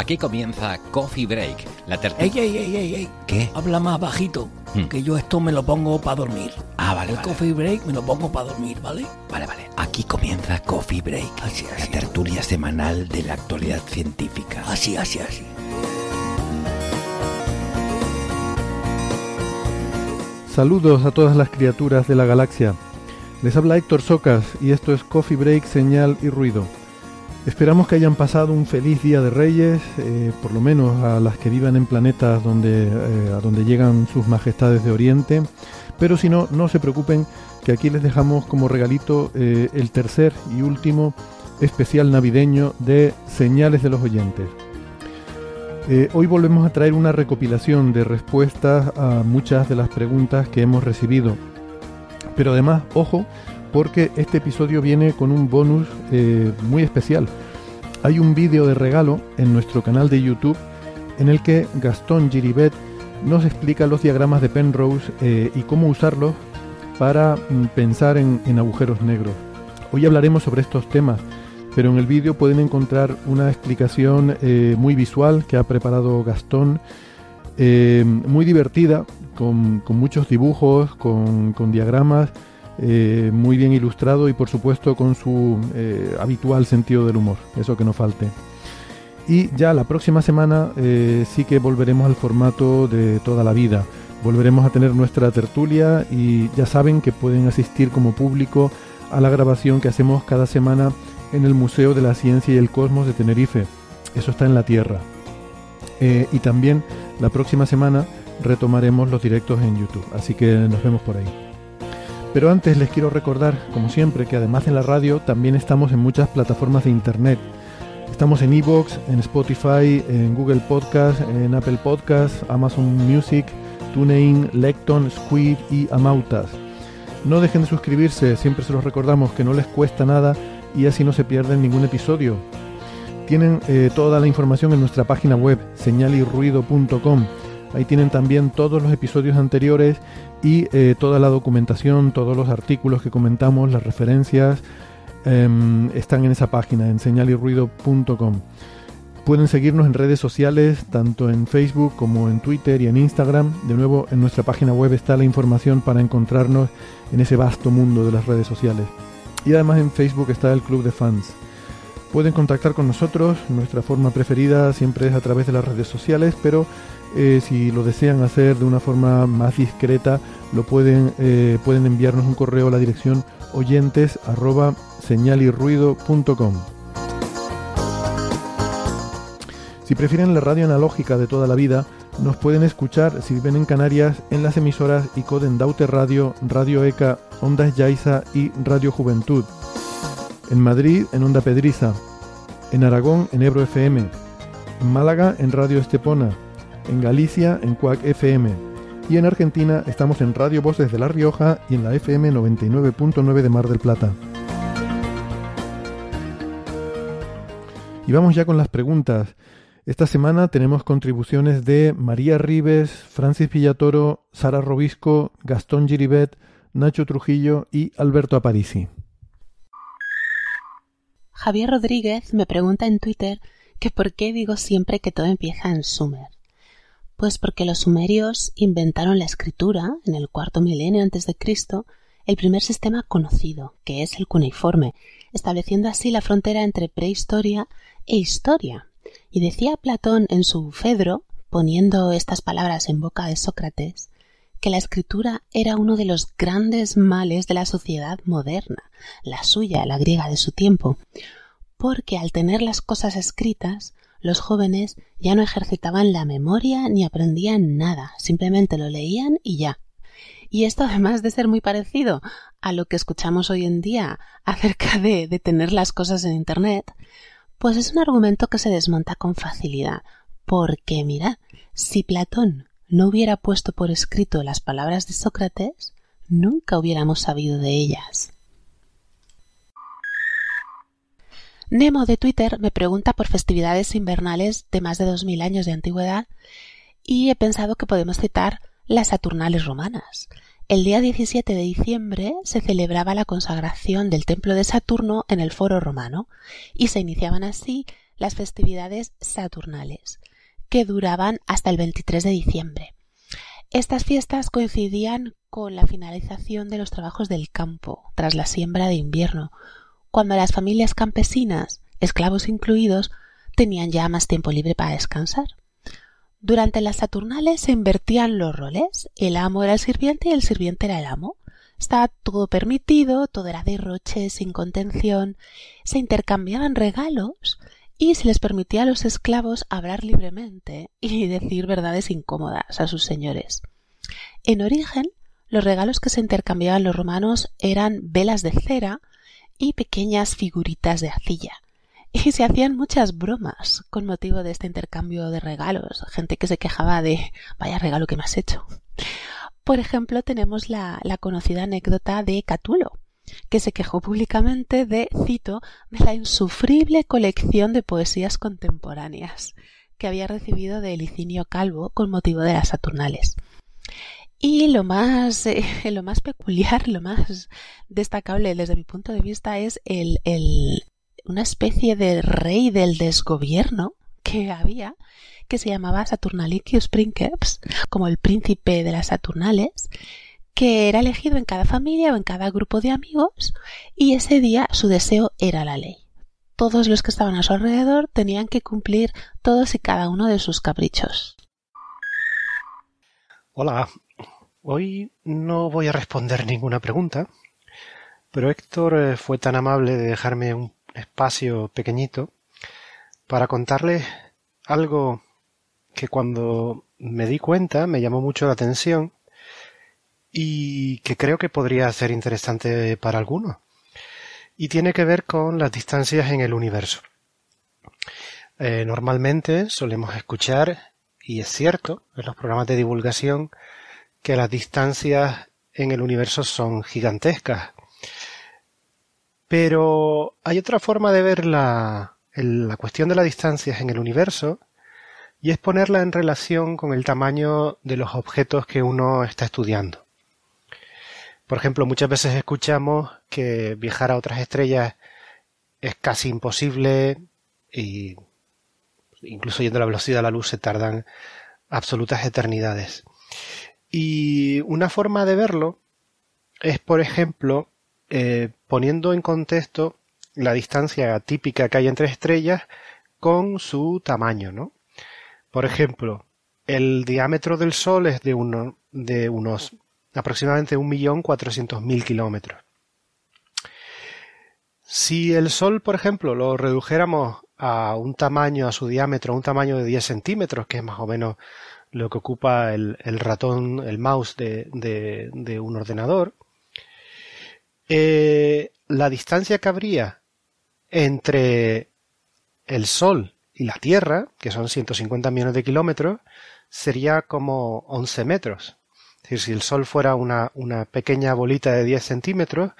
Aquí comienza Coffee Break, la Ey, tertulia. ey, ey, ey, ey. ¿Qué? Habla más bajito, Hmm. que yo esto me lo pongo para dormir. Ah, vale, El vale. coffee break me lo pongo para dormir, ¿vale? Vale, vale. Aquí comienza Coffee Break, Así, la tertulia semanal de la actualidad científica. Así, así, así. Saludos a todas las criaturas de la galaxia. Les habla Héctor Socas y esto es Coffee Break, Señal y Ruido. Esperamos que hayan pasado un feliz Día de Reyes, eh, por lo menos a las que vivan en planetas donde, eh, a donde llegan sus majestades de Oriente. Pero si no, no se preocupen, que aquí les dejamos como regalito eh, el tercer y último especial navideño de Señales de los Oyentes. Hoy volvemos a traer una recopilación de respuestas a muchas de las preguntas que hemos recibido. Pero además, ojo, porque este episodio viene con un bonus eh, muy especial. Hay un vídeo de regalo en nuestro canal de YouTube en el que Gastón Giribet nos explica los diagramas de Penrose eh, y cómo usarlos para mm, pensar en, agujeros negros. Hoy hablaremos sobre estos temas, pero en el vídeo pueden encontrar una explicación eh, muy visual que ha preparado Gastón, muy divertida, con, muchos dibujos, con diagramas, eh, muy bien ilustrado y por supuesto con su eh, habitual sentido del humor, eso que no falte. Y ya la próxima semana eh, sí que volveremos al formato de toda la vida. Volveremos a tener nuestra tertulia y ya saben que pueden asistir como público a la grabación que hacemos cada semana en el Museo de la Ciencia y el Cosmos de Tenerife. Eso está en la Tierra. Y también la próxima semana retomaremos los directos en YouTube. Así que nos vemos por ahí. Pero antes les quiero recordar, como siempre, que además de la radio también estamos en muchas plataformas de internet. Estamos en Evox, en Spotify, en Google Podcast, en Apple Podcast, Amazon Music, TuneIn, Lecton, Squid y Amautas. No dejen de suscribirse, siempre se los recordamos que no les cuesta nada y así no se pierden ningún episodio. Tienen eh, toda la información en nuestra página web, señalirruido.com. Ahí tienen también todos los episodios anteriores y eh, toda la documentación, todos los artículos que comentamos, las referencias, em, están en esa página, en señalirruido.com. Pueden seguirnos en redes sociales, tanto en Facebook como en Twitter y en Instagram. De nuevo, en nuestra página web está la información para encontrarnos en ese vasto mundo de las redes sociales. Y además en Facebook está el Club de Fans. Pueden contactar con nosotros, nuestra forma preferida siempre es a través de las redes sociales, pero eh, si lo desean hacer de una forma más discreta, lo pueden, eh, pueden enviarnos un correo a la dirección oyentes. Si prefieren la radio analógica de toda la vida, nos pueden escuchar si viven en Canarias en las emisoras ICODEN Daute Radio, Radio ECA, Ondas Yaiza y Radio Juventud. En Madrid en Onda Pedriza. En Aragón en Ebro FM. En Málaga en Radio Estepona. En Galicia en Cuac FM. Y en Argentina estamos en Radio Voces de La Rioja y en la FM 99.9 de Mar del Plata. Y vamos ya con las preguntas. Esta semana tenemos contribuciones de María Ribes, Francis Villatoro, Sara Robisco, Gastón Giribet, Nacho Trujillo y Alberto Aparici. Javier Rodríguez me pregunta en Twitter que por qué digo siempre que todo empieza en Sumer. Pues porque los sumerios inventaron la escritura en el cuarto milenio antes de Cristo, el primer sistema conocido, que es el cuneiforme, estableciendo así la frontera entre prehistoria e historia. Y decía Platón en su Fedro, poniendo estas palabras en boca de Sócrates, que la escritura era uno de los grandes males de la sociedad moderna, la suya, la griega de su tiempo, porque al tener las cosas escritas, los jóvenes ya no ejercitaban la memoria ni aprendían nada, simplemente lo leían y ya. Y esto además de ser muy parecido a lo que escuchamos hoy en día acerca de, de tener las cosas en Internet, pues es un argumento que se desmonta con facilidad, porque mirad, si Platón no hubiera puesto por escrito las palabras de Sócrates, nunca hubiéramos sabido de ellas. Nemo de Twitter me pregunta por festividades invernales de más de dos mil años de antigüedad y he pensado que podemos citar las Saturnales romanas. El día 17 de diciembre se celebraba la consagración del templo de Saturno en el foro romano y se iniciaban así las festividades saturnales, que duraban hasta el 23 de diciembre. Estas fiestas coincidían con la finalización de los trabajos del campo tras la siembra de invierno, cuando las familias campesinas, esclavos incluidos, tenían ya más tiempo libre para descansar. Durante las Saturnales se invertían los roles. El amo era el sirviente y el sirviente era el amo. Estaba todo permitido, todo era derroche, sin contención. Se intercambiaban regalos y se les permitía a los esclavos hablar libremente y decir verdades incómodas a sus señores. En origen, los regalos que se intercambiaban los romanos eran velas de cera y pequeñas figuritas de arcilla y se hacían muchas bromas con motivo de este intercambio de regalos. Gente que se quejaba de vaya regalo que me has hecho. Por ejemplo, tenemos la, la conocida anécdota de Catulo, que se quejó públicamente de, cito, de la insufrible colección de poesías contemporáneas que había recibido de Licinio Calvo con motivo de las Saturnales. Y lo más, eh, lo más peculiar, lo más destacable desde mi punto de vista es el, el, una especie de rey del desgobierno que había, que se llamaba Saturnalicius Princeps, como el príncipe de las Saturnales, que era elegido en cada familia o en cada grupo de amigos, y ese día su deseo era la ley. Todos los que estaban a su alrededor tenían que cumplir todos y cada uno de sus caprichos. Hola, hoy no voy a responder ninguna pregunta, pero Héctor eh, fue tan amable de dejarme un espacio pequeñito para contarles algo que cuando me di cuenta me llamó mucho la atención y que creo que podría ser interesante para algunos. Y tiene que ver con las distancias en el universo. Eh, normalmente solemos escuchar, y es cierto, en los programas de divulgación, que las distancias en el universo son gigantescas, pero hay otra forma de ver la, la cuestión de las distancias en el universo y es ponerla en relación con el tamaño de los objetos que uno está estudiando. Por ejemplo, muchas veces escuchamos que viajar a otras estrellas es casi imposible y incluso yendo a la velocidad de la luz se tardan absolutas eternidades. Y una forma de verlo es, por ejemplo, eh, poniendo en contexto la distancia típica que hay entre estrellas con su tamaño, ¿no? Por ejemplo, el diámetro del Sol es de, uno, de unos aproximadamente 1.400.000 kilómetros. Si el Sol, por ejemplo, lo redujéramos a un tamaño, a su diámetro, a un tamaño de 10 centímetros, que es más o menos lo que ocupa el, ratón, el mouse de un ordenador, eh, la distancia que habría entre el Sol y la Tierra, que son 150 millones de kilómetros, sería como 11 metros. Es decir, si el Sol fuera una, pequeña bolita de 10 centímetros,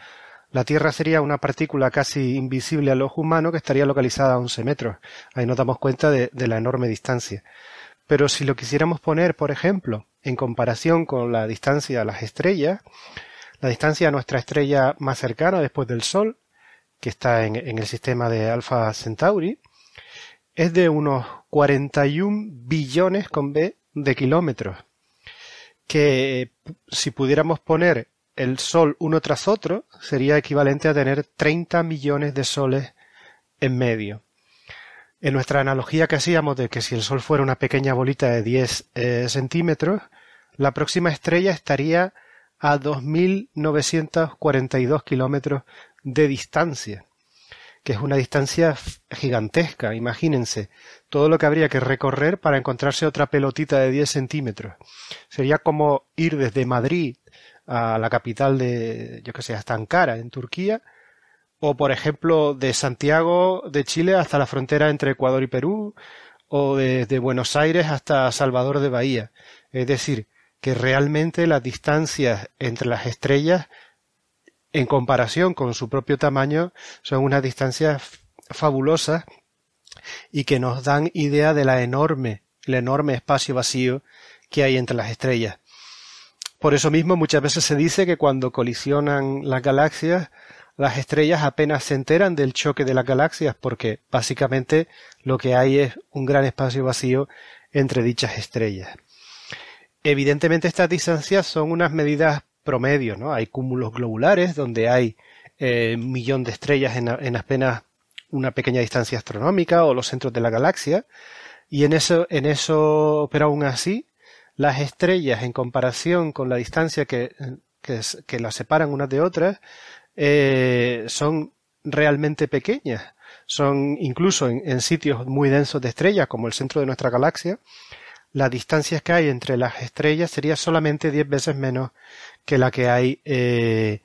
la Tierra sería una partícula casi invisible al ojo humano que estaría localizada a 11 metros. Ahí nos damos cuenta de, de, la enorme distancia. Pero si lo quisiéramos poner, por ejemplo, en comparación con la distancia a las estrellas, la distancia a nuestra estrella más cercana después del Sol, que está en, el sistema de Alpha Centauri, es de unos 41 billones con B de kilómetros, que si pudiéramos poner el Sol uno tras otro, sería equivalente a tener 30 millones de soles en medio. En nuestra analogía que hacíamos de que si el Sol fuera una pequeña bolita de 10 eh, centímetros, la próxima estrella estaría a 2.942 kilómetros de distancia, que es una distancia gigantesca, imagínense, todo lo que habría que recorrer para encontrarse otra pelotita de 10 centímetros. Sería como ir desde Madrid a la capital de, yo que sé, hasta Ankara, en Turquía, o por ejemplo de Santiago de Chile hasta la frontera entre Ecuador y Perú, o desde Buenos Aires hasta Salvador de Bahía. Es decir, que realmente las distancias entre las estrellas en comparación con su propio tamaño son unas distancias fabulosas y que nos dan idea de la enorme, el enorme espacio vacío que hay entre las estrellas. Por eso mismo muchas veces se dice que cuando colisionan las galaxias, las estrellas apenas se enteran del choque de las galaxias porque básicamente lo que hay es un gran espacio vacío entre dichas estrellas. Evidentemente estas distancias son unas medidas promedio, ¿no? Hay cúmulos globulares donde hay eh, un millón de estrellas en, en, apenas una pequeña distancia astronómica o los centros de la galaxia y en eso, en eso, pero aún así, las estrellas en comparación con la distancia que, que las separan unas de otras eh, son realmente pequeñas. Son incluso en, sitios muy densos de estrellas como el centro de nuestra galaxia, las distancias que hay entre las estrellas sería solamente 10 veces menos que la que hay, eh,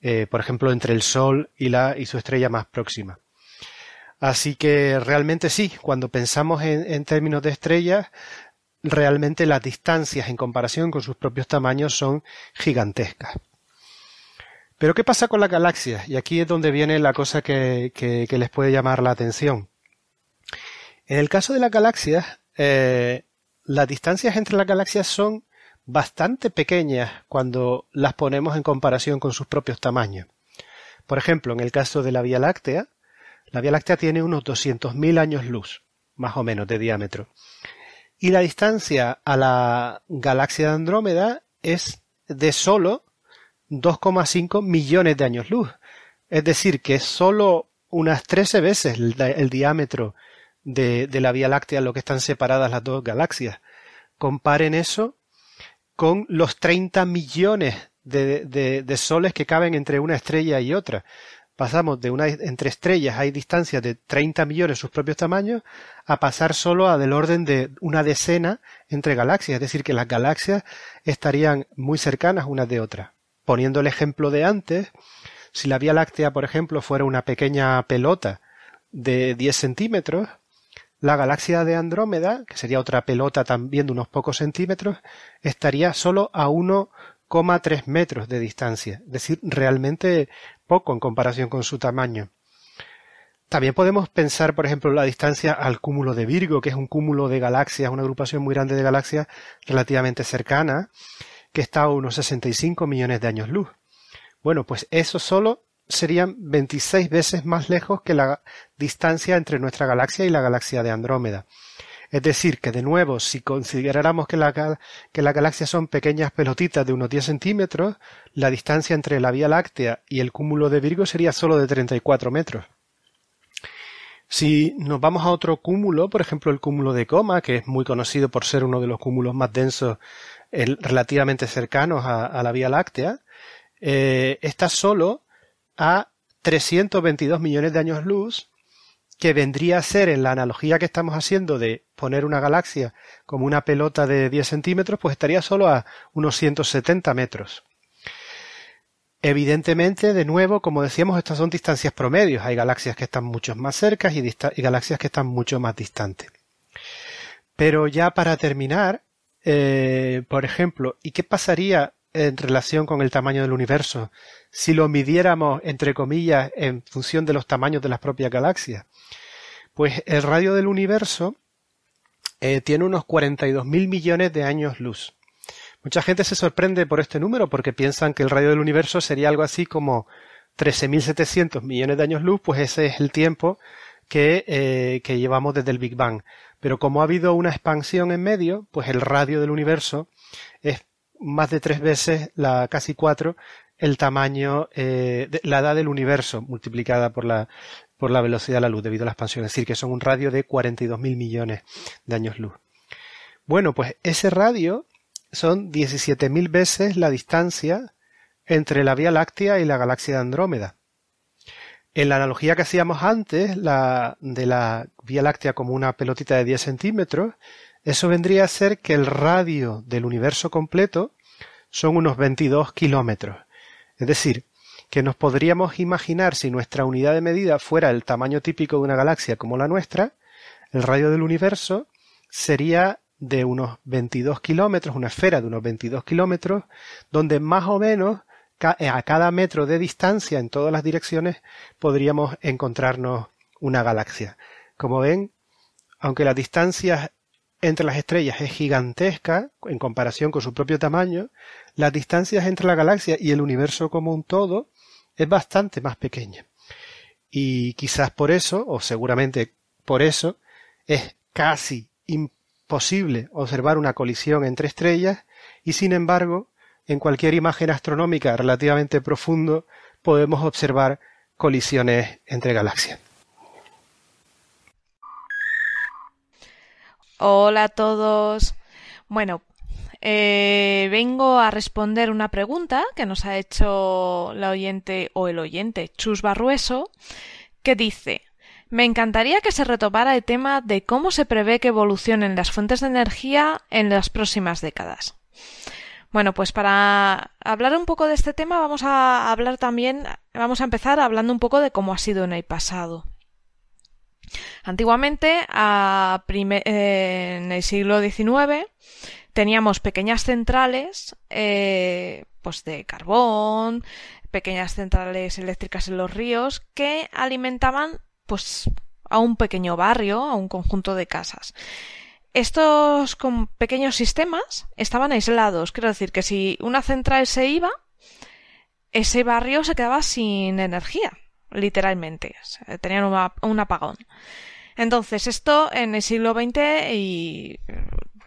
eh, por ejemplo, entre el Sol y, la, y su estrella más próxima. Así que realmente sí, cuando pensamos en, en términos de estrellas, realmente las distancias en comparación con sus propios tamaños son gigantescas. Pero ¿qué pasa con las galaxias? Y aquí es donde viene la cosa que, que, que les puede llamar la atención. En el caso de las galaxias, eh, las distancias entre las galaxias son bastante pequeñas cuando las ponemos en comparación con sus propios tamaños. Por ejemplo, en el caso de la Vía Láctea, la Vía Láctea tiene unos 200.000 años luz, más o menos, de diámetro. Y la distancia a la galaxia de Andrómeda es de solo 2,5 millones de años luz. Es decir, que es solo unas 13 veces el, el diámetro de, la Vía Láctea lo que están separadas las dos galaxias. Comparen eso con los 30 millones de, de, de soles que caben entre una estrella y otra pasamos de una entre estrellas hay distancias de 30 millones sus propios tamaños a pasar solo a del orden de una decena entre galaxias, es decir, que las galaxias estarían muy cercanas unas de otras. Poniendo el ejemplo de antes, si la Vía Láctea, por ejemplo, fuera una pequeña pelota de 10 centímetros, la galaxia de Andrómeda, que sería otra pelota también de unos pocos centímetros, estaría solo a 1,3 metros de distancia, es decir, realmente poco en comparación con su tamaño. También podemos pensar, por ejemplo, la distancia al cúmulo de Virgo, que es un cúmulo de galaxias, una agrupación muy grande de galaxias relativamente cercana, que está a unos 65 millones de años luz. Bueno, pues eso solo serían 26 veces más lejos que la distancia entre nuestra galaxia y la galaxia de Andrómeda. Es decir, que de nuevo, si consideráramos que, la, que las galaxias son pequeñas pelotitas de unos 10 centímetros, la distancia entre la Vía Láctea y el cúmulo de Virgo sería solo de 34 metros. Si nos vamos a otro cúmulo, por ejemplo el cúmulo de Coma, que es muy conocido por ser uno de los cúmulos más densos el, relativamente cercanos a, la Vía Láctea, eh, está solo a 322 millones de años luz que vendría a ser en la analogía que estamos haciendo de poner una galaxia como una pelota de 10 centímetros, pues estaría solo a unos 170 metros. Evidentemente, de nuevo, como decíamos, estas son distancias promedios. Hay galaxias que están mucho más cercas y galaxias que están mucho más distantes. Pero ya para terminar, eh, por ejemplo, ¿y qué pasaría en relación con el tamaño del universo si lo midiéramos, entre comillas, en función de los tamaños de las propias galaxias? Pues el radio del universo eh, tiene unos 42 mil millones de años luz. Mucha gente se sorprende por este número porque piensan que el radio del universo sería algo así como 13.700 millones de años luz, pues ese es el tiempo que, eh, que llevamos desde el Big Bang. Pero como ha habido una expansión en medio, pues el radio del universo es más de tres veces, la casi cuatro, el tamaño, eh, la edad del universo multiplicada por la, por la velocidad de la luz debido a la expansión, es decir, que son un radio de 42.000 millones de años luz. Bueno, pues ese radio son 17.000 veces la distancia entre la Vía Láctea y la galaxia de Andrómeda. En la analogía que hacíamos antes, la, de la Vía Láctea como una pelotita de 10 centímetros, eso vendría a ser que el radio del universo completo son unos 22 kilómetros. Es decir, que nos podríamos imaginar si nuestra unidad de medida fuera el tamaño típico de una galaxia como la nuestra, el radio del universo sería de unos 22 kilómetros, una esfera de unos 22 kilómetros, donde más o menos a cada metro de distancia en todas las direcciones podríamos encontrarnos una galaxia. Como ven, aunque la distancia entre las estrellas es gigantesca en comparación con su propio tamaño, las distancias entre la galaxia y el universo como un todo es bastante más pequeña. Y quizás por eso, o seguramente por eso, es casi imposible observar una colisión entre estrellas y sin embargo en cualquier imagen astronómica relativamente profundo podemos observar colisiones entre galaxias. Hola a todos. Bueno, eh, vengo a responder una pregunta que nos ha hecho la oyente o el oyente Chus Barrueso, que dice me encantaría que se retomara el tema de cómo se prevé que evolucionen las fuentes de energía en las próximas décadas. Bueno, pues para hablar un poco de este tema vamos a hablar también, vamos a empezar hablando un poco de cómo ha sido en el pasado. Antiguamente, en el siglo XIX, teníamos pequeñas centrales eh, pues de carbón, pequeñas centrales eléctricas en los ríos que alimentaban pues a un pequeño barrio, a un conjunto de casas estos pequeños sistemas estaban aislados. Quiero decir que si una central se iba, ese barrio se quedaba sin energía, literalmente. Tenían un apagón. Entonces, esto en el siglo XX y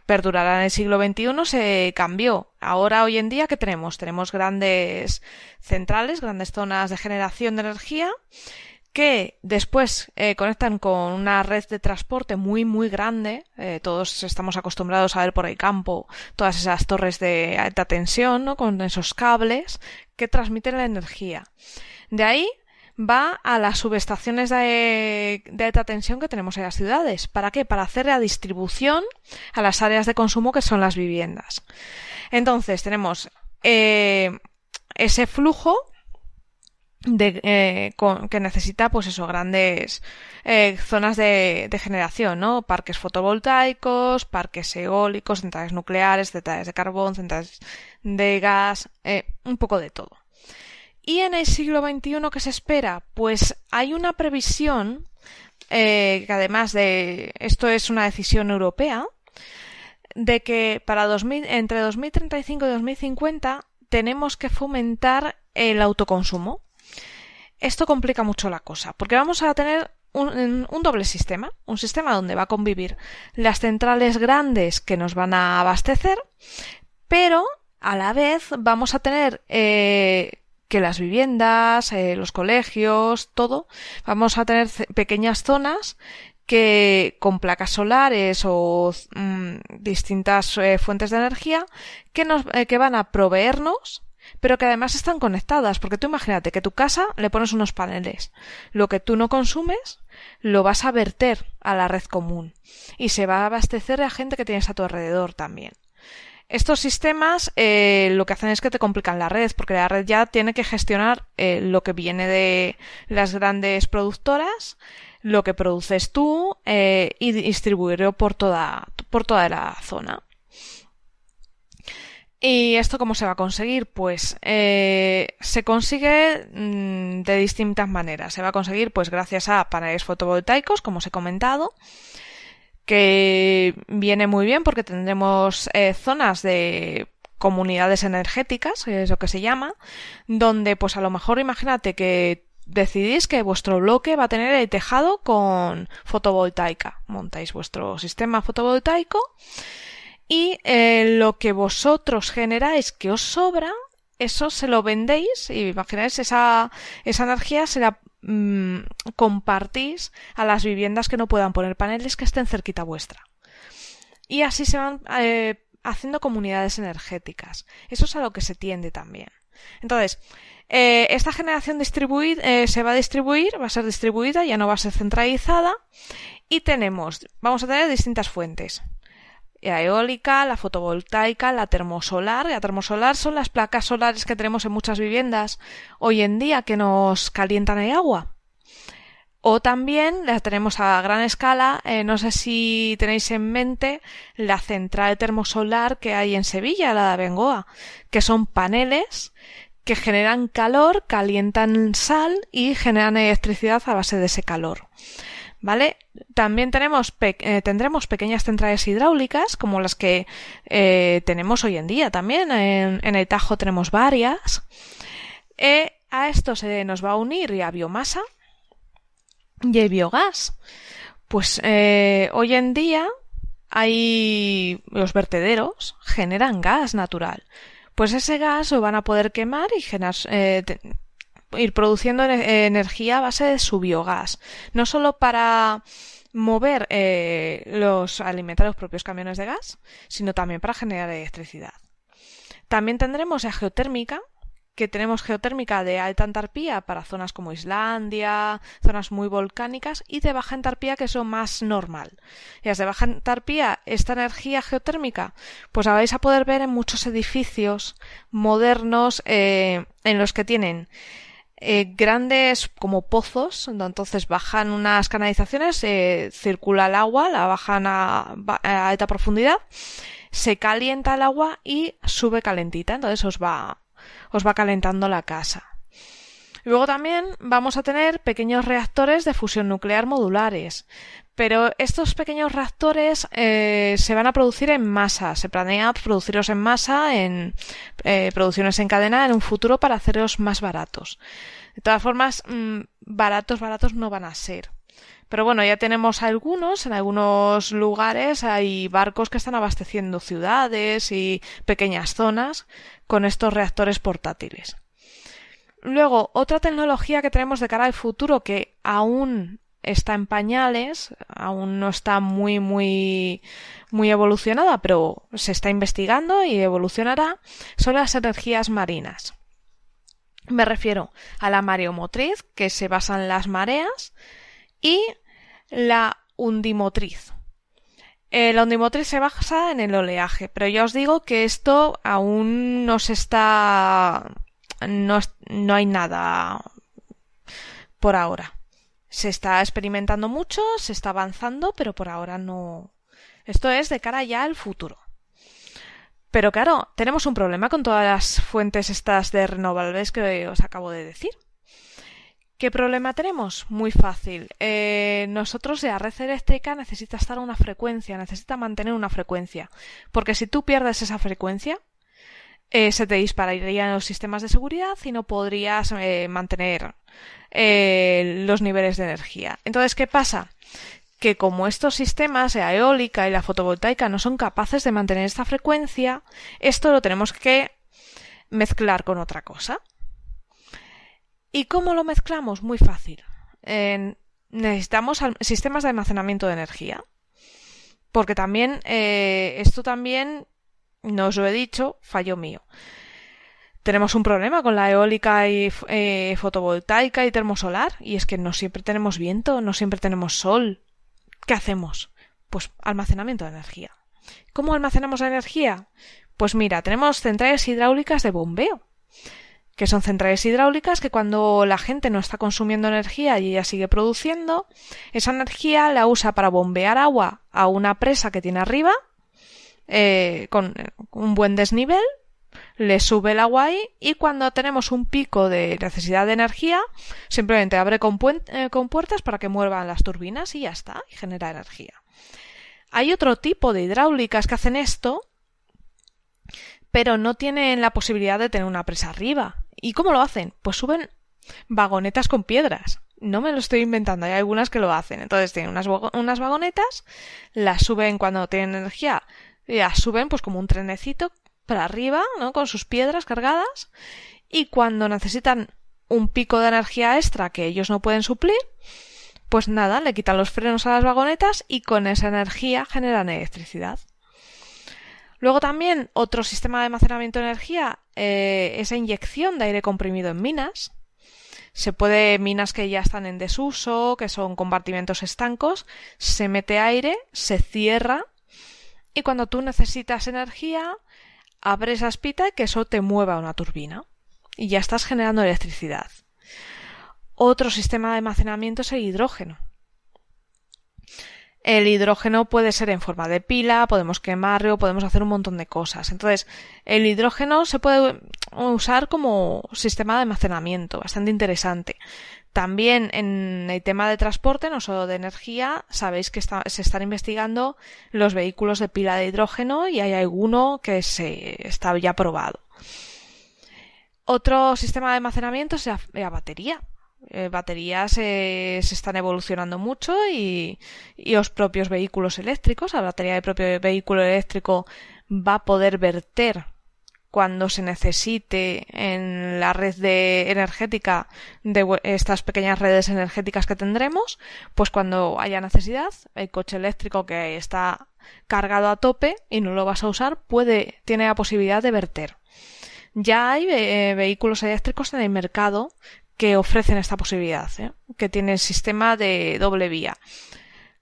perdurará en el siglo XXI se cambió. Ahora, hoy en día, ¿qué tenemos? Tenemos grandes centrales, grandes zonas de generación de energía que después eh, conectan con una red de transporte muy muy grande. Eh, todos estamos acostumbrados a ver por el campo todas esas torres de alta tensión, ¿no? Con esos cables que transmiten la energía. De ahí va a las subestaciones de, alta tensión que tenemos en las ciudades. ¿Para qué? Para hacer la distribución a las áreas de consumo que son las viviendas. Entonces tenemos eh, ese flujo de, eh, que necesita pues eso grandes eh, zonas de, de, generación no parques fotovoltaicos parques eólicos centrales nucleares centrales de carbón centrales de gas eh, un poco de todo. Y en el siglo XXI qué se espera pues hay una previsión que además de esto es una decisión europea de que para 2000, entre 2035 y 2050 tenemos que fomentar el autoconsumo esto complica mucho la cosa, porque vamos a tener un, doble sistema, un sistema donde va a convivir las centrales grandes que nos van a abastecer, pero a la vez vamos a tener eh, que las viviendas, eh, los colegios, todo, vamos a tener pequeñas zonas que con placas solares o mm, distintas eh, fuentes de energía que nos que van a proveernos pero que además están conectadas, porque tú imagínate que tu casa le pones unos paneles. Lo que tú no consumes lo vas a verter a la red común y se va a abastecer a gente que tienes a tu alrededor también. Estos sistemas eh, lo que hacen es que te complican la red, porque la red ya tiene que gestionar eh, lo que viene de las grandes productoras, lo que produces tú eh, y distribuirlo por toda, por toda la zona. ¿Y esto cómo se va a conseguir? Pues eh, se consigue mm, de distintas maneras. Se va a conseguir pues gracias a paneles fotovoltaicos, como os he comentado, que viene muy bien porque tendremos eh, zonas de comunidades energéticas, es lo que se llama, donde pues a lo mejor imagínate que decidís que vuestro bloque va a tener el tejado con fotovoltaica. Montáis vuestro sistema fotovoltaico y eh, lo que vosotros generáis que os sobra, eso se lo vendéis y imagináis esa, esa energía se la mm, compartís a las viviendas que no puedan poner paneles que estén cerquita vuestra. Y así se van eh, haciendo comunidades energéticas. Eso es a lo que se tiende también. Entonces, eh, esta generación distribuida se va a distribuir, va a ser distribuida, ya no va a ser centralizada. Y tenemos, vamos a tener distintas fuentes la eólica, la fotovoltaica, la termosolar. La termosolar son las placas solares que tenemos en muchas viviendas hoy en día que nos calientan el agua. O también la tenemos a gran escala, eh, no sé si tenéis en mente la central termosolar que hay en Sevilla, la de Bengoa, que son paneles que generan calor, calientan sal y generan electricidad a base de ese calor. ¿Vale? También tenemos eh, tendremos pequeñas centrales hidráulicas, como las que eh, tenemos hoy en día también. En, en el Tajo tenemos varias. a esto se nos va a unir a biomasa, y el biogás. Pues eh, hoy en día hay los vertederos generan gas natural. Pues ese gas lo van a poder quemar y generar, eh, ir produciendo energía a base de su biogás. No solo para mover eh, los alimentar los propios camiones de gas, sino también para generar electricidad. También tendremos la geotérmica, que tenemos geotérmica de alta entalpía para zonas como Islandia, zonas muy volcánicas, y de baja entalpía que es lo más normal. Y las de baja entalpía, esta energía geotérmica, pues la vais a poder ver en muchos edificios modernos eh, en los que tienen eh, grandes como pozos, entonces bajan unas canalizaciones, eh, circula el agua, la bajan a, a alta profundidad, se calienta el agua y sube calentita, entonces os va os va calentando la casa. Luego también vamos a tener pequeños reactores de fusión nuclear modulares, pero estos pequeños reactores eh, se van a producir en masa, se planea producirlos en masa, en eh, producciones en cadena en un futuro para hacerlos más baratos. De todas formas, mm, baratos, baratos no van a ser. Pero bueno, ya tenemos algunos, en algunos lugares hay barcos que están abasteciendo ciudades y pequeñas zonas con estos reactores portátiles. Luego, otra tecnología que tenemos de cara al futuro que aún está en pañales, aún no está muy, muy, muy evolucionada, pero se está investigando y evolucionará, son las energías marinas. Me refiero a la mareomotriz, que se basa en las mareas, y la undimotriz. Eh, la undimotriz se basa en el oleaje, pero ya os digo que esto aún no se está. No, no hay nada por ahora. Se está experimentando mucho, se está avanzando, pero por ahora no. Esto es de cara ya al futuro. Pero claro, tenemos un problema con todas las fuentes estas de renovables que os acabo de decir. ¿Qué problema tenemos? Muy fácil. Eh, nosotros la red eléctrica necesita estar a una frecuencia, necesita mantener una frecuencia. Porque si tú pierdes esa frecuencia, eh, se te dispararían los sistemas de seguridad y no podrías eh, mantener los niveles de energía. Entonces, ¿qué pasa? Que como estos sistemas, la eólica y la fotovoltaica, no son capaces de mantener esta frecuencia, esto lo tenemos que mezclar con otra cosa. ¿Y cómo lo mezclamos? Muy fácil. necesitamos sistemas de almacenamiento de energía. Porque también, eh, esto también, no os lo he dicho, fallo mío. Tenemos un problema con la eólica y eh, fotovoltaica y termosolar, y es que no siempre tenemos viento, no siempre tenemos sol. ¿Qué hacemos? Pues almacenamiento de energía. ¿Cómo almacenamos la energía? Pues mira, tenemos centrales hidráulicas de bombeo que son centrales hidráulicas que cuando la gente no está consumiendo energía y ella sigue produciendo, esa energía la usa para bombear agua a una presa que tiene arriba, eh, con un buen desnivel, le sube el agua ahí y cuando tenemos un pico de necesidad de energía, simplemente abre con, eh, con puertas para que muevan las turbinas y ya está, y genera energía. Hay otro tipo de hidráulicas que hacen esto, pero no tienen la posibilidad de tener una presa arriba. ¿Y cómo lo hacen? Pues suben vagonetas con piedras. No me lo estoy inventando, hay algunas que lo hacen. Entonces tienen unas, unas vagonetas, las suben cuando tienen energía, las suben pues como un trenecito para arriba, ¿no? Con sus piedras cargadas. Y cuando necesitan un pico de energía extra que ellos no pueden suplir, pues nada, le quitan los frenos a las vagonetas y con esa energía generan electricidad. Luego también otro sistema de almacenamiento de energía, eh, esa inyección de aire comprimido en minas. Se puede, minas que ya están en desuso, que son compartimentos estancos, se mete aire, se cierra y cuando tú necesitas energía, abres espita y que eso te mueva una turbina y ya estás generando electricidad. Otro sistema de almacenamiento es el hidrógeno. El hidrógeno puede ser en forma de pila, podemos quemarlo, podemos hacer un montón de cosas. Entonces, el hidrógeno se puede usar como sistema de almacenamiento, bastante interesante. También en el tema de transporte, no solo de energía, sabéis que se están investigando los vehículos de pila de hidrógeno y hay alguno que se está ya probado. Otro sistema de almacenamiento es la batería. Eh, baterías se están evolucionando mucho y, los propios vehículos eléctricos, la batería del propio vehículo eléctrico va a poder verter cuando se necesite en la red de energética de estas pequeñas redes energéticas que tendremos, pues cuando haya necesidad, el coche eléctrico que está cargado a tope y no lo vas a usar, puede, tiene la posibilidad de verter. Ya hay eh, vehículos eléctricos en el mercado que ofrecen esta posibilidad, ¿eh? que tiene el sistema de doble vía.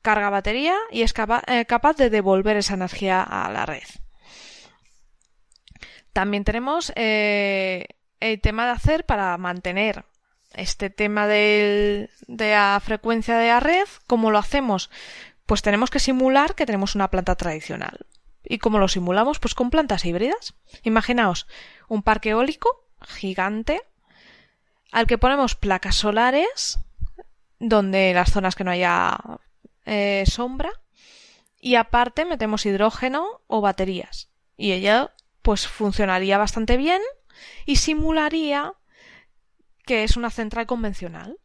Carga batería y es eh, capaz de devolver esa energía a la red. También tenemos eh, el tema de hacer para mantener este tema de la frecuencia de la red. ¿Cómo lo hacemos? Pues tenemos que simular que tenemos una planta tradicional. ¿Y cómo lo simulamos? Pues con plantas híbridas. Imaginaos un parque eólico gigante al que ponemos placas solares, donde las zonas que no haya eh, sombra, y aparte metemos hidrógeno o baterías. Y ella pues funcionaría bastante bien y simularía que es una central convencional.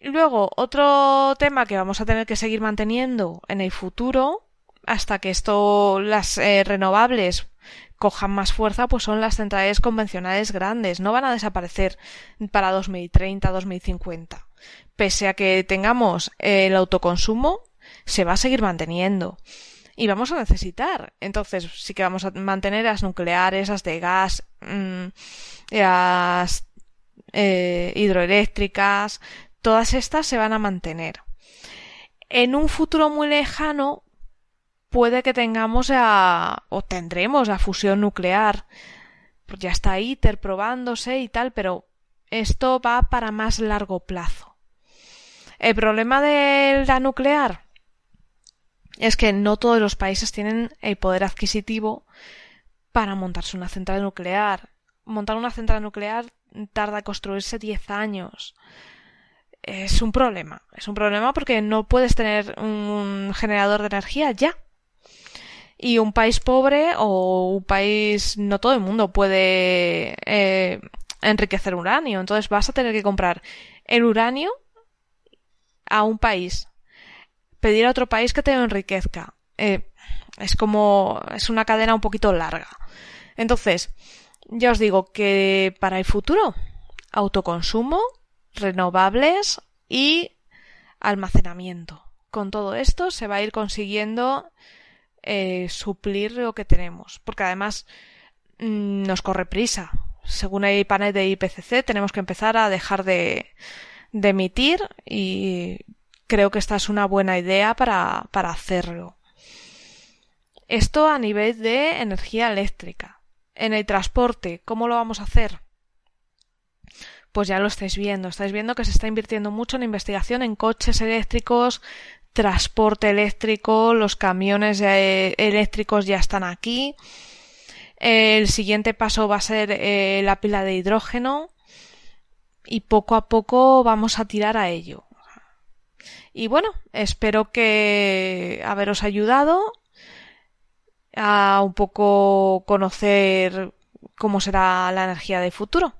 Luego, otro tema que vamos a tener que seguir manteniendo en el futuro, hasta que esto, las eh, renovables cojan más fuerza, pues son las centrales convencionales grandes. No van a desaparecer para 2030, 2050. Pese a que tengamos el autoconsumo, se va a seguir manteniendo. Y vamos a necesitar. Entonces, sí que vamos a mantener las nucleares, las de gas, mm, las eh, hidroeléctricas, todas estas se van a mantener. En un futuro muy lejano puede que tengamos a, o tendremos la fusión nuclear. Pues ya está ITER probándose y tal, pero esto va para más largo plazo. El problema de la nuclear es que no todos los países tienen el poder adquisitivo para montarse una central nuclear. Montar una central nuclear tarda en construirse 10 años. Es un problema. Es un problema porque no puedes tener un generador de energía ya. Y un país pobre o un país, no todo el mundo puede eh, enriquecer uranio. Entonces vas a tener que comprar el uranio a un país, pedir a otro país que te enriquezca. Eh, es como, es una cadena un poquito larga. Entonces, ya os digo que para el futuro, autoconsumo, renovables y almacenamiento. Con todo esto se va a ir consiguiendo eh, suplir lo que tenemos. Porque además mm, nos corre prisa. Según el panel de IPCC, tenemos que empezar a dejar de, de emitir y creo que esta es una buena idea para, para hacerlo. Esto a nivel de energía eléctrica. En el transporte, ¿cómo lo vamos a hacer? Pues ya lo estáis viendo, estáis viendo que se está invirtiendo mucho en investigación en coches eléctricos, transporte eléctrico, los camiones eh, eléctricos ya están aquí. El siguiente paso va a ser eh, la pila de hidrógeno y poco a poco vamos a tirar a ello. Y bueno, espero que haberos ayudado a un poco conocer cómo será la energía del futuro.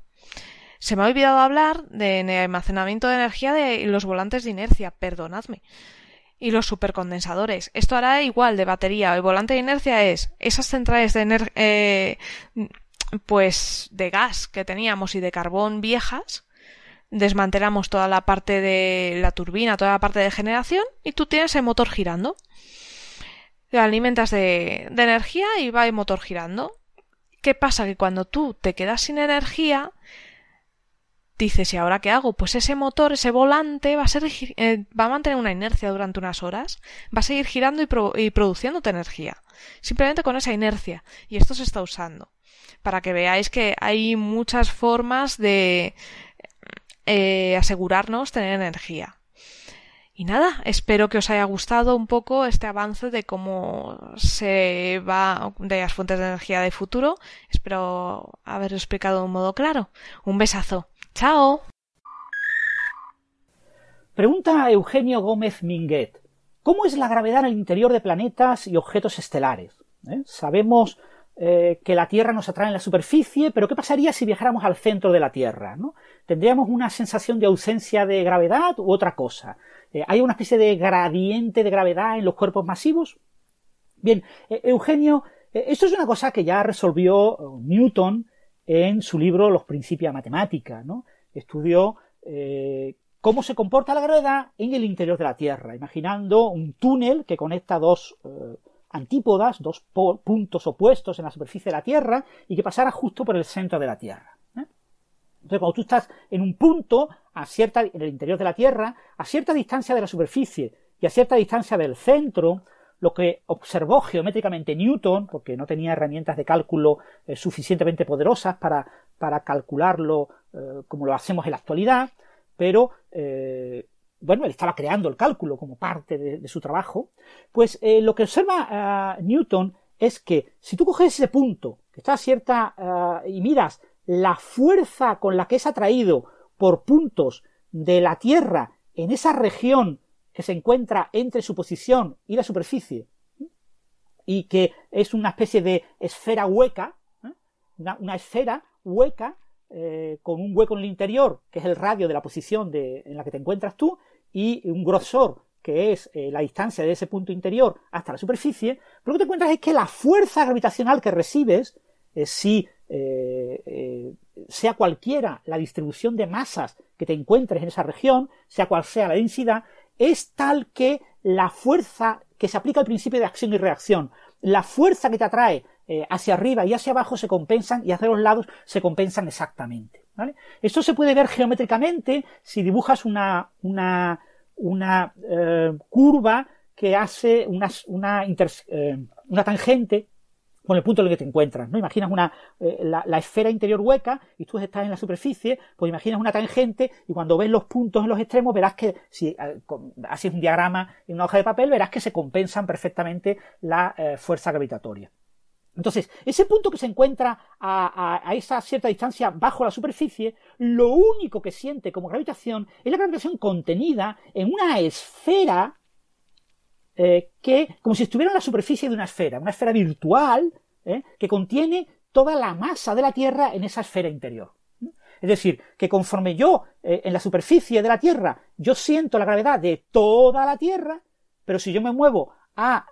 Se me ha olvidado hablar de almacenamiento de energía de los volantes de inercia, perdonadme y los supercondensadores. Esto hará igual de batería. El volante de inercia es esas centrales de eh, pues de gas que teníamos y de carbón viejas. Desmantelamos toda la parte de la turbina, toda la parte de generación y tú tienes el motor girando. Te alimentas de, energía y va el motor girando. ¿Qué pasa? Que cuando tú te quedas sin energía, dices, ¿y ahora qué hago? Pues ese motor, ese volante va a, ser, eh, va a mantener una inercia durante unas horas, va a seguir girando y, y produciéndote energía. Simplemente con esa inercia. Y esto se está usando. Para que veáis que hay muchas formas de eh, asegurarnos tener energía. Y nada, espero que os haya gustado un poco este avance de cómo se va de las fuentes de energía de futuro. Espero haberlo explicado de un modo claro. Un besazo. ¡Chao! Pregunta Eugenio Gómez Minguet. ¿Cómo es la gravedad en el interior de planetas y objetos estelares? ¿Eh? Sabemos eh, que la Tierra nos atrae en la superficie, pero ¿qué pasaría si viajáramos al centro de la Tierra? ¿no? ¿Tendríamos una sensación de ausencia de gravedad u otra cosa? Eh, ¿Hay una especie de gradiente de gravedad en los cuerpos masivos? Bien, eh, Eugenio, esto es una cosa que ya resolvió Newton en su libro Los principios de matemática, ¿no? Estudió cómo se comporta la gravedad en el interior de la Tierra, imaginando un túnel que conecta dos antípodas, dos puntos opuestos en la superficie de la Tierra y que pasara justo por el centro de la Tierra. Entonces, cuando tú estás en un punto, a cierta, en el interior de la Tierra, a cierta distancia de la superficie y a cierta distancia del centro, lo que observó geométricamente Newton, porque no tenía herramientas de cálculo eh, suficientemente poderosas para, para calcularlo eh, como lo hacemos en la actualidad, pero eh, bueno, él estaba creando el cálculo como parte de, su trabajo, pues lo que observa Newton es que si tú coges ese punto que está cierta y miras la fuerza con la que es atraído por puntos de la Tierra en esa región que se encuentra entre su posición y la superficie, y que es una especie de esfera hueca, ¿eh? una, esfera hueca eh, con un hueco en el interior, que es el radio de la posición en la que te encuentras tú, y un grosor, que es eh, la distancia de ese punto interior hasta la superficie, lo que te encuentras es que la fuerza gravitacional que recibes, si eh, eh, sea cualquiera la distribución de masas que te encuentres en esa región, sea cual sea la densidad, es tal que la fuerza que se aplica al principio de acción y reacción, la fuerza que te atrae eh, hacia arriba y hacia abajo se compensan y hacia los lados se compensan exactamente. Esto se puede ver geométricamente si dibujas una, una, una curva que hace una, una, una tangente con el punto en el que te encuentras, ¿no? Imaginas una, eh, la, esfera interior hueca y tú estás en la superficie, pues imaginas una tangente y cuando ves los puntos en los extremos verás que, si eh, así es un diagrama en una hoja de papel, verás que se compensan perfectamente la eh, fuerza gravitatoria. Entonces, ese punto que se encuentra a, esa cierta distancia bajo la superficie, lo único que siente como gravitación es la gravitación contenida en una esfera eh, que, como si estuviera en la superficie de una esfera, una esfera virtual eh, que contiene toda la masa de la Tierra en esa esfera interior. Es decir, que conforme yo eh, en la superficie de la Tierra yo siento la gravedad de toda la Tierra, pero si yo me muevo a,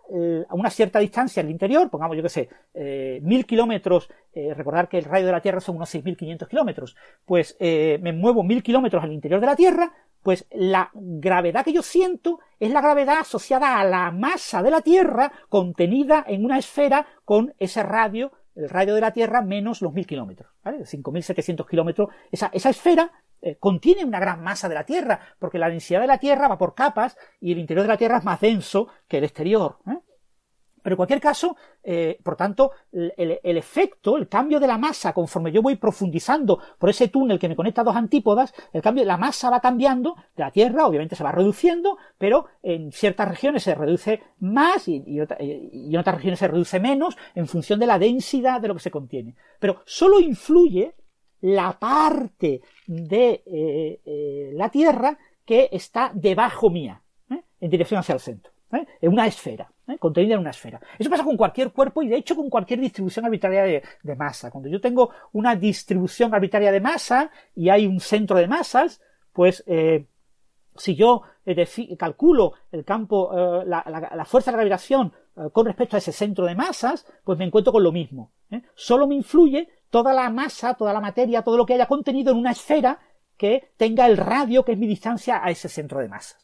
una cierta distancia el interior, pongamos yo que sé, mil kilómetros, recordar que el radio de la Tierra son unos 6.500 kilómetros, pues me muevo mil kilómetros al interior de la Tierra, pues la gravedad que yo siento es la gravedad asociada a la masa de la Tierra contenida en una esfera con ese radio, el radio de la Tierra menos los mil kilómetros, ¿vale? 5.700 kilómetros. Esa esfera eh, contiene una gran masa de la Tierra, porque la densidad de la Tierra va por capas y el interior de la Tierra es más denso que el exterior. ¿eh? Pero en cualquier caso, eh, por tanto, el, efecto, el cambio de la masa, conforme yo voy profundizando por ese túnel que me conecta a dos antípodas, el cambio, la masa va cambiando de la Tierra, obviamente se va reduciendo, pero en ciertas regiones se reduce más y, en otras regiones se reduce menos en función de la densidad de lo que se contiene. Pero solo influye la parte de eh, eh, la Tierra que está debajo mía, en dirección hacia el centro, en una esfera. ¿eh? contenida en una esfera. Eso pasa con cualquier cuerpo y de hecho con cualquier distribución arbitraria de, masa. Cuando yo tengo una distribución arbitraria de masa y hay un centro de masas, pues eh, si yo eh, calculo el campo, la, fuerza de gravitación con respecto a ese centro de masas, pues me encuentro con lo mismo. Solo me influye toda la masa, toda la materia, todo lo que haya contenido en una esfera que tenga el radio que es mi distancia a ese centro de masas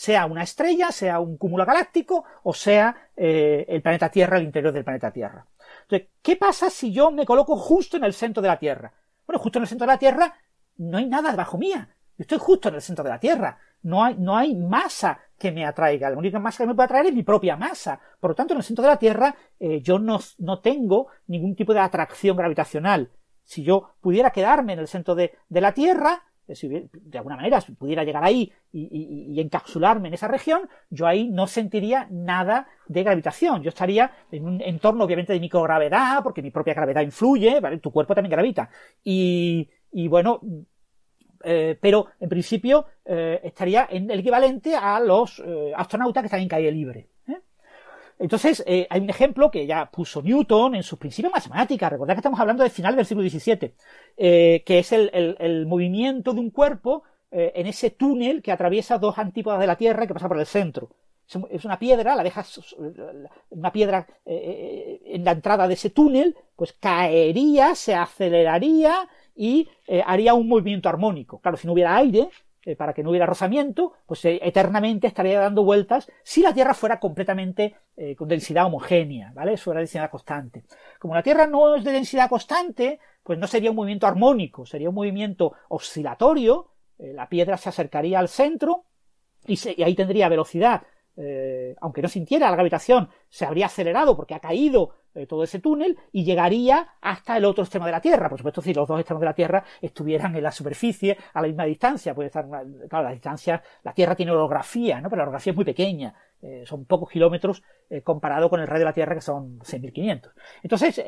sea una estrella, sea un cúmulo galáctico o sea eh, el planeta Tierra, el interior del planeta Tierra. Entonces, ¿qué pasa si yo me coloco justo en el centro de la Tierra? Bueno, justo en el centro de la Tierra no hay nada debajo mía. Estoy justo en el centro de la Tierra. No hay, no hay masa que me atraiga. La única masa que me puede atraer es mi propia masa. Por lo tanto, en el centro de la Tierra eh, yo no, no, tengo ningún tipo de atracción gravitacional. Si yo pudiera quedarme en el centro de, de la Tierra, si de alguna manera pudiera llegar ahí y, encapsularme en esa región, yo ahí no sentiría nada de gravitación. Yo estaría en un entorno obviamente de microgravedad, porque mi propia gravedad influye, ¿vale? Tu cuerpo también gravita. Y, bueno, eh, pero en principio eh, estaría en el equivalente a los eh, astronautas que están en calle libre. Entonces, hay un ejemplo que ya puso Newton en sus principios matemáticas. Recordad que estamos hablando del final del siglo XVII, que es el, movimiento de un cuerpo en ese túnel que atraviesa dos antípodas de la Tierra que pasa por el centro. Es una piedra, la dejas, una piedra en la entrada de ese túnel, pues caería, se aceleraría y eh, haría un movimiento armónico. Claro, si no hubiera aire, eh, para que no hubiera rozamiento, pues eh, eternamente estaría dando vueltas si la Tierra fuera completamente con densidad homogénea, ¿vale? Eso era densidad constante. Como la Tierra no es de densidad constante, pues no sería un movimiento armónico, sería un movimiento oscilatorio, la piedra se acercaría al centro y, y ahí tendría velocidad aunque no sintiera la gravitación, se habría acelerado porque ha caído eh, todo ese túnel y llegaría hasta el otro extremo de la Tierra. Por supuesto, si los dos extremos de la Tierra estuvieran en la superficie a la misma distancia, puede estar, claro, la distancia, la Tierra tiene orografía, ¿no? Pero la orografía es muy pequeña, eh, son pocos kilómetros eh, comparado con el radio de la Tierra que son 6.500. Entonces,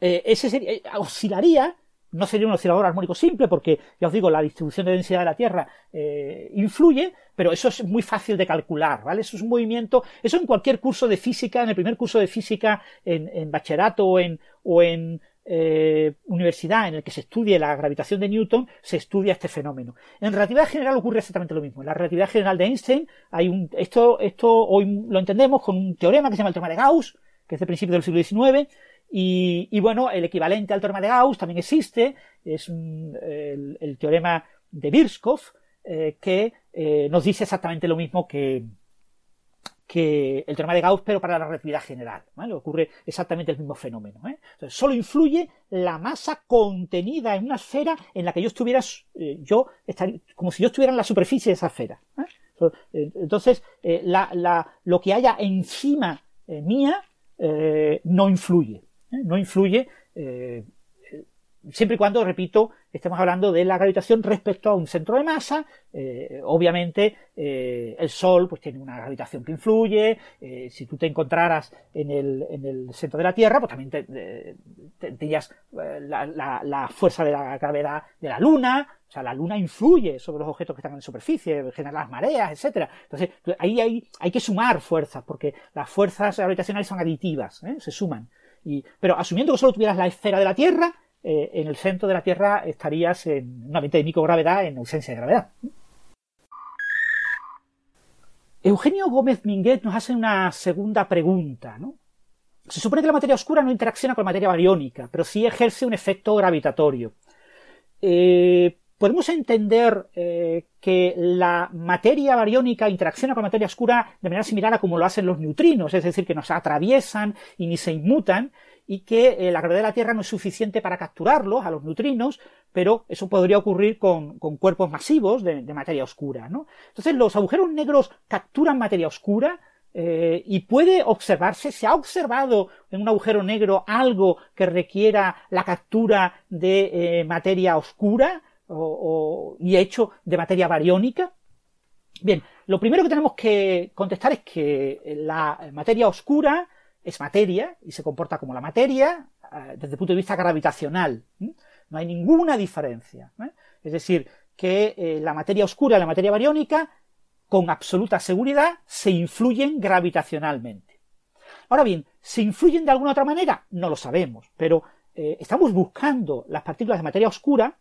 ese sería, oscilaría no sería un oscilador armónico simple porque, ya os digo, la distribución de densidad de la Tierra eh, influye, pero eso es muy fácil de calcular, ¿vale? Eso es un movimiento, eso en cualquier curso de física, en el primer curso de física en, bachillerato o en, o en eh, universidad en el que se estudie la gravitación de Newton, se estudia este fenómeno. En relatividad general ocurre exactamente lo mismo. En la relatividad general de Einstein hay un, esto, esto hoy lo entendemos con un teorema que se llama el teorema de Gauss, que es de principios del siglo XIX, y, bueno, el equivalente al teorema de Gauss también existe, es el, teorema de Birskov, eh, que eh, nos dice exactamente lo mismo que, el teorema de Gauss, pero para la relatividad general. Ocurre exactamente el mismo fenómeno. ¿eh? Solo influye la masa contenida en una esfera en la que yo estuviera, yo como si yo estuviera en la superficie de esa esfera. Entonces, lo que haya encima mía no influye. ¿Eh? no influye eh, siempre y cuando, repito, estemos hablando de la gravitación respecto a un centro de masa. Eh, obviamente, el Sol pues tiene una gravitación que influye. si tú te encontraras en el, en el, centro de la Tierra, pues también tendrías la, fuerza de la gravedad de la Luna. O sea, la Luna influye sobre los objetos que están en la superficie, genera las mareas, etcétera. Entonces, ahí hay, hay que sumar fuerzas, porque las fuerzas gravitacionales son aditivas, se suman pero asumiendo que solo tuvieras la esfera de la Tierra, eh, en el centro de la Tierra estarías en un ambiente de microgravedad en ausencia de gravedad. Eugenio Gómez Minguet nos hace una segunda pregunta. Se supone que la materia oscura no interacciona con la materia bariónica, pero sí ejerce un efecto gravitatorio. Eh, podemos entender eh, que la materia bariónica interacciona con la materia oscura de manera similar a como lo hacen los neutrinos, es decir, que nos atraviesan y ni se inmutan, y que eh, la gravedad de la Tierra no es suficiente para capturarlos, a los neutrinos, pero eso podría ocurrir con, cuerpos masivos de, materia oscura. ¿no? Entonces, los agujeros negros capturan materia oscura, eh, y puede observarse, se ha observado en un agujero negro algo que requiera la captura de materia oscura, o, y hecho de materia bariónica? Bien, lo primero que tenemos que contestar es que la materia oscura es materia y se comporta como la materia eh, desde el punto de vista gravitacional. No hay ninguna diferencia. ¿eh? Es decir, que eh, la materia oscura y la materia bariónica, con absoluta seguridad, se influyen gravitacionalmente. Ahora bien, ¿se influyen de alguna otra manera? No lo sabemos, pero estamos buscando las partículas de materia oscura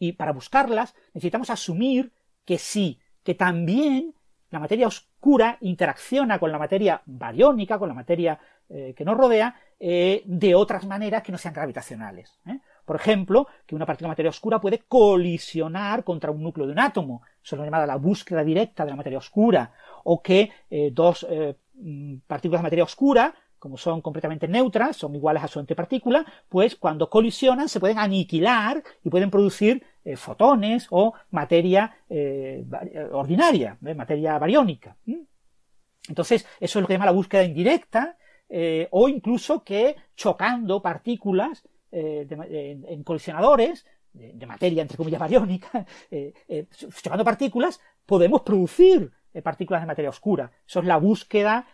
y para buscarlas necesitamos asumir que sí, que también la materia oscura interacciona con la materia bariónica, con la materia eh, que nos rodea, eh, de otras maneras que no sean gravitacionales. ¿eh? Por ejemplo, que una partícula de materia oscura puede colisionar contra un núcleo de un átomo, eso es lo llamada la búsqueda directa de la materia oscura, o que dos mm, partículas de materia oscura como son completamente neutras, son iguales a su antipartícula, pues cuando colisionan se pueden aniquilar y pueden producir eh, fotones o materia eh, ordinaria, ¿eh? materia bariónica. Entonces, eso es lo que se llama la búsqueda indirecta, o incluso que chocando partículas en, colisionadores, de, materia, entre comillas, bariónica, chocando partículas, podemos producir partículas de materia oscura. Eso es la búsqueda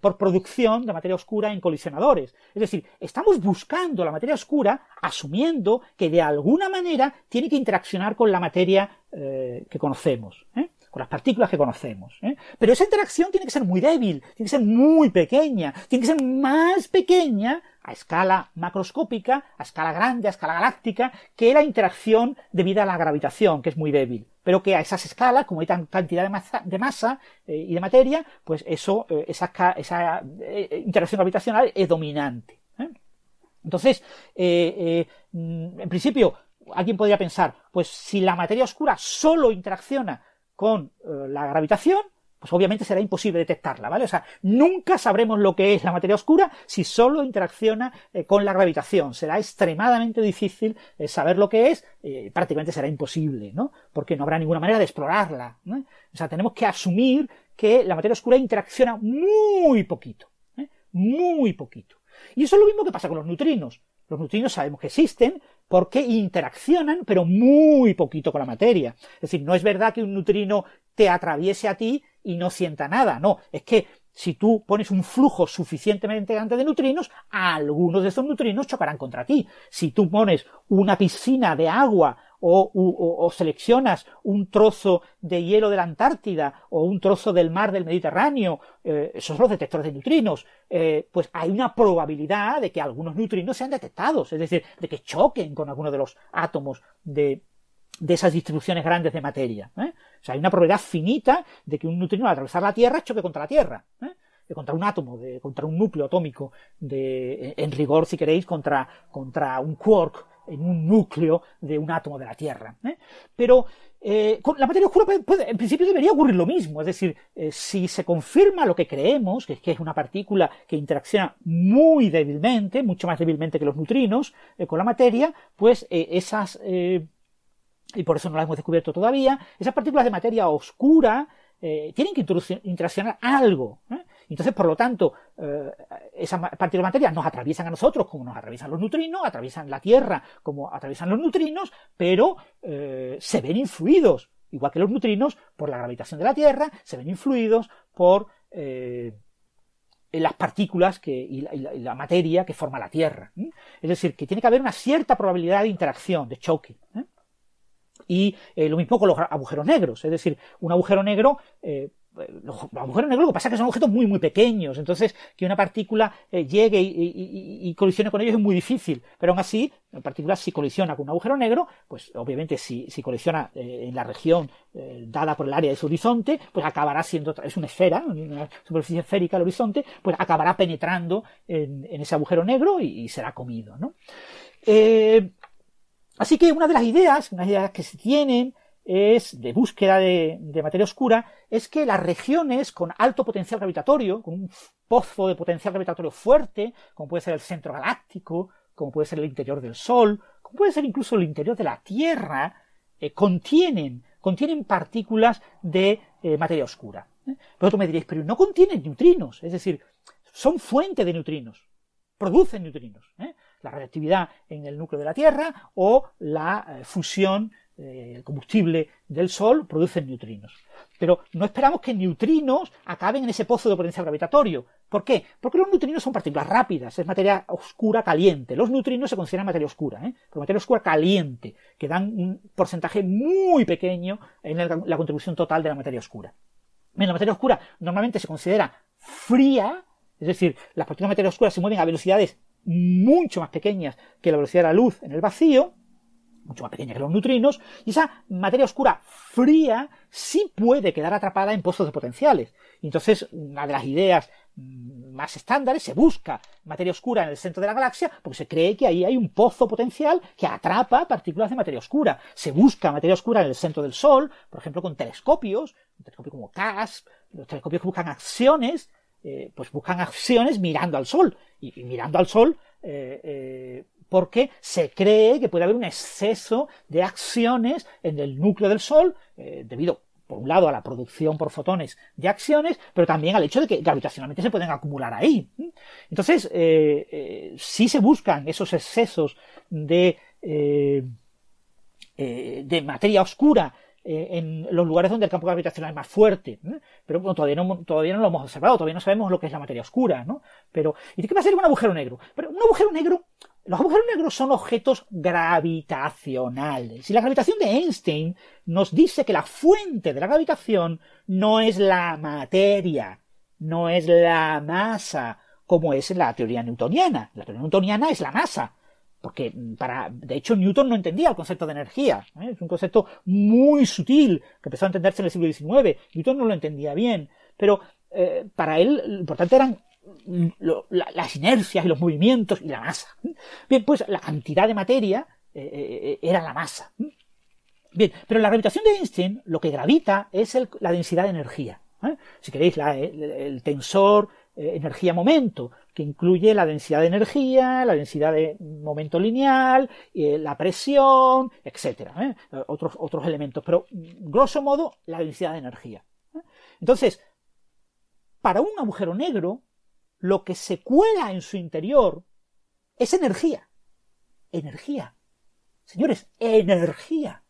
por producción de materia oscura en colisionadores. Es decir, estamos buscando la materia oscura asumiendo que de alguna manera tiene que interaccionar con la materia que conocemos con las partículas que conocemos. ¿eh? Pero esa interacción tiene que ser muy débil, tiene que ser muy pequeña, tiene que ser más pequeña a escala macroscópica, a escala grande, a escala galáctica, que la interacción debida a la gravitación, que es muy débil. Pero que a esas escalas, como hay tan cantidad de masa, eh, y de materia, pues eso, eh, esa, esa interacción gravitacional es dominante. Entonces, mm, en principio, alguien podría pensar, pues si la materia oscura solo interacciona con eh, la gravitación, pues obviamente será imposible detectarla, ¿vale? O sea, nunca sabremos lo que es la materia oscura si solo interacciona eh, con la gravitación. Será extremadamente difícil eh, saber lo que es, prácticamente será imposible, ¿no? Porque no habrá ninguna manera de explorarla. O sea, tenemos que asumir que la materia oscura interacciona muy poquito, muy poquito. Y eso es lo mismo que pasa con los neutrinos. Los neutrinos sabemos que existen, porque interaccionan, pero muy poquito con la materia. Es decir, no es verdad que un neutrino te atraviese a ti y no sienta nada, no, es que si tú pones un flujo suficientemente grande de neutrinos, algunos de esos neutrinos chocarán contra ti. Si tú pones una piscina de agua o, seleccionas un trozo de hielo de la Antártida o un trozo del mar del Mediterráneo, eh, esos son los detectores de neutrinos, eh, pues hay una probabilidad de que algunos neutrinos sean detectados, es decir, de que choquen con alguno de los átomos de, esas distribuciones grandes de materia. ¿eh? O sea, hay una probabilidad finita de que un neutrino al atravesar la Tierra choque contra la Tierra. contra un átomo, de, contra un núcleo atómico, de, en rigor, si queréis, contra, contra un quark en un núcleo de un átomo de la Tierra. ¿eh? Pero eh, con la materia oscura, en principio debería ocurrir lo mismo. Es decir, eh, si se confirma lo que creemos, que es, que es una partícula que interacciona muy débilmente, mucho más débilmente que los neutrinos, con la materia, pues esas, y por eso no las hemos descubierto todavía, esas partículas de materia oscura tienen que interaccionar algo. Entonces, por lo tanto, eh, esas partículas de materia nos atraviesan a nosotros como nos atraviesan los neutrinos, atraviesan la Tierra como atraviesan los neutrinos, pero eh, se ven influidos, igual que los neutrinos, por la gravitación de la Tierra, se ven influidos por eh, las partículas que, y, la, materia que forma la Tierra. Es decir, que tiene que haber una cierta probabilidad de interacción, de choque. Y lo mismo con los agujeros negros, es decir, un agujero negro los agujeros negros lo que pasa es que son objetos muy muy pequeños, entonces que una partícula eh, llegue y, colisione con ellos es muy difícil, pero aún así, en particular si colisiona con un agujero negro, pues obviamente si, si colisiona eh, en la región eh, dada por el área de su horizonte, pues acabará siendo, es una esfera, una superficie esférica el horizonte, pues acabará penetrando en, ese agujero negro y, será comido, ¿no? Así que una de las ideas, unas ideas que se tienen, es de búsqueda de, materia oscura es que las regiones con alto potencial gravitatorio, con un pozo de potencial gravitatorio fuerte, como puede ser el centro galáctico, como puede ser el interior del Sol, como puede ser incluso el interior de la Tierra, eh, contienen, contienen partículas de eh, materia oscura. ¿eh? Pero tú me diréis, pero no contienen neutrinos, es decir, son fuente de neutrinos, producen neutrinos. La radioactividad en el núcleo de la Tierra o la fusión eh, el combustible del Sol producen neutrinos. Pero no esperamos que neutrinos acaben en ese pozo de potencial gravitatorio. ¿Por qué? Porque los neutrinos son partículas rápidas, es materia oscura caliente. Los neutrinos se consideran materia oscura, ¿eh? pero materia oscura caliente, que dan un porcentaje muy pequeño en la contribución total de la materia oscura. Bien, la materia oscura normalmente se considera fría, es decir, las partículas de materia oscura se mueven a velocidades mucho más pequeñas que la velocidad de la luz en el vacío, mucho más pequeña que los neutrinos, y esa materia oscura fría sí puede quedar atrapada en pozos de potenciales. Y entonces, una de las ideas mm, más estándares, se busca materia oscura en el centro de la galaxia, porque se cree que ahí hay un pozo potencial que atrapa partículas de materia oscura. Se busca materia oscura en el centro del Sol, por ejemplo, con telescopios, un telescopio como CASP, los telescopios que buscan acciones, eh, pues buscan acciones mirando al Sol. Y, mirando al Sol, eh, eh, porque se cree que puede haber un exceso de acciones en el núcleo del Sol, debido, por un lado, a la producción por fotones de acciones, pero también al hecho de que gravitacionalmente se pueden acumular ahí. Entonces, si se buscan esos excesos de de materia oscura eh, en los lugares donde el campo gravitacional es más fuerte. Pero todavía, no, todavía no lo hemos observado, todavía no sabemos lo que es la materia oscura. ¿no? Pero, ¿Y qué pasa con un agujero negro? Pero un agujero negro, los agujeros negros son objetos gravitacionales. Y la gravitación de Einstein nos dice que la fuente de la gravitación no es la materia, no es la masa, como es en la teoría newtoniana. La teoría newtoniana es la masa porque para, de hecho Newton no entendía el concepto de energía, ¿eh? es un concepto muy sutil que empezó a entenderse en el siglo XIX, Newton no lo entendía bien, pero eh, para él lo importante eran las inercias y los movimientos y la masa. Bien, pues la cantidad de materia eh, era la masa. Bien, pero en la gravitación de Einstein lo que gravita es la densidad de energía. Si queréis, el, tensor energía-momento, que incluye la densidad de energía, la densidad de momento lineal, eh, la presión, etcétera, ¿eh? otros, otros elementos, pero grosso modo la densidad de energía. ¿eh? Entonces, para un agujero negro, lo que se cuela en su interior es energía. Energía. Señores, energía.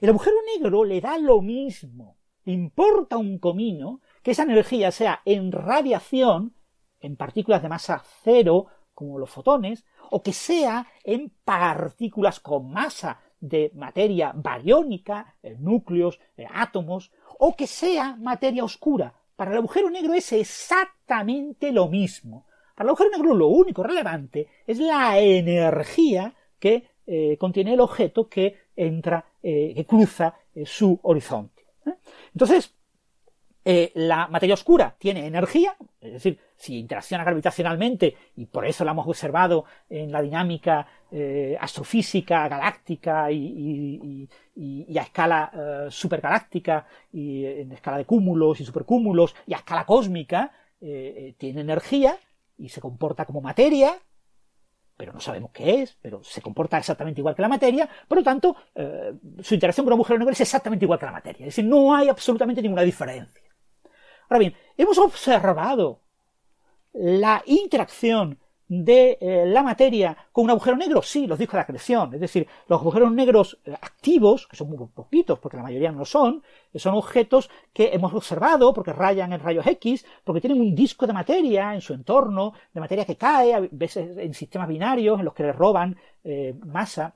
El agujero negro le da lo mismo. Le importa un comino que esa energía sea en radiación en partículas de masa cero, como los fotones, o que sea en partículas con masa de materia bariónica, eh, núcleos, eh, átomos, o que sea materia oscura. Para el agujero negro es exactamente lo mismo. Para el agujero negro lo único relevante es la energía que eh, contiene el objeto que entra, que cruza su horizonte. Entonces, la materia oscura tiene energía, es decir, si interacciona gravitacionalmente, y por eso lo hemos observado en la dinámica eh, astrofísica galáctica y, a escala eh, supergaláctica, y en escala de cúmulos y supercúmulos, y a escala cósmica, eh, tiene energía y se comporta como materia, pero no sabemos qué es, pero se comporta exactamente igual que la materia, por lo tanto, su interacción con un agujero negro es exactamente igual que la materia, es decir, no hay absolutamente ninguna diferencia. Ahora bien, hemos observado la interacción de eh, la materia con un agujero negro? Sí, los discos de acreción. Es decir, los agujeros negros eh, activos, que son muy poquitos, porque la mayoría no lo son, son objetos que hemos observado porque rayan en rayos X, porque tienen un disco de materia en su entorno, de materia que cae, a veces en sistemas binarios en los que le roban eh, masa.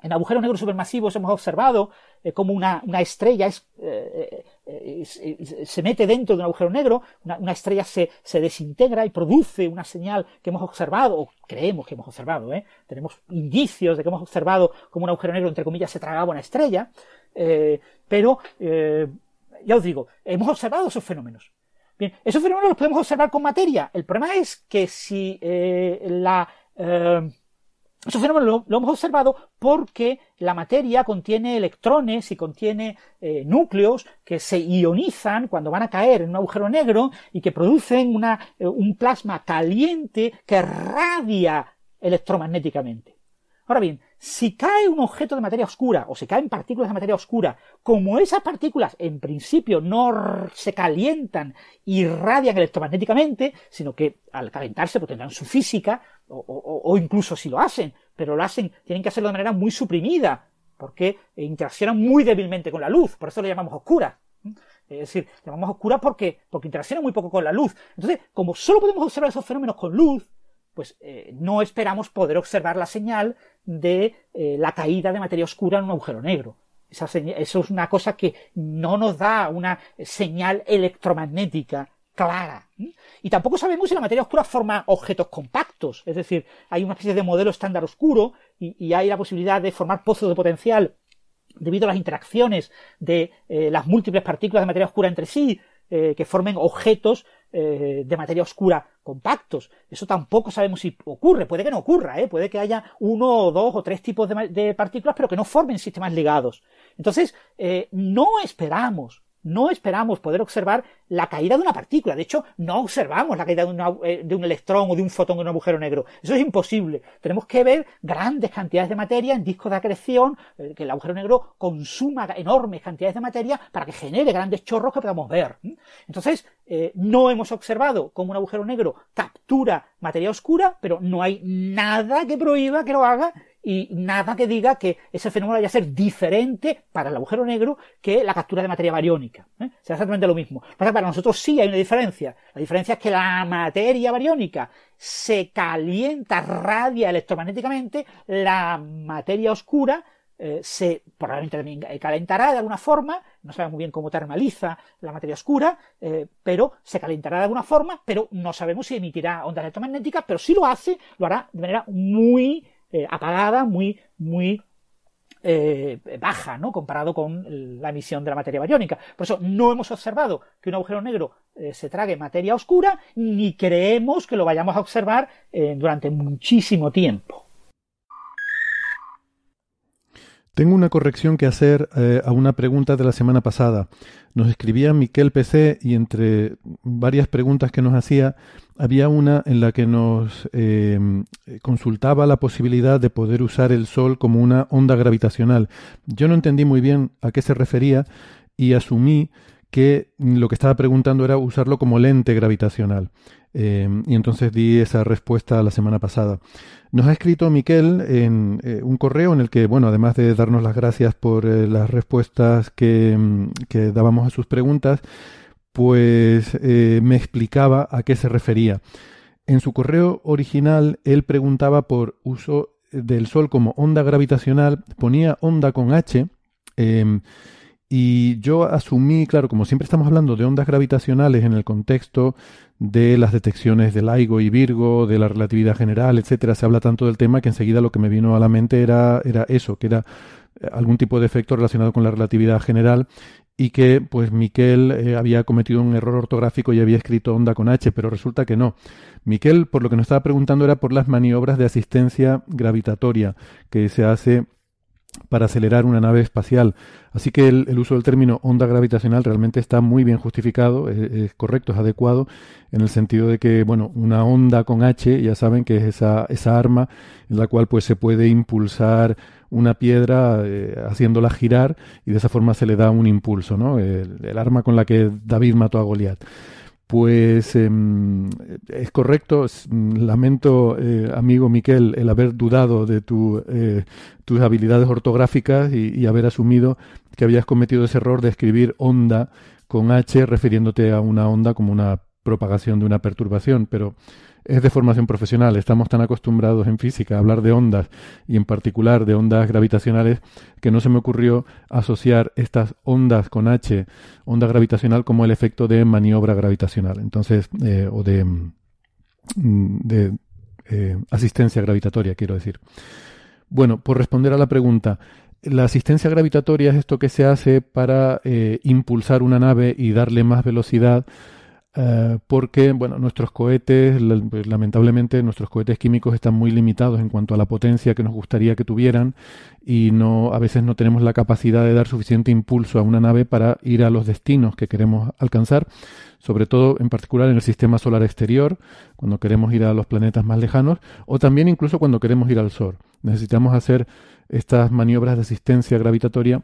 En agujeros negros supermasivos hemos observado eh, como una, estrella eh, eh, se mete dentro de un agujero negro, una, estrella se, desintegra y produce una señal que hemos observado, o creemos que hemos observado, tenemos indicios de que hemos observado como un agujero negro, entre comillas, se tragaba una estrella, pero ya os digo, hemos observado esos fenómenos. Bien, esos fenómenos los podemos observar con materia. El problema es que si la eso fenómeno lo, hemos observado porque la materia contiene electrones y contiene eh, núcleos que se ionizan cuando van a caer en un agujero negro y que producen eh, un plasma caliente que radia electromagnéticamente. Ahora bien, si cae un objeto de materia oscura o se caen partículas de materia oscura, como esas partículas en principio no se calientan y radian electromagnéticamente, sino que al calentarse pues tendrán su física, o, incluso si lo hacen, pero lo hacen, tienen que hacerlo de manera muy suprimida, porque interaccionan muy débilmente con la luz, por eso lo llamamos oscura. Es decir, llamamos oscura porque, porque interaccionan muy poco con la luz. Entonces, como solo podemos observar esos fenómenos con luz, pues eh, no esperamos poder observar la señal de eh, la caída de materia oscura en un agujero negro. eso es una cosa que no nos da una señal electromagnética clara. Y tampoco sabemos si la materia oscura forma objetos compactos, es decir, hay una especie de modelo estándar oscuro y, hay la posibilidad de formar pozos de potencial debido a las interacciones de eh, las múltiples partículas de materia oscura entre sí, que formen objetos eh, de materia oscura compactos. Eso tampoco sabemos si ocurre, puede que no ocurra, ¿eh? puede que haya uno o dos o tres tipos de, partículas, pero que no formen sistemas ligados. Entonces, eh, no esperamos no esperamos poder observar la caída de una partícula. De hecho, no observamos la caída de, de, un electrón o de un fotón en un agujero negro. Eso es imposible. Tenemos que ver grandes cantidades de materia en discos de acreción, que el agujero negro consuma enormes cantidades de materia para que genere grandes chorros que podamos ver. Entonces, eh, no hemos observado cómo un agujero negro captura materia oscura, pero no hay nada que prohíba que lo haga y nada que diga que ese fenómeno vaya a ser diferente para el agujero negro que la captura de materia bariónica. ¿eh? Será exactamente lo mismo. Para nosotros sí hay una diferencia. La diferencia es que la materia bariónica se calienta, radia electromagnéticamente, la materia oscura eh, se probablemente también calentará de alguna forma, no sabemos muy bien cómo termaliza la materia oscura, eh, pero se calentará de alguna forma, pero no sabemos si emitirá ondas electromagnéticas, pero si lo hace, lo hará de manera muy eh, apagada, muy, muy baja, ¿no? Comparado con la emisión de la materia bariónica. Por eso no hemos observado que un agujero negro se trague materia oscura, ni creemos que lo vayamos a observar durante muchísimo tiempo. Tengo una corrección que hacer eh, a una pregunta de la semana pasada. Nos escribía Miquel PC y entre varias preguntas que nos hacía, había una en la que nos eh, consultaba la posibilidad de poder usar el Sol como una onda gravitacional. Yo no entendí muy bien a qué se refería y asumí que lo que estaba preguntando era usarlo como lente gravitacional. Eh, y entonces di esa respuesta la semana pasada. Nos ha escrito Miquel en eh, un correo en el que, bueno, además de darnos las gracias por eh, las respuestas que, mm, que, dábamos a sus preguntas, pues me explicaba a qué se refería. En su correo original, él preguntaba por uso del Sol como onda gravitacional, ponía onda con H, em, y yo asumí, claro, como siempre estamos hablando de ondas gravitacionales en el contexto de las detecciones de LIGO y Virgo, de la relatividad general, etcétera, se habla tanto del tema que enseguida lo que me vino a la mente era, era eso, que era eh, algún tipo de efecto relacionado con la relatividad general y que pues Miquel eh, había cometido un error ortográfico y había escrito onda con H, pero resulta que no. Miquel, por lo que nos estaba preguntando, era por las maniobras de asistencia gravitatoria que se hace para acelerar una nave espacial. Así que el, uso del término onda gravitacional realmente está muy bien justificado, es, correcto, es adecuado, en el sentido de que, bueno, una onda con H, ya saben que es esa, esa arma en la cual pues se puede impulsar una piedra eh, haciéndola girar y de esa forma se le da un impulso, ¿no? el arma con la que David mató a Goliat. Pues em, es correcto. Lamento, eh, amigo Miquel, el haber dudado de eh, tus habilidades ortográficas y, haber asumido que habías cometido ese error de escribir onda con H refiriéndote a una onda como una propagación de una perturbación. Pero es de formación profesional. Estamos tan acostumbrados en física a hablar de ondas y en particular de ondas gravitacionales que no se me ocurrió asociar estas ondas con H, onda gravitacional, como el efecto de maniobra gravitacional. Entonces, eh, o de, mm, eh, asistencia gravitatoria, quiero decir. Bueno, por responder a la pregunta, la asistencia gravitatoria es esto que se hace para eh, impulsar una nave y darle más velocidad eh, porque bueno, nuestros cohetes, lamentablemente, nuestros cohetes químicos están muy limitados en cuanto a la potencia que nos gustaría que tuvieran y no, a veces no tenemos la capacidad de dar suficiente impulso a una nave para ir a los destinos que queremos alcanzar, sobre todo en particular en el sistema solar exterior, cuando queremos ir a los planetas más lejanos, o también incluso cuando queremos ir al Sol. Necesitamos hacer estas maniobras de asistencia gravitatoria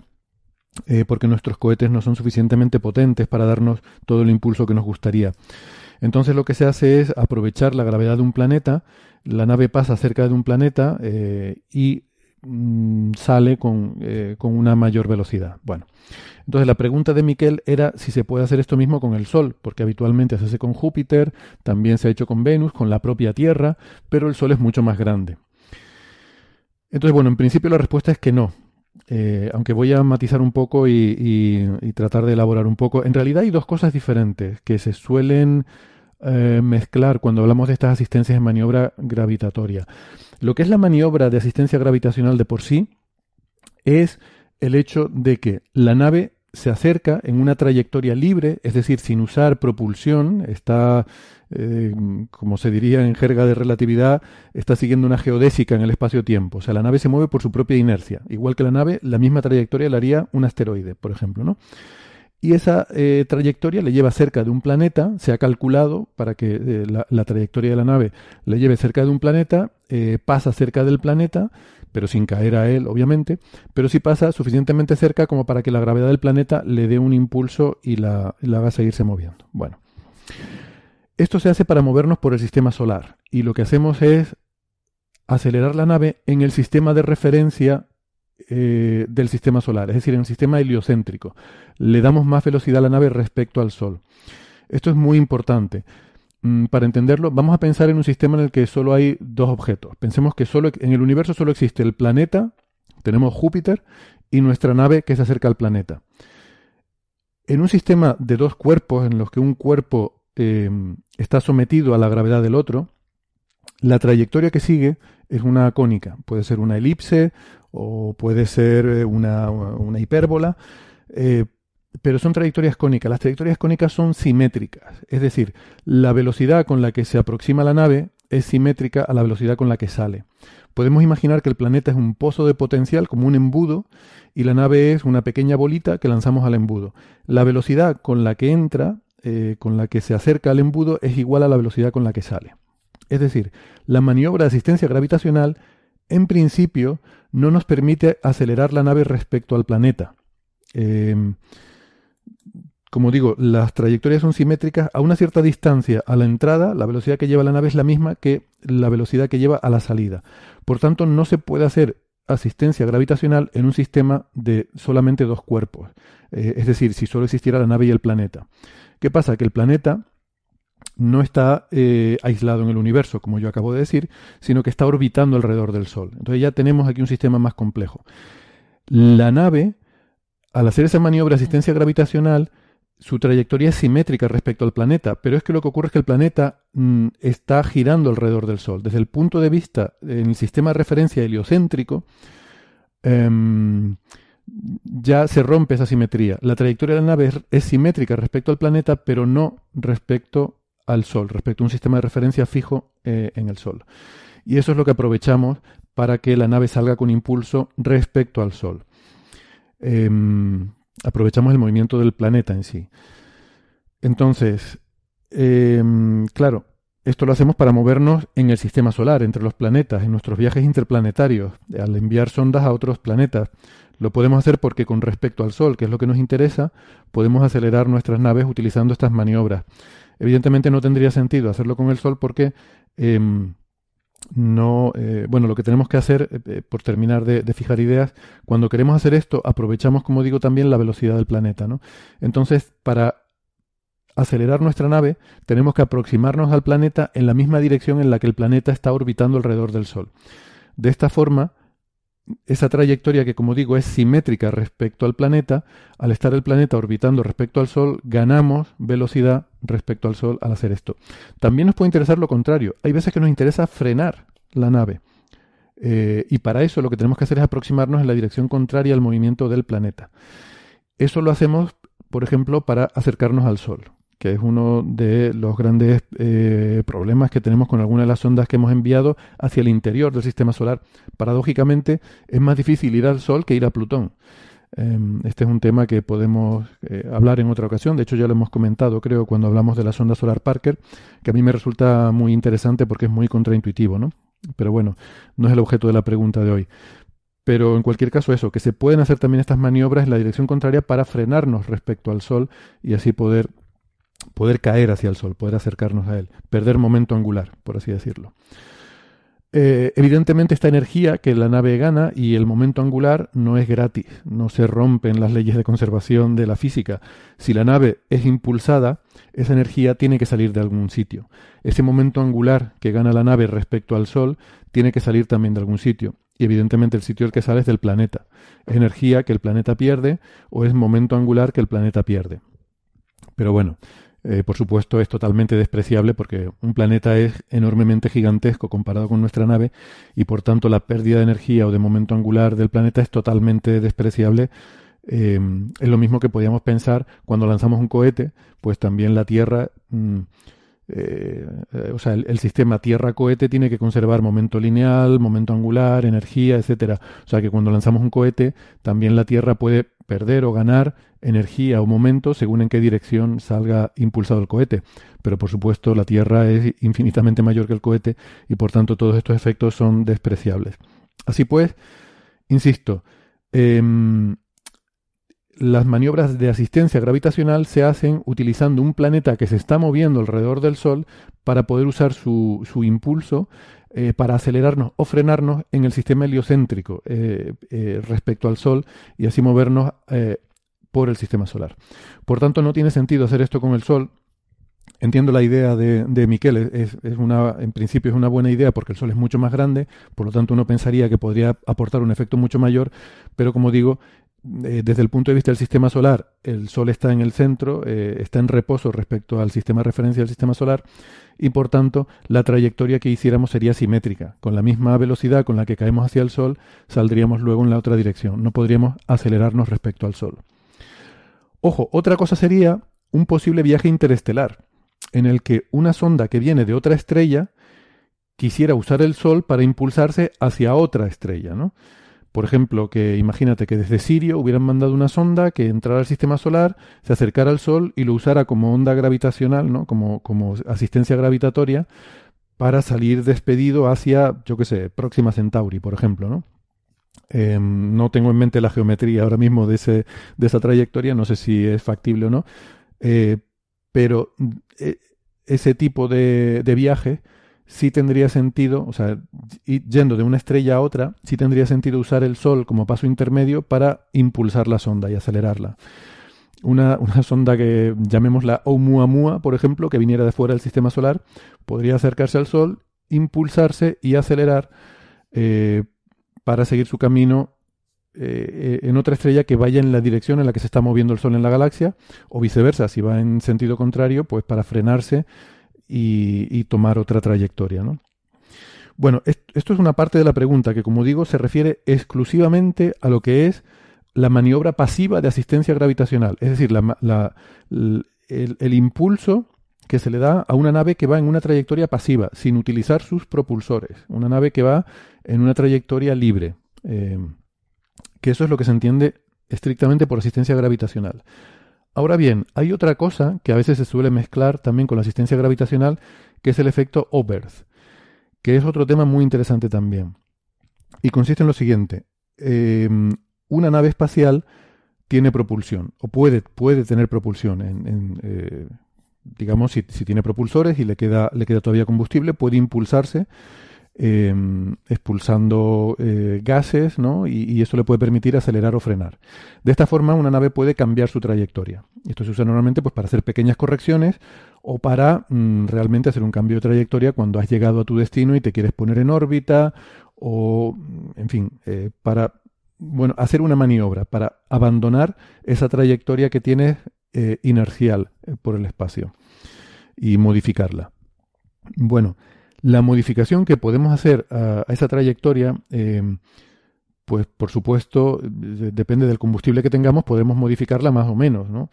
eh, porque nuestros cohetes no son suficientemente potentes para darnos todo el impulso que nos gustaría. Entonces lo que se hace es aprovechar la gravedad de un planeta, la nave pasa cerca de un planeta eh, y mm, sale con, eh, con, una mayor velocidad. Bueno, entonces la pregunta de Miquel era si se puede hacer esto mismo con el Sol, porque habitualmente se hace con Júpiter, también se ha hecho con Venus, con la propia Tierra, pero el Sol es mucho más grande. Entonces, bueno, en principio la respuesta es que no, eh, aunque voy a matizar un poco y, tratar de elaborar un poco, en realidad hay dos cosas diferentes que se suelen eh, mezclar cuando hablamos de estas asistencias en maniobra gravitatoria. Lo que es la maniobra de asistencia gravitacional de por sí es el hecho de que la nave se acerca en una trayectoria libre, es decir, sin usar propulsión, está, eh, como se diría en jerga de relatividad, está siguiendo una geodésica en el espacio-tiempo. O sea, la nave se mueve por su propia inercia. Igual que la nave, la misma trayectoria la haría un asteroide, por ejemplo, ¿no? Y esa eh, trayectoria le lleva cerca de un planeta, se ha calculado para que eh, la, trayectoria de la nave le lleve cerca de un planeta, pasa cerca del planeta, pero sin caer a él, obviamente, pero sí pasa suficientemente cerca como para que la gravedad del planeta le dé un impulso y la, haga seguirse moviendo. Bueno, esto se hace para movernos por el sistema solar y lo que hacemos es acelerar la nave en el sistema de referencia eh, del sistema solar, es decir, en el sistema heliocéntrico. Le damos más velocidad a la nave respecto al Sol. Esto es muy importante. Mm, para entenderlo, vamos a pensar en un sistema en el que solo hay dos objetos. Pensemos que solo en el universo solo existe el planeta, tenemos Júpiter, y nuestra nave que se acerca al planeta. En un sistema de dos cuerpos, en los que un cuerpo eh, está sometido a la gravedad del otro, la trayectoria que sigue es una cónica. Puede ser una elipse o puede ser eh, una, hipérbola. Eh, pero son trayectorias cónicas. Las trayectorias cónicas son simétricas, es decir, la velocidad con la que se aproxima la nave es simétrica a la velocidad con la que sale. Podemos imaginar que el planeta es un pozo de potencial como un embudo y la nave es una pequeña bolita que lanzamos al embudo. La velocidad con la que entra, eh, con la que se acerca al embudo, es igual a la velocidad con la que sale. Es decir, la maniobra de asistencia gravitacional, en principio, no nos permite acelerar la nave respecto al planeta. Eh, como digo, las trayectorias son simétricas a una cierta distancia a la entrada, la velocidad que lleva la nave es la misma que la velocidad que lleva a la salida. Por tanto, no se puede hacer asistencia gravitacional en un sistema de solamente dos cuerpos. Eh, es decir, si solo existiera la nave y el planeta. ¿Qué pasa? Que el planeta no está eh, aislado en el universo, como yo acabo de decir, sino que está orbitando alrededor del Sol. Entonces ya tenemos aquí un sistema más complejo. La nave, al hacer esa maniobra de asistencia gravitacional, su trayectoria es simétrica respecto al planeta, pero es que lo que ocurre es que el planeta mm, está girando alrededor del Sol. Desde el punto de vista en el sistema de referencia heliocéntrico, em, ya se rompe esa simetría. La trayectoria de la nave es, simétrica respecto al planeta, pero no respecto al Sol, respecto a un sistema de referencia fijo eh, en el Sol. Y eso es lo que aprovechamos para que la nave salga con impulso respecto al Sol. Em, aprovechamos el movimiento del planeta en sí. Entonces, em, claro, esto lo hacemos para movernos en el sistema solar, entre los planetas, en nuestros viajes interplanetarios, al enviar sondas a otros planetas. Lo podemos hacer porque con respecto al Sol, que es lo que nos interesa, podemos acelerar nuestras naves utilizando estas maniobras. Evidentemente no tendría sentido hacerlo con el Sol porque em, no, eh, bueno, lo que tenemos que hacer, eh, eh, por terminar de, fijar ideas, cuando queremos hacer esto, aprovechamos, como digo, también la velocidad del planeta, ¿no? Entonces, para acelerar nuestra nave, tenemos que aproximarnos al planeta en la misma dirección en la que el planeta está orbitando alrededor del Sol. De esta forma, esa trayectoria que, como digo, es simétrica respecto al planeta, al estar el planeta orbitando respecto al Sol, ganamos velocidad respecto al Sol al hacer esto. También nos puede interesar lo contrario. Hay veces que nos interesa frenar la nave. Eh, y para eso lo que tenemos que hacer es aproximarnos en la dirección contraria al movimiento del planeta. Eso lo hacemos, por ejemplo, para acercarnos al Sol que es uno de los grandes eh, problemas que tenemos con algunas de las sondas que hemos enviado hacia el interior del sistema solar. Paradójicamente, es más difícil ir al Sol que ir a Plutón. Em, este es un tema que podemos eh, hablar en otra ocasión. De hecho, ya lo hemos comentado, creo, cuando hablamos de la sonda solar Parker, que a mí me resulta muy interesante porque es muy contraintuitivo, ¿no? Pero bueno, no es el objeto de la pregunta de hoy. Pero en cualquier caso, eso, que se pueden hacer también estas maniobras en la dirección contraria para frenarnos respecto al Sol y así poder poder caer hacia el Sol, poder acercarnos a él, perder momento angular, por así decirlo. Eh, evidentemente esta energía que la nave gana y el momento angular no es gratis, no se rompen las leyes de conservación de la física. Si la nave es impulsada, esa energía tiene que salir de algún sitio. Ese momento angular que gana la nave respecto al Sol tiene que salir también de algún sitio. Y evidentemente el sitio al que sale es del planeta. Es energía que el planeta pierde o es momento angular que el planeta pierde. Pero bueno, eh, por supuesto, es totalmente despreciable porque un planeta es enormemente gigantesco comparado con nuestra nave y por tanto la pérdida de energía o de momento angular del planeta es totalmente despreciable. Eh, es lo mismo que podíamos pensar cuando lanzamos un cohete, pues también la Tierra mm, eh, o sea, el, sistema Tierra-cohete tiene que conservar momento lineal, momento angular, energía, etcétera. O sea que cuando lanzamos un cohete, también la Tierra puede perder o ganar energía o momento según en qué dirección salga impulsado el cohete. Pero por supuesto la Tierra es infinitamente mayor que el cohete y por tanto todos estos efectos son despreciables. Así pues, insisto, em, las maniobras de asistencia gravitacional se hacen utilizando un planeta que se está moviendo alrededor del Sol para poder usar su, su impulso eh, para acelerarnos o frenarnos en el sistema heliocéntrico eh, eh, respecto al Sol y así movernos por el sistema solar. Por tanto, no tiene sentido hacer esto con el Sol. Entiendo la idea de, de Miquel, es, es, una, en principio es una buena idea porque el Sol es mucho más grande, por lo tanto uno pensaría que podría aportar un efecto mucho mayor, pero como digo, desde el punto de vista del sistema solar, el Sol está en el centro, eh, está en reposo respecto al sistema de referencia del sistema solar y por tanto la trayectoria que hiciéramos sería simétrica. Con la misma velocidad con la que caemos hacia el Sol, saldríamos luego en la otra dirección. No podríamos acelerarnos respecto al Sol. Ojo, otra cosa sería un posible viaje interestelar, en el que una sonda que viene de otra estrella quisiera usar el Sol para impulsarse hacia otra estrella, ¿no? Por ejemplo, que imagínate que desde Sirio hubieran mandado una sonda que entrara al sistema solar, se acercara al Sol y lo usara como onda gravitacional, ¿no? como, como asistencia gravitatoria, para salir despedido hacia, yo qué sé, Próxima Centauri, por ejemplo, ¿no? Em, no tengo en mente la geometría ahora mismo de, ese, de esa trayectoria, no sé si es factible o no, eh, pero eh, ese tipo de, de viaje sí tendría sentido, o sea, yendo de una estrella a otra, sí tendría sentido usar el Sol como paso intermedio para impulsar la sonda y acelerarla. Una, una sonda que llamémosla Oumuamua, por ejemplo, que viniera de fuera del sistema solar, podría acercarse al Sol, impulsarse y acelerar eh, para seguir su camino eh, en otra estrella que vaya en la dirección en la que se está moviendo el Sol en la galaxia, o viceversa, si va en sentido contrario, pues para frenarse y, tomar otra trayectoria. ¿no? Bueno, esto es una parte de la pregunta que, como digo, se refiere exclusivamente a lo que es la maniobra pasiva de asistencia gravitacional, es decir, el, impulso que se le da a una nave que va en una trayectoria pasiva, sin utilizar sus propulsores, una nave que va en una trayectoria libre, eh, que eso es lo que se entiende estrictamente por asistencia gravitacional. Ahora bien, hay otra cosa que a veces se suele mezclar también con la asistencia gravitacional, que es el efecto Oberth, que es otro tema muy interesante también. Y consiste en lo siguiente. Em, una nave espacial tiene propulsión, o puede, puede tener propulsión. Eh, digamos, si, si, tiene propulsores y le queda, le queda todavía combustible, puede impulsarse Em, expulsando eh, gases, ¿no? Y, eso le puede permitir acelerar o frenar. De esta forma, una nave puede cambiar su trayectoria. Esto se usa normalmente pues, para hacer pequeñas correcciones o para mm, realmente hacer un cambio de trayectoria cuando has llegado a tu destino y te quieres poner en órbita o, en fin, eh, para bueno, hacer una maniobra, para abandonar esa trayectoria que tienes eh, inercial por el espacio y modificarla. Bueno, la modificación que podemos hacer a, esa trayectoria, em, pues por supuesto, depende del combustible que tengamos, podemos modificarla más o menos, ¿no?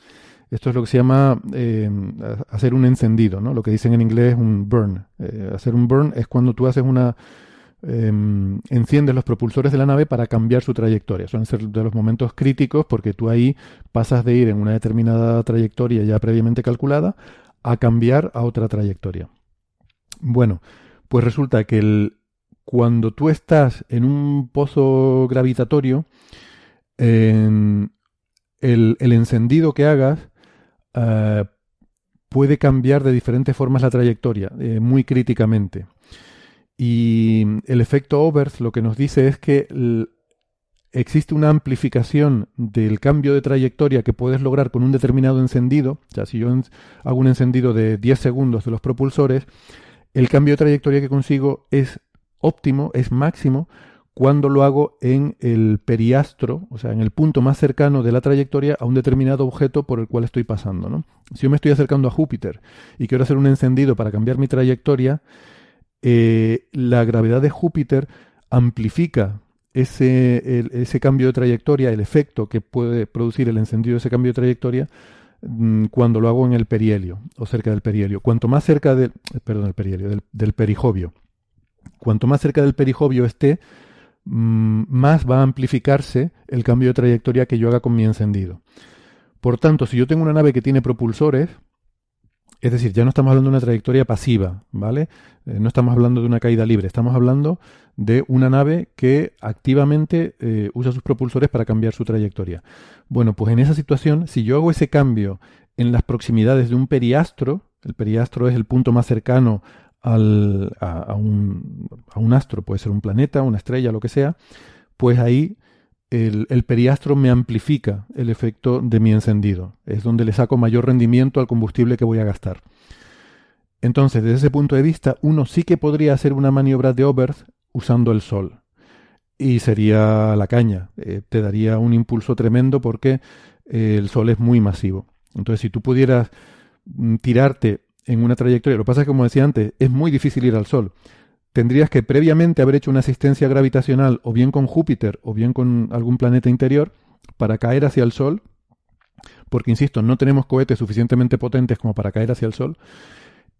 Esto es lo que se llama em, hacer un encendido, ¿no? Lo que dicen en inglés un burn. Eh, hacer un burn es cuando tú haces una... Em, enciendes los propulsores de la nave para cambiar su trayectoria. Suelen ser de los momentos críticos porque tú ahí pasas de ir en una determinada trayectoria ya previamente calculada a cambiar a otra trayectoria. Bueno, pues resulta que el, cuando tú estás en un pozo gravitatorio, el, encendido que hagas eh, puede cambiar de diferentes formas la trayectoria, eh, muy críticamente. Y el efecto Oberth lo que nos dice es que existe una amplificación del cambio de trayectoria que puedes lograr con un determinado encendido. O sea, si yo hago un encendido de 10 segundos de los propulsores, el cambio de trayectoria que consigo es óptimo, es máximo, cuando lo hago en el periastro, o sea, en el punto más cercano de la trayectoria a un determinado objeto por el cual estoy pasando. Si yo me estoy acercando a Júpiter y quiero hacer un encendido para cambiar mi trayectoria, eh, la gravedad de Júpiter amplifica ese, ese cambio de trayectoria, el efecto que puede producir el encendido de ese cambio de trayectoria, Mm, cuando lo hago en el perihelio o cerca del perihelio. Cuanto más cerca del, perdón, el perihelio, del, del cuanto más cerca del perijovio esté, mm, más va a amplificarse el cambio de trayectoria que yo haga con mi encendido. Por tanto, si yo tengo una nave que tiene propulsores, es decir, ya no estamos hablando de una trayectoria pasiva, ¿vale? Eh, no estamos hablando de una caída libre, estamos hablando de una nave que activamente eh, usa sus propulsores para cambiar su trayectoria. Bueno, pues en esa situación, si yo hago ese cambio en las proximidades de un periastro, el periastro es el punto más cercano al, a, un, a, un, astro, puede ser un planeta, una estrella, lo que sea, pues ahí el, el, periastro me amplifica el efecto de mi encendido. Es donde le saco mayor rendimiento al combustible que voy a gastar. Entonces, desde ese punto de vista, uno sí que podría hacer una maniobra de Oberth usando el Sol. Y sería la caña. Eh, te daría un impulso tremendo porque eh, el Sol es muy masivo. Entonces, si tú pudieras mm, tirarte en una trayectoria, lo que pasa es que, como decía antes, es muy difícil ir al Sol. Tendrías que previamente haber hecho una asistencia gravitacional o bien con Júpiter o bien con algún planeta interior para caer hacia el Sol, porque, insisto, no tenemos cohetes suficientemente potentes como para caer hacia el Sol.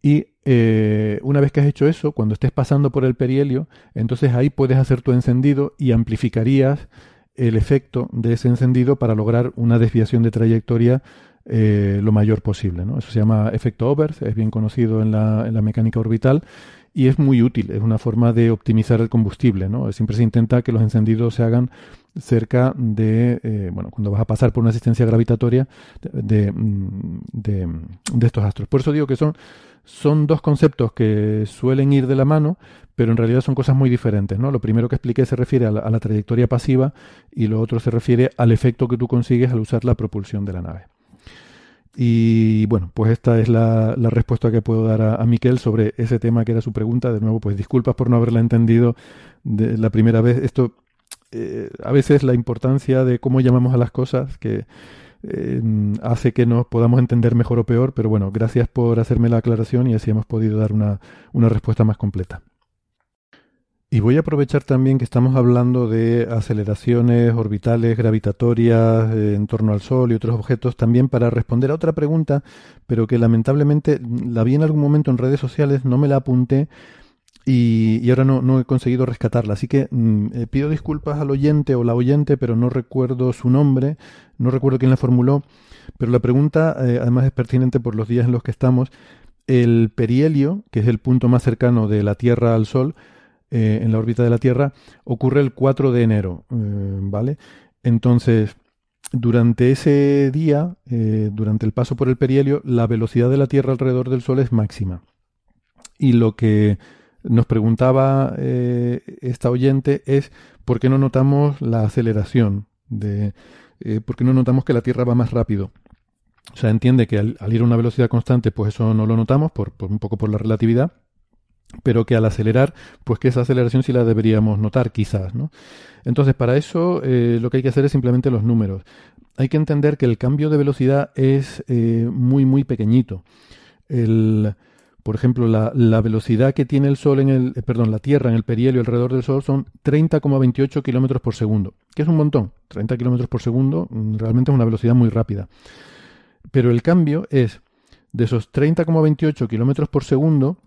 Y eh, una vez que has hecho eso, cuando estés pasando por el perihelio, entonces ahí puedes hacer tu encendido y amplificarías el efecto de ese encendido para lograr una desviación de trayectoria eh, lo mayor posible. ¿no? Eso se llama efecto Oberth, es bien conocido en la, en la, mecánica orbital y es muy útil, es una forma de optimizar el combustible. ¿no? Siempre se intenta que los encendidos se hagan cerca de, eh, bueno, cuando vas a pasar por una asistencia gravitatoria de, de, de estos astros. Por eso digo que son son dos conceptos que suelen ir de la mano, pero en realidad son cosas muy diferentes. ¿no? Lo primero que expliqué se refiere a la, trayectoria pasiva y lo otro se refiere al efecto que tú consigues al usar la propulsión de la nave. Y bueno, pues esta es la, respuesta que puedo dar a, a, Miquel sobre ese tema que era su pregunta. De nuevo, pues disculpas por no haberla entendido de la primera vez. Esto, eh, a veces la importancia de cómo llamamos a las cosas, que eh, hace que nos podamos entender mejor o peor, pero bueno, gracias por hacerme la aclaración y así hemos podido dar una, una respuesta más completa. Y voy a aprovechar también que estamos hablando de aceleraciones orbitales, gravitatorias eh, en torno al Sol y otros objetos, también para responder a otra pregunta, pero que lamentablemente la vi en algún momento en redes sociales, no me la apunté, y, ahora no, he conseguido rescatarla. Así que mm, eh, pido disculpas al oyente o la oyente, pero no recuerdo su nombre, no recuerdo quién la formuló. Pero la pregunta, eh, además, es pertinente por los días en los que estamos. El perihelio, que es el punto más cercano de la Tierra al Sol, eh, en la órbita de la Tierra, ocurre el 4 de enero. ¿Vale? Entonces, durante ese día, durante el paso por el perihelio, la velocidad de la Tierra alrededor del Sol es máxima. Y lo que nos preguntaba eh, esta oyente es por qué no notamos la aceleración, de, eh, por qué no notamos que la Tierra va más rápido. O sea, entiende que al, ir a una velocidad constante, pues eso no lo notamos, por, un poco por la relatividad, pero que al acelerar, pues que esa aceleración sí la deberíamos notar, quizás, ¿no? Entonces, para eso eh, lo que hay que hacer es simplemente los números. Hay que entender que el cambio de velocidad es muy, muy pequeñito. El, por ejemplo, la, velocidad que tiene el Sol en el, eh, perdón, la Tierra en el perihelio alrededor del Sol son 30,28 kilómetros por segundo, que es un montón. 30 kilómetros por segundo mm, realmente es una velocidad muy rápida. Pero el cambio es de esos 30,28 kilómetros por segundo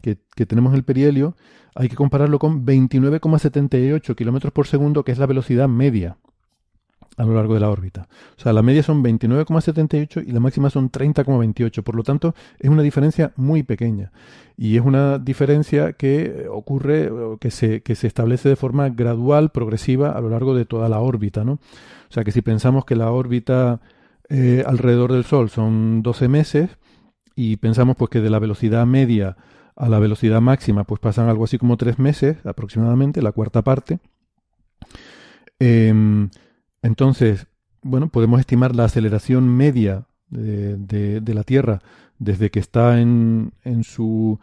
que, que, tenemos en el perihelio, hay que compararlo con 29,78 kilómetros por segundo, que es la velocidad media a lo largo de la órbita. O sea, la media son 29,78 y la máxima son 30,28. Por lo tanto, es una diferencia muy pequeña. Y es una diferencia que ocurre, que se, que se establece de forma gradual, progresiva, a lo largo de toda la órbita. ¿no? O sea, que si pensamos que la órbita eh, alrededor del Sol son 12 meses y pensamos pues que de la velocidad media a la velocidad máxima pues pasan algo así como 3 meses aproximadamente, la cuarta parte. Eh, entonces, bueno, podemos estimar la aceleración media de, la Tierra desde que está en, su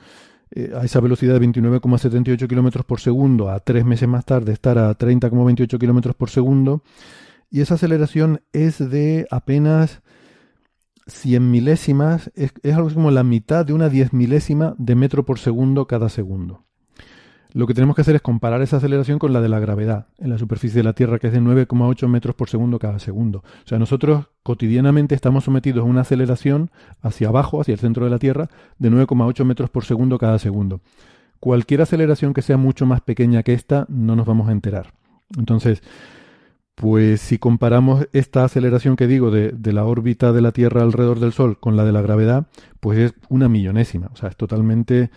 eh, a esa velocidad de 29,78 kilómetros por segundo a tres meses más tarde estar a 30,28 kilómetros por segundo y esa aceleración es de apenas 100 milésimas, es, es algo como la mitad de una diez milésima de metro por segundo cada segundo lo que tenemos que hacer es comparar esa aceleración con la de la gravedad en la superficie de la Tierra, que es de 9,8 metros por segundo cada segundo. O sea, nosotros cotidianamente estamos sometidos a una aceleración hacia abajo, hacia el centro de la Tierra, de 9,8 metros por segundo cada segundo. Cualquier aceleración que sea mucho más pequeña que esta, no nos vamos a enterar. Entonces, pues si comparamos esta aceleración que digo de, de, la órbita de la Tierra alrededor del Sol con la de la gravedad, pues es una millonésima. O sea, es totalmente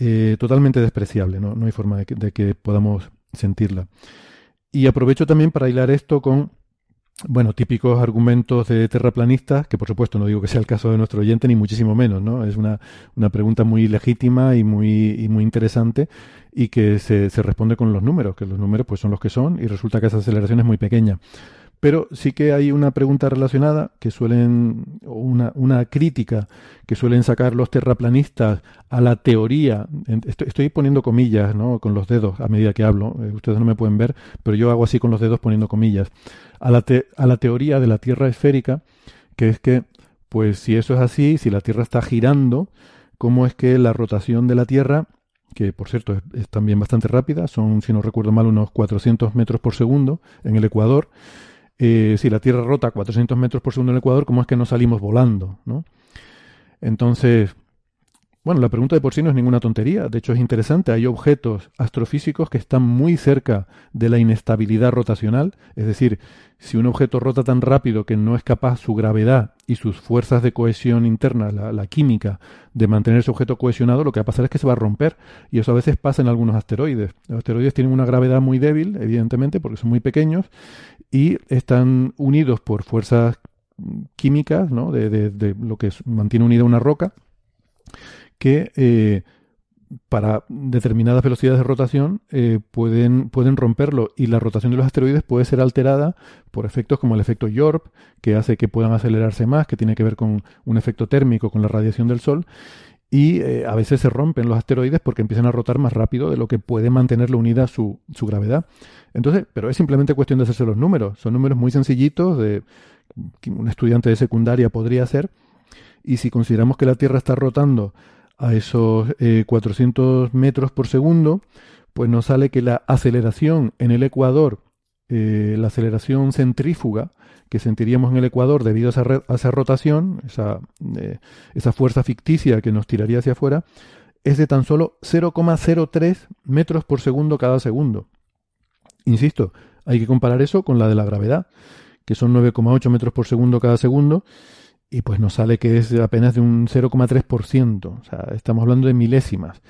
eh, totalmente despreciable, ¿no? no hay forma de que, de que podamos sentirla. Y aprovecho también para hilar esto con bueno, típicos argumentos de terraplanistas, que por supuesto no digo que sea el caso de nuestro oyente, ni muchísimo menos, ¿no? Es una, una pregunta muy legítima y muy, y muy interesante y que se, se responde con los números, que los números pues son los que son y resulta que esa aceleración es muy pequeña. Pero sí que hay una pregunta relacionada que suelen, una, una crítica que suelen sacar los terraplanistas a la teoría. Estoy, poniendo comillas, ¿no? Con los dedos a medida que hablo. Eh, ustedes no me pueden ver, pero yo hago así con los dedos poniendo comillas. A la, te, a la teoría de la Tierra esférica, que es que, pues si eso es así, si la Tierra está girando, ¿cómo es que la rotación de la Tierra que por cierto es, también bastante rápida, son, si no recuerdo mal, unos 400 metros por segundo en el Ecuador, eh, si la Tierra rota a 400 metros por segundo en el Ecuador, ¿cómo es que no salimos volando? ¿no? Entonces, bueno, la pregunta de por sí no es ninguna tontería, de hecho es interesante, hay objetos astrofísicos que están muy cerca de la inestabilidad rotacional, es decir, si un objeto rota tan rápido que no es capaz su gravedad y sus fuerzas de cohesión interna, la, la, química, de mantener ese objeto cohesionado, lo que va a pasar es que se va a romper. Y eso a veces pasa en algunos asteroides. Los asteroides tienen una gravedad muy débil, evidentemente, porque son muy pequeños, y están unidos por fuerzas químicas, ¿no? de, lo que mantiene unida una roca que eh, para determinadas velocidades de rotación eh, pueden, pueden romperlo y la rotación de los asteroides puede ser alterada por efectos como el efecto Yorp, que hace que puedan acelerarse más, que tiene que ver con un efecto térmico, con la radiación del Sol, y eh, a veces se rompen los asteroides porque empiezan a rotar más rápido de lo que puede mantenerlo unida su, su gravedad. Entonces, pero es simplemente cuestión de hacerse los números. Son números muy sencillitos de que un estudiante de secundaria podría hacer. Y si consideramos que la Tierra está rotando a esos eh, 400 metros por segundo, pues nos sale que la aceleración en el ecuador, eh, la aceleración centrífuga que sentiríamos en el ecuador debido a esa, esa rotación, esa, eh, esa fuerza ficticia que nos tiraría hacia afuera, es de tan solo 0,03 metros por segundo cada segundo. Insisto, hay que comparar eso con la de la gravedad, que son 9,8 metros por segundo cada segundo, y pues nos sale que es apenas de un 0,3%, o sea, estamos hablando de milésimas.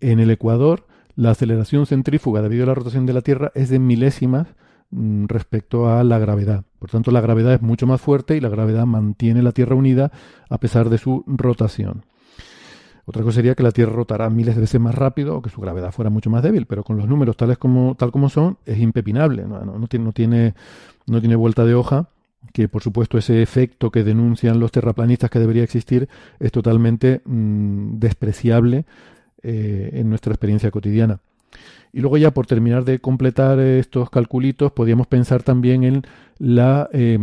En el Ecuador, la aceleración centrífuga debido a la rotación de la Tierra es de milésimas mmm, respecto a la gravedad. Por tanto, la gravedad es mucho más fuerte y la gravedad mantiene la Tierra unida a pesar de su rotación. Otra cosa sería que la Tierra rotará miles de veces más rápido o que su gravedad fuera mucho más débil, pero con los números tales como, tal como son, es impepinable, no, tiene, no, tiene, no tiene vuelta de hoja que por supuesto ese efecto que denuncian los terraplanistas que debería existir es totalmente mmm, despreciable eh, en nuestra experiencia cotidiana. Y luego ya por terminar de completar estos calculitos, podríamos pensar también en la... Eh,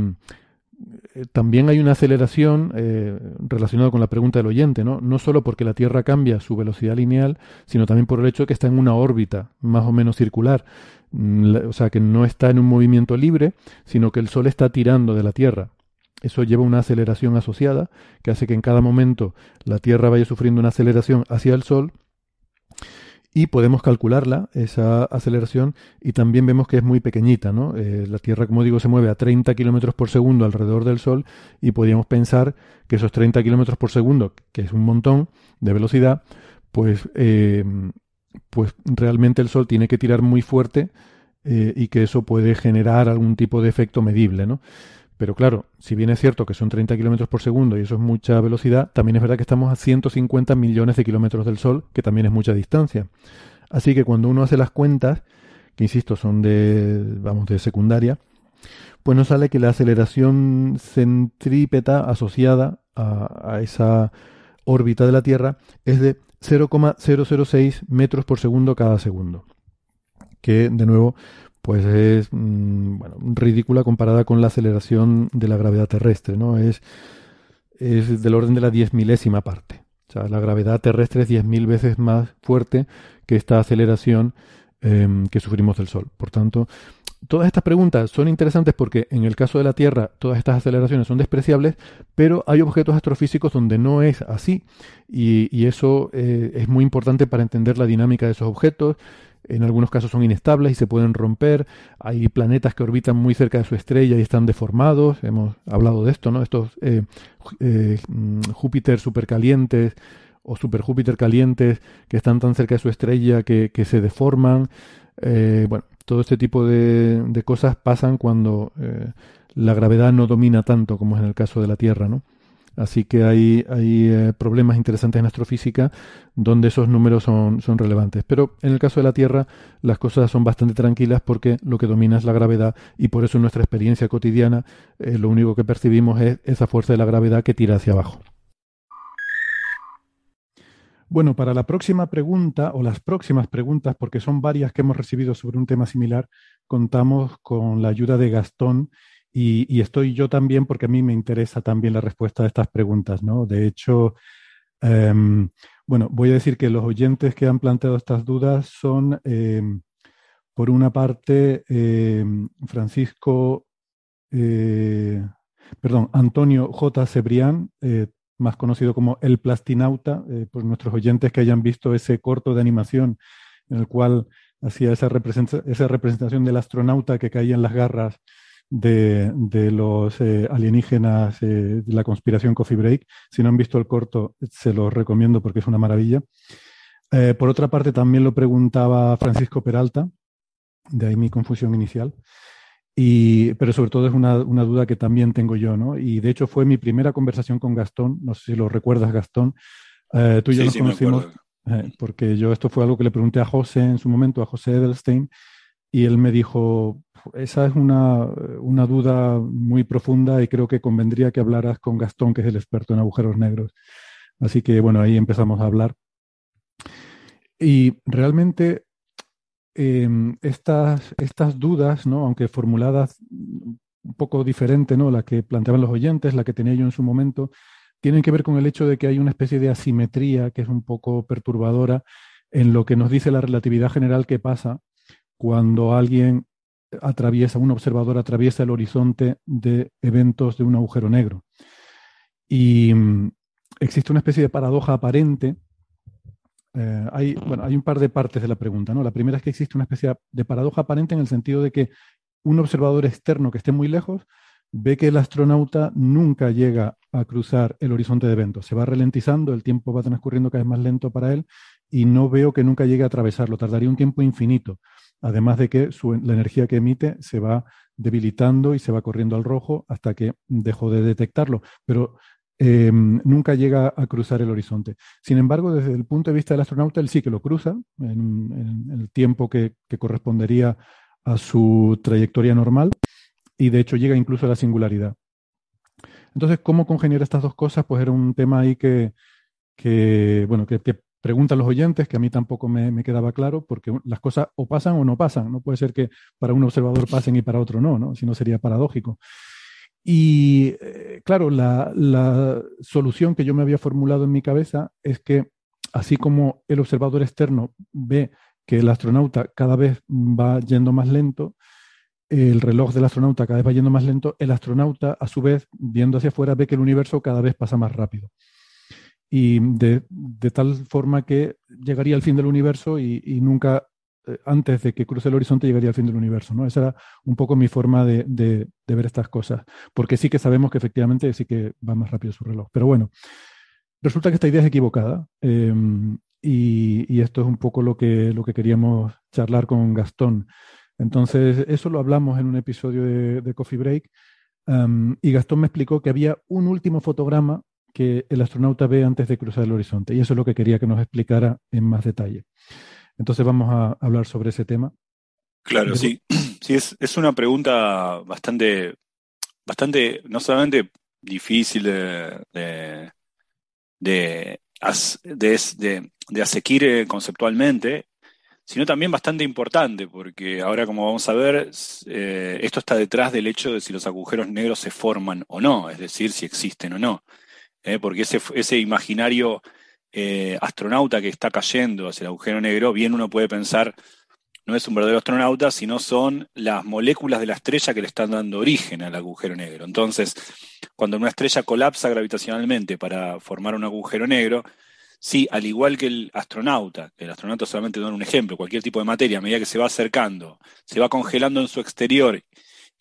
también hay una aceleración eh, relacionada con la pregunta del oyente, ¿no? No solo porque la Tierra cambia su velocidad lineal, sino también por el hecho de que está en una órbita más o menos circular. Mm, o sea, que no está en un movimiento libre, sino que el Sol está tirando de la Tierra. Eso lleva una aceleración asociada, que hace que en cada momento la Tierra vaya sufriendo una aceleración hacia el Sol y podemos calcularla, esa aceleración, y también vemos que es muy pequeñita, ¿no? Eh, la Tierra, como digo, se mueve a 30 kilómetros por segundo alrededor del Sol y podríamos pensar que esos 30 kilómetros por segundo, que es un montón de velocidad, pues, eh, pues realmente el Sol tiene que tirar muy fuerte eh, y que eso puede generar algún tipo de efecto medible, ¿no? Pero claro, si bien es cierto que son 30 kilómetros por segundo y eso es mucha velocidad, también es verdad que estamos a 150 millones de kilómetros del Sol, que también es mucha distancia. Así que cuando uno hace las cuentas, que insisto son de, vamos, de secundaria, pues nos sale que la aceleración centrípeta asociada a, a esa órbita de la Tierra es de 0,006 metros por segundo cada segundo. Que, de nuevo, pues es mmm, bueno, ridícula comparada con la aceleración de la gravedad terrestre, ¿no? Es, es del orden de la diez milésima parte. O sea, la gravedad terrestre es diez mil veces más fuerte que esta aceleración eh, que sufrimos del Sol. Por tanto, todas estas preguntas son interesantes porque en el caso de la Tierra todas estas aceleraciones son despreciables, pero hay objetos astrofísicos donde no es así. Y, eso eh, es muy importante para entender la dinámica de esos objetos, en algunos casos son inestables y se pueden romper. Hay planetas que orbitan muy cerca de su estrella y están deformados. Hemos hablado de esto, ¿no? Estos eh, eh, Júpiter supercalientes o super Júpiter calientes que están tan cerca de su estrella que, se deforman. Eh, bueno, todo este tipo de, cosas pasan cuando eh, la gravedad no domina tanto como es en el caso de la Tierra, ¿no? Así que hay, hay eh, problemas interesantes en astrofísica donde esos números son, son relevantes. Pero en el caso de la Tierra las cosas son bastante tranquilas porque lo que domina es la gravedad y por eso en nuestra experiencia cotidiana lo único que percibimos es esa fuerza de la gravedad que tira hacia abajo. Bueno, para la próxima pregunta o las próximas preguntas, porque son varias que hemos recibido sobre un tema similar, contamos con la ayuda de Gastón y, estoy yo también porque a mí me interesa también la respuesta a estas preguntas, ¿no? De hecho, em, bueno, voy a decir que los oyentes que han planteado estas dudas son, em, por una parte, em, Francisco, eh, perdón, Antonio J. Cebrián, eh, más conocido como El Plastinauta, eh, por nuestros oyentes que hayan visto ese corto de animación en el cual hacía esa, esa representación del astronauta que caía en las garras de, los eh, alienígenas eh, de la conspiración Coffee Break. Si no han visto el corto, se los recomiendo porque es una maravilla. Eh, por otra parte, también lo preguntaba Francisco Peralta, de ahí mi confusión inicial. Y, pero sobre todo es una, duda que también tengo yo, ¿no? Y de hecho fue mi primera conversación con Gastón, no sé si lo recuerdas, Gastón. tú y yo nos conocimos, porque yo esto fue algo que le pregunté a José en su momento, a José Edelstein, y él me dijo, esa es una, una, duda muy profunda y creo que convendría que hablaras con Gastón, que es el experto en agujeros negros. Así que bueno, ahí empezamos a hablar. Y realmente em, estas, estas dudas, ¿no? aunque formuladas un poco diferente, ¿no? la que planteaban los oyentes, la que tenía yo en su momento, tienen que ver con el hecho de que hay una especie de asimetría que es un poco perturbadora en lo que nos dice la relatividad general que pasa cuando alguien atraviesa, un observador atraviesa el horizonte de eventos de un agujero negro. Y mm, existe una especie de paradoja aparente. Eh, hay, bueno, hay un par de partes de la pregunta. ¿no? La primera es que existe una especie de paradoja aparente en el sentido de que un observador externo que esté muy lejos ve que el astronauta nunca llega a cruzar el horizonte de eventos. Se va ralentizando, el tiempo va transcurriendo cada vez más lento para él y no veo que nunca llegue a atravesarlo. Tardaría un tiempo infinito. Además de que la energía que emite se va debilitando y se va corriendo al rojo hasta que dejó de detectarlo. Pero em, nunca llega a cruzar el horizonte. Sin embargo, desde el punto de vista del astronauta, él sí que lo cruza en, el tiempo que, correspondería a su trayectoria normal y de hecho llega incluso a la singularidad. Entonces, ¿cómo congeniar estas dos cosas? Pues era un tema ahí que, bueno, que, que preguntan los oyentes, que a mí tampoco me, quedaba claro, porque las cosas o pasan o no pasan. No puede ser que para un observador pasen y para otro no, ¿no? Si no sería paradójico. Y eh, claro, la, la, solución que yo me había formulado en mi cabeza es que así como el observador externo ve que el astronauta cada vez va yendo más lento, el reloj del astronauta cada vez va yendo más lento, el astronauta a su vez, viendo hacia afuera, ve que el universo cada vez pasa más rápido. Y de, tal forma que llegaría al fin del universo y, nunca antes de que cruce el horizonte llegaría al fin del universo. ¿no? Esa era un poco mi forma de, ver estas cosas, porque sí que sabemos que efectivamente sí que va más rápido su reloj. Pero bueno, resulta que esta idea es equivocada em, y, esto es un poco lo que, lo que queríamos charlar con Gastón. Entonces, eso lo hablamos en un episodio de, Coffee Break. Em, y Gastón me explicó que había un último fotograma que el astronauta ve antes de cruzar el horizonte. Y eso es lo que quería que nos explicara en más detalle. Entonces vamos a hablar sobre ese tema. Claro, sí. Sí, es, una pregunta bastante, bastante, no solamente difícil de, de, de, de, asequir eh, conceptualmente, sino también bastante importante, porque ahora como vamos a ver, eh, esto está detrás del hecho de si los agujeros negros se forman o no, es decir, si existen o no. ¿eh? porque ese, ese imaginario eh, astronauta que está cayendo hacia el agujero negro, bien uno puede pensar, no es un verdadero astronauta, sino son las moléculas de la estrella que le están dando origen al agujero negro. Entonces, cuando una estrella colapsa gravitacionalmente para formar un agujero negro, sí, al igual que el astronauta, el astronauta solamente da un ejemplo, cualquier tipo de materia, a medida que se va acercando, se va congelando en su exterior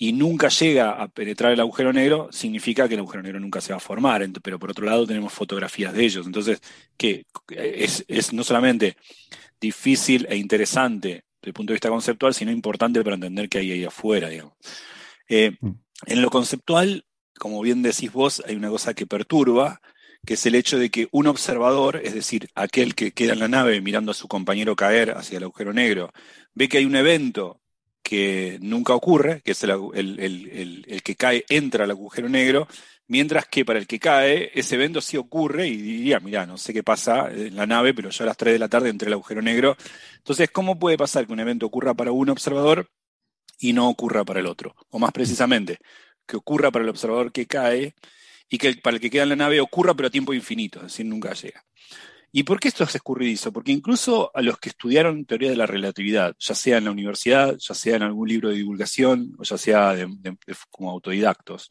y nunca llega a penetrar el agujero negro, significa que el agujero negro nunca se va a formar. Pero por otro lado tenemos fotografías de ellos. Entonces, que es, es no solamente difícil e interesante desde el punto de vista conceptual, sino importante para entender qué hay ahí afuera, digamos. Eh, mm. en lo conceptual, como bien decís vos, hay una cosa que perturba, que es el hecho de que un observador, es decir, aquel que queda en la nave mirando a su compañero caer hacia el agujero negro, ve que hay un evento que nunca ocurre, que es el, que cae, entra al agujero negro, mientras que para el que cae, ese evento sí ocurre y diría, mira, no sé qué pasa en la nave, pero yo a las 3 de la tarde entré al agujero negro. Entonces, ¿cómo puede pasar que un evento ocurra para un observador y no ocurra para el otro? O más precisamente, que ocurra para el observador que cae y que para el que queda en la nave ocurra pero a tiempo infinito, es decir, nunca llega. ¿Y por qué esto es escurridizo? Porque incluso a los que estudiaron teoría de la relatividad, ya sea en la universidad, ya sea en algún libro de divulgación, o ya sea como autodidactos,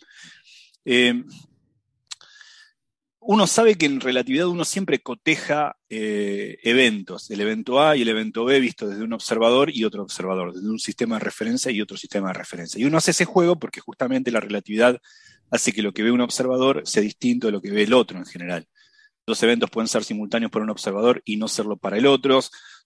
eh, uno sabe que en relatividad uno siempre coteja eh, eventos, el evento A y el evento B visto desde un observador y otro observador, desde un sistema de referencia y otro sistema de referencia. Y uno hace ese juego porque justamente la relatividad hace que lo que ve un observador sea distinto de lo que ve el otro en general. Dos eventos pueden ser simultáneos para un observador y no serlo para el otro.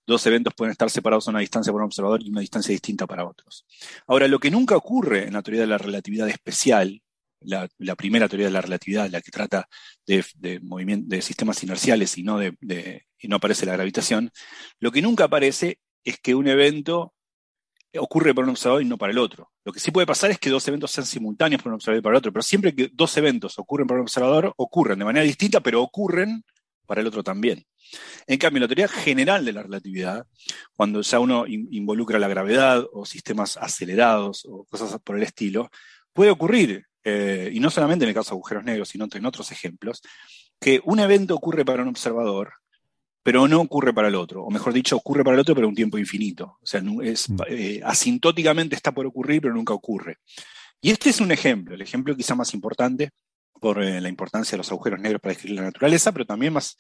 Dos eventos pueden estar separados a una distancia para un observador y una distancia distinta para otros. Ahora, lo que nunca ocurre en la teoría de la relatividad especial, la, primera teoría de la relatividad, la que trata de, de sistemas inerciales y no, de, y no aparece la gravitación, lo que nunca aparece es que un evento ocurre para un observador y no para el otro. Lo que sí puede pasar es que dos eventos sean simultáneos para un observador y para el otro, pero siempre que dos eventos ocurren para un observador, ocurren de manera distinta, pero ocurren para el otro también. En cambio, la teoría general de la relatividad, cuando ya uno involucra la gravedad o sistemas acelerados o cosas por el estilo, puede ocurrir eh, y no solamente en el caso de agujeros negros, sino en otros ejemplos, que un evento ocurre para un observador, pero no ocurre para el otro, o mejor dicho, ocurre para el otro, pero un tiempo infinito. O sea, es, mm. eh, asintóticamente está por ocurrir, pero nunca ocurre. Y este es un ejemplo, el ejemplo quizá más importante por eh, la importancia de los agujeros negros para describir la naturaleza, pero también más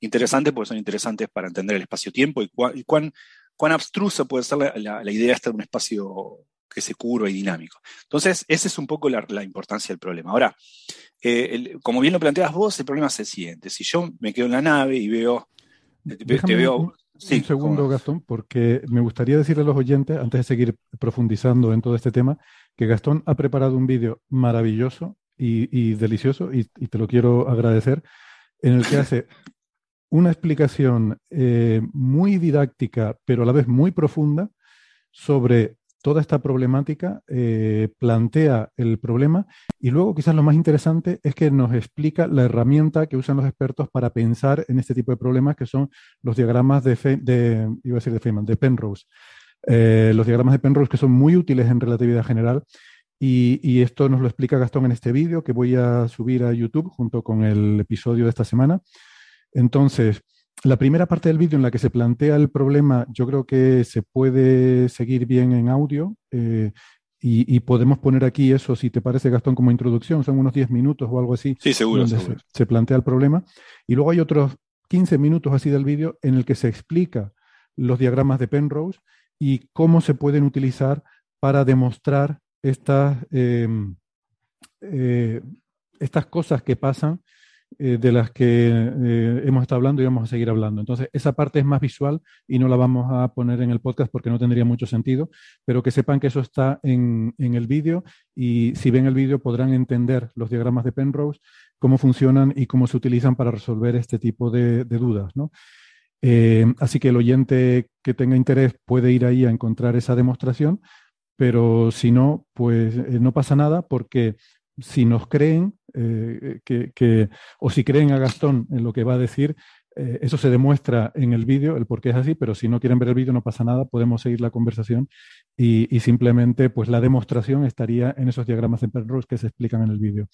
interesante porque son interesantes para entender el espacio-tiempo y, cuán, cuán abstrusa puede ser la, la, idea esta de un espacio que se curva y dinámico. Entonces, esa es un poco la, importancia del problema. Ahora, eh, como bien lo planteas vos, el problema es el siguiente. Si yo me quedo en la nave y veo... te veo. un, segundo, Gastón, porque me gustaría decirle a los oyentes, antes de seguir profundizando en todo este tema, que Gastón ha preparado un vídeo maravilloso y, delicioso, y, te lo quiero agradecer, en el que hace una explicación eh, muy didáctica, pero a la vez muy profunda, sobre toda esta problemática, eh, plantea el problema y luego quizás lo más interesante es que nos explica la herramienta que usan los expertos para pensar en este tipo de problemas que son los diagramas de, de iba a decir de Feynman, de Penrose. Eh, los diagramas de Penrose que son muy útiles en relatividad general y, y esto nos lo explica Gastón en este vídeo que voy a subir a YouTube junto con el episodio de esta semana. Entonces, la primera parte del vídeo en la que se plantea el problema, yo creo que se puede seguir bien en audio eh, y, podemos poner aquí eso, si te parece, Gastón, como introducción, son unos 10 minutos o algo así. Sí, seguro. Se, plantea el problema. Y luego hay otros 15 minutos así del vídeo en el que se explica los diagramas de Penrose y cómo se pueden utilizar para demostrar estas, em, eh, estas cosas que pasan eh, de las que eh, hemos estado hablando y vamos a seguir hablando. Entonces, esa parte es más visual y no la vamos a poner en el podcast porque no tendría mucho sentido, pero que sepan que eso está en, el vídeo y si ven el vídeo podrán entender los diagramas de Penrose, cómo funcionan y cómo se utilizan para resolver este tipo de, dudas. Eh, así que el oyente que tenga interés puede ir ahí a encontrar esa demostración, pero si no, pues no pasa nada porque si nos creen, eh, que, o si creen a Gastón en lo que va a decir, eh, eso se demuestra en el vídeo, el por qué es así, pero si no quieren ver el vídeo no pasa nada, podemos seguir la conversación y, simplemente pues la demostración estaría en esos diagramas de Penrose que se explican en el vídeo.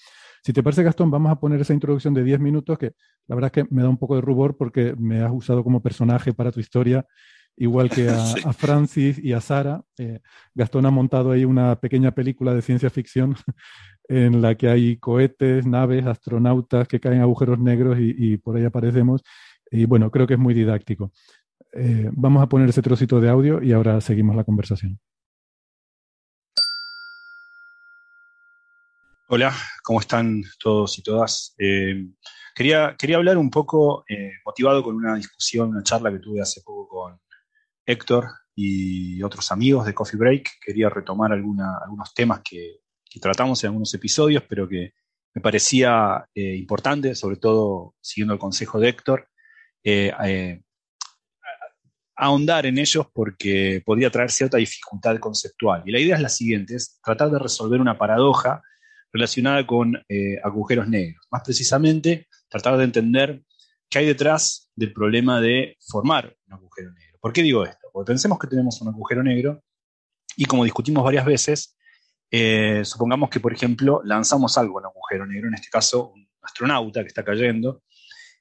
Si te parece, Gastón, vamos a poner esa introducción de 10 minutos que la verdad es que me da un poco de rubor porque me has usado como personaje para tu historia igual que a, Francis y a Sara. Eh, Gastón ha montado ahí una pequeña película de ciencia ficción en la que hay cohetes, naves, astronautas que caen agujeros negros y, por ahí aparecemos. Y bueno, creo que es muy didáctico. Eh, vamos a poner ese trocito de audio y ahora seguimos la conversación. Hola, ¿cómo están todos y todas? Eh, quería, quería hablar un poco, eh, motivado con una discusión, una charla que tuve hace poco con Héctor y otros amigos de Coffee Break. Quería retomar algunos temas que, tratamos en algunos episodios, pero que me parecía eh, importante, sobre todo siguiendo el consejo de Héctor, ahondar en ellos porque podría traer cierta dificultad conceptual. Y la idea es la siguiente, es tratar de resolver una paradoja relacionada con eh, agujeros negros. Más precisamente, tratar de entender qué hay detrás del problema de formar un agujero negro. ¿Por qué digo esto? Porque pensemos que tenemos un agujero negro y como discutimos varias veces, eh, supongamos que, por ejemplo, lanzamos algo un agujero negro, en este caso un astronauta que está cayendo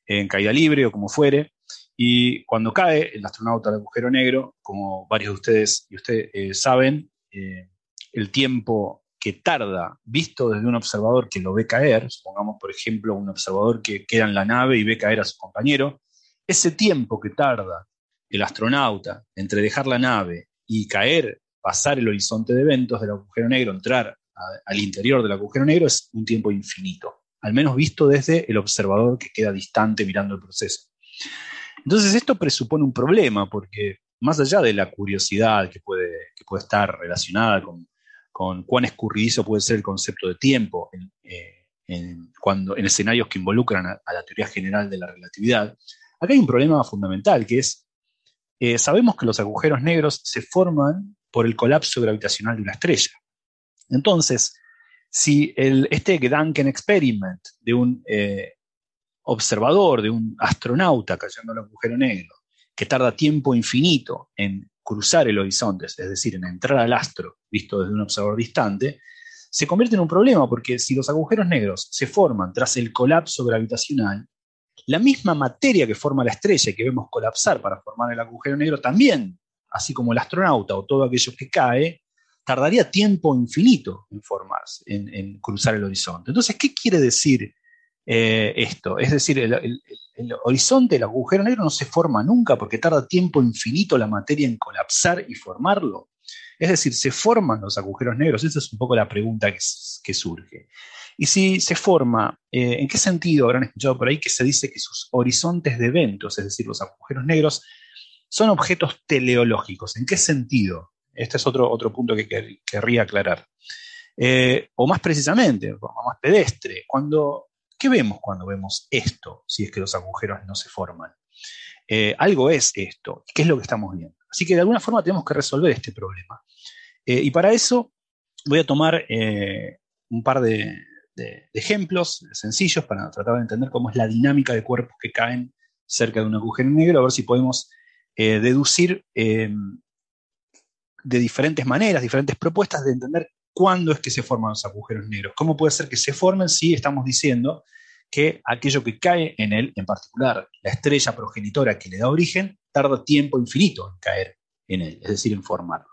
en caída libre o como fuere, y cuando cae el astronauta al agujero negro, como varios de ustedes y ustedes eh, saben, eh, el tiempo que tarda, visto desde un observador que lo ve caer, supongamos por ejemplo un observador que queda en la nave y ve caer a su compañero, ese tiempo que tarda el astronauta entre dejar la nave y caer, pasar el horizonte de eventos del agujero negro, entrar al interior del agujero negro, es un tiempo infinito, al menos visto desde el observador que queda distante mirando el proceso. Entonces esto presupone un problema, porque más allá de la curiosidad que puede, puede estar relacionada con, cuán escurridizo puede ser el concepto de tiempo en, eh, cuando, en escenarios que involucran a, la teoría general de la relatividad, acá hay un problema fundamental, que es, eh, sabemos que los agujeros negros se forman por el colapso gravitacional de una estrella. Entonces, si el, este Gedanken Experiment de un eh, observador, de un astronauta cayendo al agujero negro, que tarda tiempo infinito en cruzar el horizonte, es decir, en entrar al astro visto desde un observador distante, se convierte en un problema porque si los agujeros negros se forman tras el colapso gravitacional, la misma materia que forma la estrella y que vemos colapsar para formar el agujero negro también, así como el astronauta o todo aquello que cae, tardaría tiempo infinito en formarse, en, cruzar el horizonte. Entonces, ¿qué quiere decir eh, esto. Es decir, el, horizonte del agujero negro no se forma nunca porque tarda tiempo infinito la materia en colapsar y formarlo. Es decir, ¿se forman los agujeros negros? Esa es un poco la pregunta que, surge. Y si se forma, eh, ¿en qué sentido habrán escuchado por ahí que se dice que sus horizontes de eventos, es decir, los agujeros negros, son objetos teleológicos? ¿En qué sentido? Este es otro, otro punto que querría aclarar. Eh, o más precisamente, de más pedestre, cuando ¿Qué vemos cuando vemos esto, si es que los agujeros no se forman? Eh, algo es esto, ¿qué es lo que estamos viendo? Así que de alguna forma tenemos que resolver este problema. Eh, y para eso voy a tomar un par de, ejemplos sencillos para tratar de entender cómo es la dinámica de cuerpos que caen cerca de un agujero negro, a ver si podemos deducir de diferentes maneras, diferentes propuestas de entender cuándo es que se forman los agujeros negros. ¿Cómo puede ser que se formen si estamos diciendo que aquello que cae en él, en particular la estrella progenitora que le da origen, tarda tiempo infinito en caer en él, es decir, en formarlo?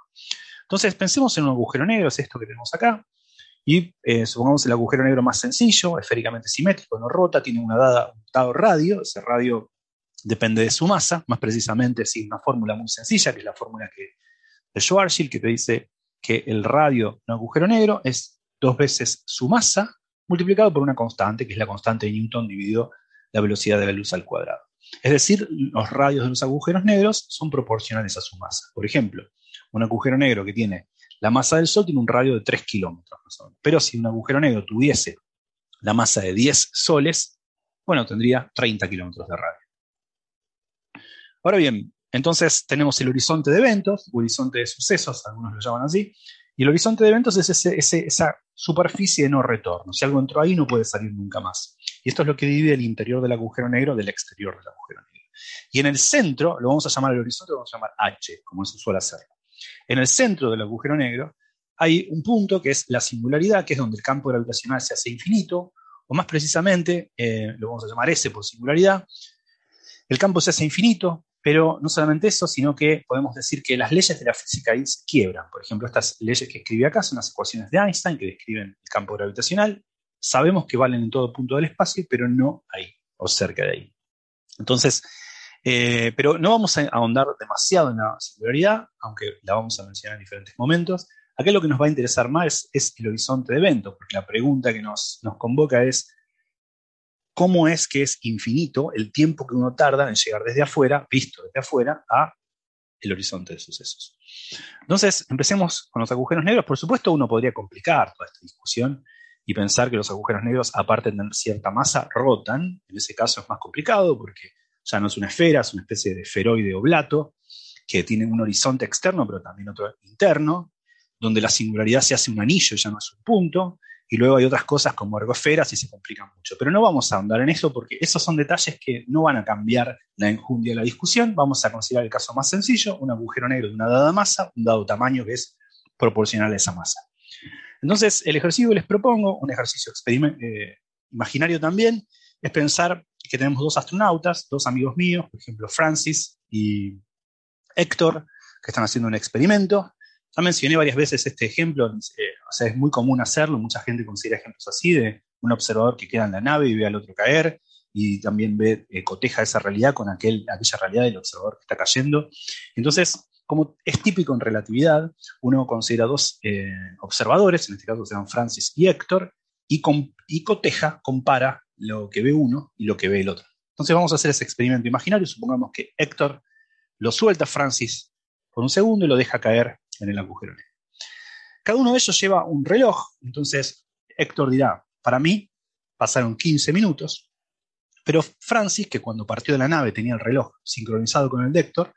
Entonces, pensemos en un agujero negro, es esto que tenemos acá, y eh, supongamos el agujero negro más sencillo, esféricamente simétrico, no rota, tiene una dada, un dado radio, ese radio depende de su masa, más precisamente sigue una fórmula muy sencilla, que es la fórmula que, de Schwarzschild, que te dice que el radio de un agujero negro es dos veces su masa multiplicado por una constante, que es la constante de Newton dividido la velocidad de la luz al cuadrado. Es decir, los radios de los agujeros negros son proporcionales a su masa. Por ejemplo, un agujero negro que tiene la masa del Sol tiene un radio de 3 kilómetros. Pero si un agujero negro tuviese la masa de 10 soles, bueno, tendría 30 kilómetros de radio. Ahora bien, entonces tenemos el horizonte de eventos, horizonte de sucesos, algunos lo llaman así, y el horizonte de eventos es esa superficie de no retorno. Si algo entró ahí no puede salir nunca más. Y esto es lo que divide el interior del agujero negro del exterior del agujero negro. Y en el centro, lo vamos a llamar el horizonte, lo vamos a llamar H, como eso suele hacerlo. En el centro del agujero negro hay un punto que es la singularidad, que es donde el campo gravitacional se hace infinito, o más precisamente, eh, lo vamos a llamar S por singularidad. El campo se hace infinito, pero no solamente eso, sino que podemos decir que las leyes de la física ahí se quiebran. Por ejemplo, estas leyes que escribí acá son las ecuaciones de Einstein que describen el campo gravitacional. Sabemos que valen en todo punto del espacio, pero no ahí, o cerca de ahí. Entonces, eh, pero no vamos a ahondar demasiado en la singularidad, aunque la vamos a mencionar en diferentes momentos. Acá lo que nos va a interesar más es, el horizonte de evento, porque la pregunta que nos, nos convoca es cómo es que es infinito el tiempo que uno tarda en llegar desde afuera, visto desde afuera, a el horizonte de sucesos. Entonces, empecemos con los agujeros negros. Por supuesto, uno podría complicar toda esta discusión y pensar que los agujeros negros, aparte de tener cierta masa, rotan. En ese caso es más complicado porque ya no es una esfera, es una especie de esferoide oblato que tiene un horizonte externo, pero también otro interno, donde la singularidad se hace un anillo, ya no es un punto, y luego hay otras cosas como ergosferas y se complican mucho. Pero no vamos a ahondar en eso porque esos son detalles que no van a cambiar la enjundia de la discusión. Vamos a considerar el caso más sencillo, un agujero negro de una dada masa, un dado tamaño que es proporcional a esa masa. Entonces, el ejercicio que les propongo, un ejercicio eh, imaginario también, es pensar que tenemos dos astronautas, dos amigos míos, por ejemplo, Francis y Héctor, que están haciendo un experimento. Ya mencioné varias veces este ejemplo, eh, o sea, es muy común hacerlo, mucha gente considera ejemplos así, de un observador que queda en la nave y ve al otro caer, y también ve, eh, coteja esa realidad con aquel, aquella realidad del observador que está cayendo. Entonces, como es típico en relatividad, uno considera dos eh, observadores, en este caso serán Francis y Héctor, y, y coteja, compara lo que ve uno y lo que ve el otro. Entonces vamos a hacer ese experimento imaginario. Supongamos que Héctor lo suelta a Francis por un segundo y lo deja caer en el agujero negro. Cada uno de ellos lleva un reloj, entonces Héctor dirá, para mí pasaron 15 minutos, pero Francis, que cuando partió de la nave tenía el reloj sincronizado con el de Héctor,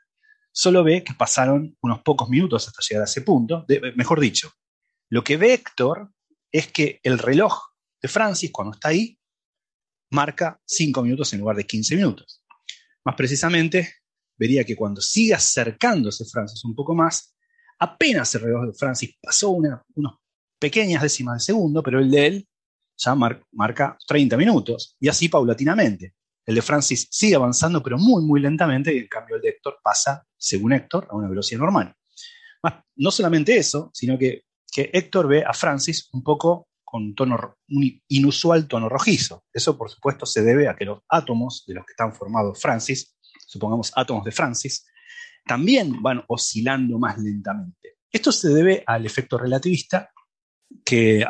solo ve que pasaron unos pocos minutos hasta llegar a ese punto. mejor dicho, lo que ve Héctor es que el reloj de Francis, cuando está ahí, marca 5 minutos en lugar de 15 minutos. Más precisamente, vería que cuando sigue acercándose Francis un poco más, apenas el reloj de Francis pasó una, unas pequeñas décimas de segundo, pero el de él ya marca 30 minutos, y así paulatinamente. El de Francis sigue avanzando, pero muy, muy lentamente, y en cambio el de Héctor pasa, según Héctor, a una velocidad normal. no solamente eso, sino que, que Héctor ve a Francis un poco con tono, un inusual tono rojizo. Eso, por supuesto, se debe a que los átomos de los que están formados Francis, supongamos átomos de Francis, también van oscilando más lentamente. Esto se debe al efecto relativista que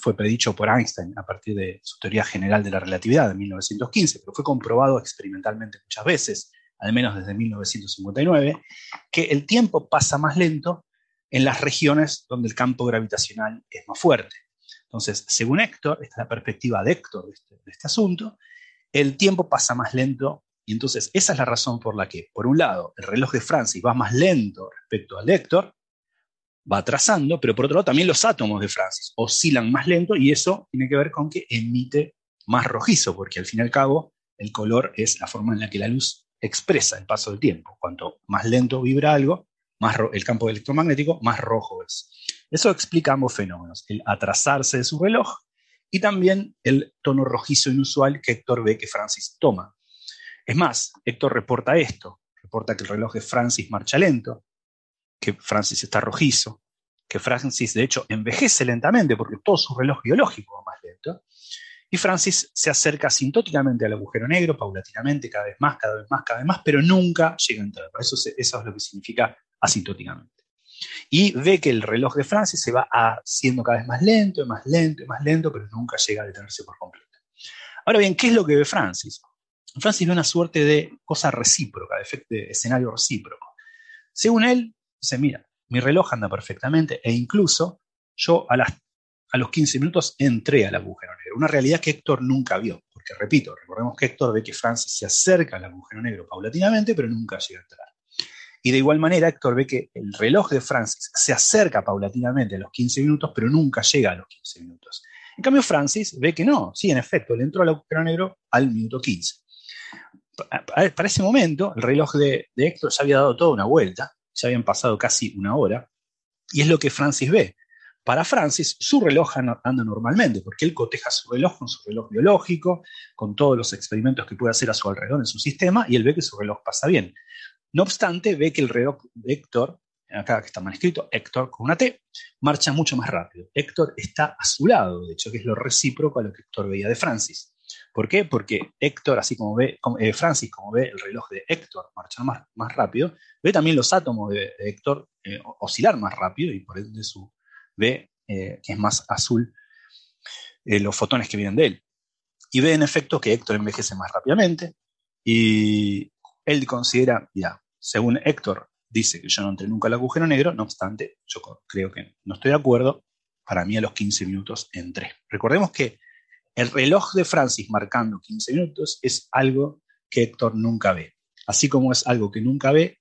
fue predicho por Einstein a partir de su teoría general de la relatividad de 1915, pero fue comprobado experimentalmente muchas veces, al menos desde 1959, que el tiempo pasa más lento en las regiones donde el campo gravitacional es más fuerte. Entonces, según Héctor, esta es la perspectiva de Héctor de este, de este asunto, el tiempo pasa más lento y entonces esa es la razón por la que, por un lado, el reloj de Francis va más lento respecto al Héctor, va atrasando, pero por otro lado también los átomos de Francis oscilan más lento y eso tiene que ver con que emite más rojizo, porque al fin y al cabo el color es la forma en la que la luz expresa el paso del tiempo. Cuanto más lento vibra algo, más el campo electromagnético, más rojo es. Eso explica ambos fenómenos, el atrasarse de su reloj y también el tono rojizo inusual que Héctor ve que Francis toma. Es más, Héctor reporta esto, reporta que el reloj de Francis marcha lento, que Francis está rojizo, que Francis de hecho envejece lentamente porque todo su reloj biológico va más lento, y Francis se acerca asintóticamente al agujero negro, paulatinamente, cada vez más, cada vez más, cada vez más, pero nunca llega a entrar. Eso, eso es lo que significa asintóticamente. Y ve que el reloj de Francis se va haciendo cada vez más lento, más lento, y más lento, pero nunca llega a detenerse por completo. Ahora bien, ¿qué es lo que ve Francis? Francis ve una suerte de cosa recíproca, de, escenario recíproco. Según él, dice, mira, mi reloj anda perfectamente e incluso yo a, a los 15 minutos entré al agujero negro. Una realidad que Héctor nunca vio, porque repito, recordemos que Héctor ve que Francis se acerca al agujero negro paulatinamente, pero nunca llega a entrar. Y de igual manera, Héctor ve que el reloj de Francis se acerca paulatinamente a los 15 minutos, pero nunca llega a los 15 minutos. En cambio, Francis ve que no, sí, en efecto, él entró al agujero negro al minuto 15. Para ese momento, el reloj de, Héctor ya había dado toda una vuelta, ya habían pasado casi una hora, y es lo que Francis ve. Para Francis, su reloj anda normalmente, porque él coteja su reloj con su reloj biológico, con todos los experimentos que puede hacer a su alrededor en su sistema, y él ve que su reloj pasa bien. No obstante, ve que el reloj de Héctor, acá que está mal escrito, Héctor con una T, marcha mucho más rápido. Héctor está a su lado, de hecho, que es lo recíproco a lo que Héctor veía de Francis. ¿Por qué? Porque Héctor, así como ve, eh, Francis, como ve el reloj de Héctor marchar más, más rápido, ve también los átomos de, Héctor eh, oscilar más rápido y por ende su, ve que es más azul los fotones que vienen de él. Y ve en efecto que Héctor envejece más rápidamente y él considera, ya, según Héctor, dice que yo no entré nunca al agujero negro, no obstante, yo creo que no estoy de acuerdo, para mí a los 15 minutos entré. Recordemos que el reloj de Francis marcando 15 minutos es algo que Héctor nunca ve, así como es algo que nunca ve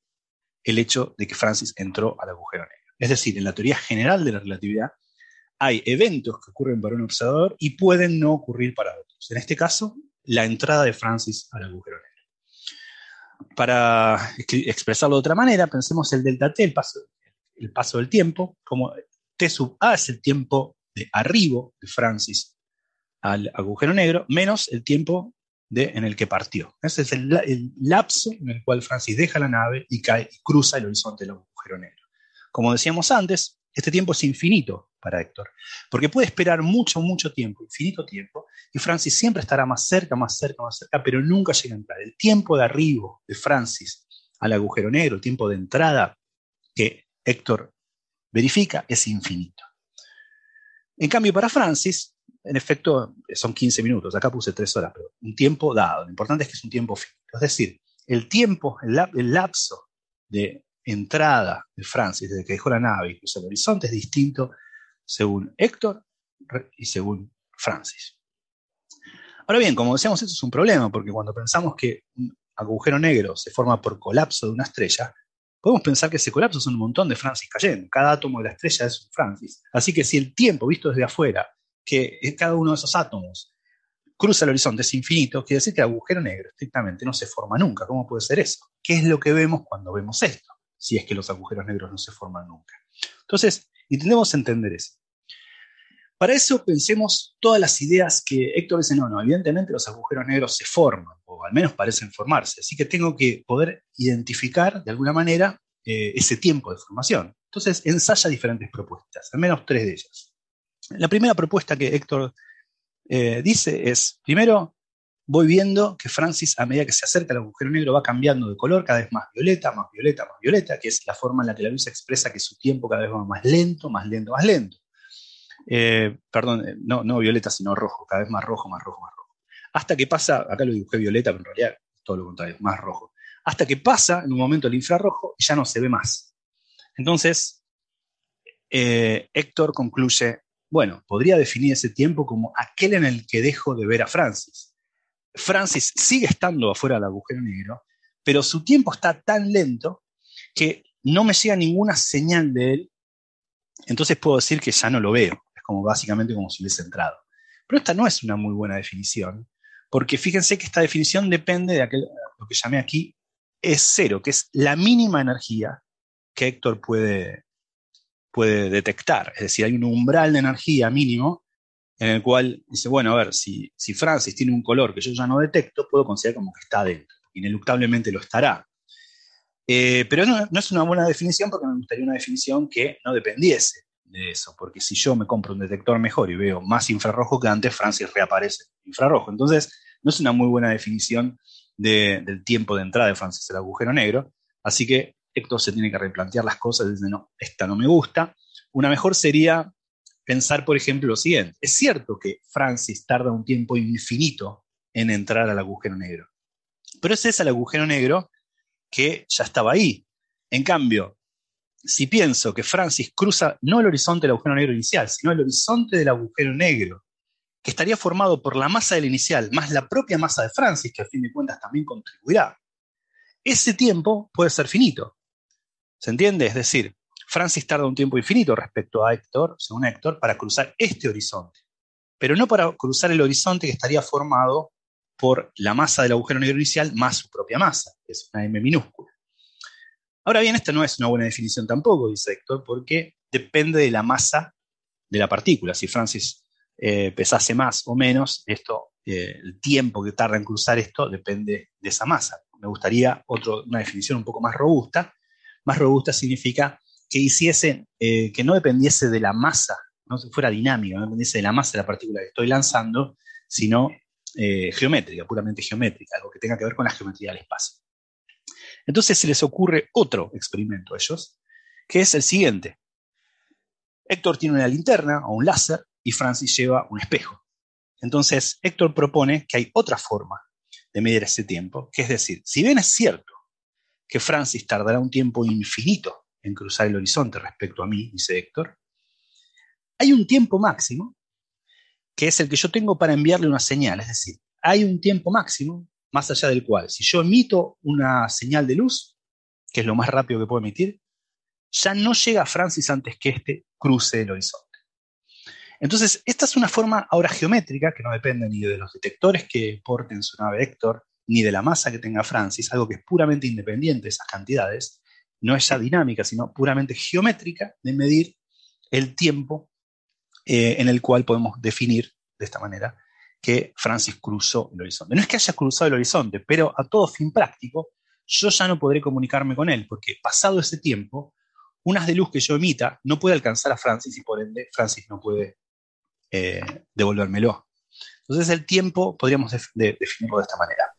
el hecho de que Francis entró al agujero negro. Es decir, en la teoría general de la relatividad hay eventos que ocurren para un observador y pueden no ocurrir para otros. En este caso, la entrada de Francis al agujero negro. Para expresarlo de otra manera, pensemos el delta t, el paso, el paso del tiempo, como t sub a es el tiempo de arribo de Francis al agujero negro, menos el tiempo de, en el que partió. Ese es el, el, lapso en el cual Francis deja la nave y cae y cruza el horizonte del agujero negro. Como decíamos antes, este tiempo es infinito para Héctor, porque puede esperar mucho, mucho tiempo, infinito tiempo, y Francis siempre estará más cerca, más cerca, más cerca, pero nunca llega a entrar. El tiempo de arribo de Francis al agujero negro, el tiempo de entrada que Héctor verifica, es infinito. En cambio, para Francis, en efecto, son 15 minutos, acá puse 3 horas, pero un tiempo dado, lo importante es que es un tiempo finito. Es decir, el tiempo, el lapso de entrada de Francis desde que dejó la nave y cruzó el horizonte es distinto según Héctor y según Francis. Ahora bien, como decíamos, esto es un problema, porque cuando pensamos que un agujero negro se forma por colapso de una estrella, podemos pensar que ese colapso son un montón de Francis cayendo. Cada átomo de la estrella es un Francis. Así que si el tiempo visto desde afuera, que cada uno de esos átomos cruza el horizonte, es infinito, quiere decir que el agujero negro estrictamente no se forma nunca. ¿Cómo puede ser eso? ¿Qué es lo que vemos cuando vemos esto? si es que los agujeros negros no se forman nunca. Entonces, intentemos entender eso. Para eso pensemos todas las ideas que Héctor dice, no, no, evidentemente los agujeros negros se forman, o al menos parecen formarse, así que tengo que poder identificar de alguna manera eh, ese tiempo de formación. Entonces, ensaya diferentes propuestas, al menos tres de ellas. La primera propuesta que Héctor eh, dice es, primero, voy viendo que Francis, a medida que se acerca al agujero negro, va cambiando de color, cada vez más violeta, más violeta, más violeta, que es la forma en la que la luz expresa que su tiempo cada vez va más lento, más lento, más lento. Eh, perdón, eh, no, no violeta, sino rojo, cada vez más rojo, más rojo, más rojo. Hasta que pasa, acá lo dibujé violeta, pero en realidad todo lo contrario, más rojo. Hasta que pasa en un momento el infrarrojo y ya no se ve más. Entonces, Héctor concluye, bueno, podría definir ese tiempo como aquel en el que dejo de ver a Francis Francis sigue estando afuera del agujero negro, pero su tiempo está tan lento que no me llega ninguna señal de él, entonces puedo decir que ya no lo veo. Es como básicamente como si hubiese entrado. Pero esta no es una muy buena definición, porque fíjense que esta definición depende de aquel, lo que llamé aquí es cero, que es la mínima energía que Héctor puede, puede detectar. Es decir, hay un umbral de energía mínimo en el cual dice, bueno, a ver, si, si Francis tiene un color que yo ya no detecto, puedo considerar como que está dentro. Ineluctablemente lo estará. Eh, pero no, es una buena definición porque me gustaría una definición que no dependiese de eso, porque si yo me compro un detector mejor y veo más infrarrojo que antes, Francis reaparece infrarrojo. Entonces, no es una muy buena definición del tiempo de entrada de Francis el agujero negro, así que Héctor se tiene que replantear las cosas y dice, no, esta no me gusta. Una mejor sería pensar, por ejemplo, lo siguiente. Es cierto que Francis tarda un tiempo infinito en entrar al agujero negro, pero ese es el agujero negro que ya estaba ahí. En cambio, si pienso que Francis cruza no el horizonte del agujero negro inicial, sino el horizonte del agujero negro, que estaría formado por la masa del inicial más la propia masa de Francis, que a fin de cuentas también contribuirá, ese tiempo puede ser finito. ¿Se entiende? Es decir, Francis tarda un tiempo infinito respecto a Héctor, según Héctor, para cruzar este horizonte, pero no para cruzar el horizonte que estaría formado por la masa del agujero negro inicial más su propia masa, que es una m minúscula. Ahora bien, esta no es una buena definición tampoco, dice Héctor, porque depende de la masa de la partícula. Si Francis eh, pesase más o menos, esto, eh, el tiempo que tarda en cruzar esto depende de esa masa. Me gustaría una definición un poco más robusta. Más robusta significa que hiciese, eh, que no dependiese de la masa, no fuera dinámica, no dependiese de la masa de la partícula que estoy lanzando, sino eh, geométrica, puramente geométrica, algo que tenga que ver con la geometría del espacio. Entonces se les ocurre otro experimento a ellos, que es el siguiente. Héctor tiene una linterna o un láser y Francis lleva un espejo. Entonces, Héctor propone que hay otra forma de medir ese tiempo, que es decir, si bien es cierto que Francis tardará un tiempo infinito en cruzar el horizonte respecto a mí, dice Héctor, hay un tiempo máximo que es el que yo tengo para enviarle una señal, es decir, hay un tiempo máximo más allá del cual, si yo emito una señal de luz, que es lo más rápido que puedo emitir, ya no llega Francis antes que éste cruce el horizonte. Entonces, esta es una forma ahora geométrica que no depende ni de los detectores que porten su nave Héctor, ni de la masa que tenga Francis, algo que es puramente independiente de esas cantidades, no es ya dinámica, sino puramente geométrica de medir el tiempo eh, en el cual podemos definir de esta manera que Francis cruzó el horizonte. No es que haya cruzado el horizonte, pero a todo fin práctico, yo ya no podré comunicarme con él, porque pasado ese tiempo, unas de luz que yo emita no puede alcanzar a Francis y por ende Francis no puede eh, devolvérmelo. Entonces el tiempo podríamos definirlo de esta manera.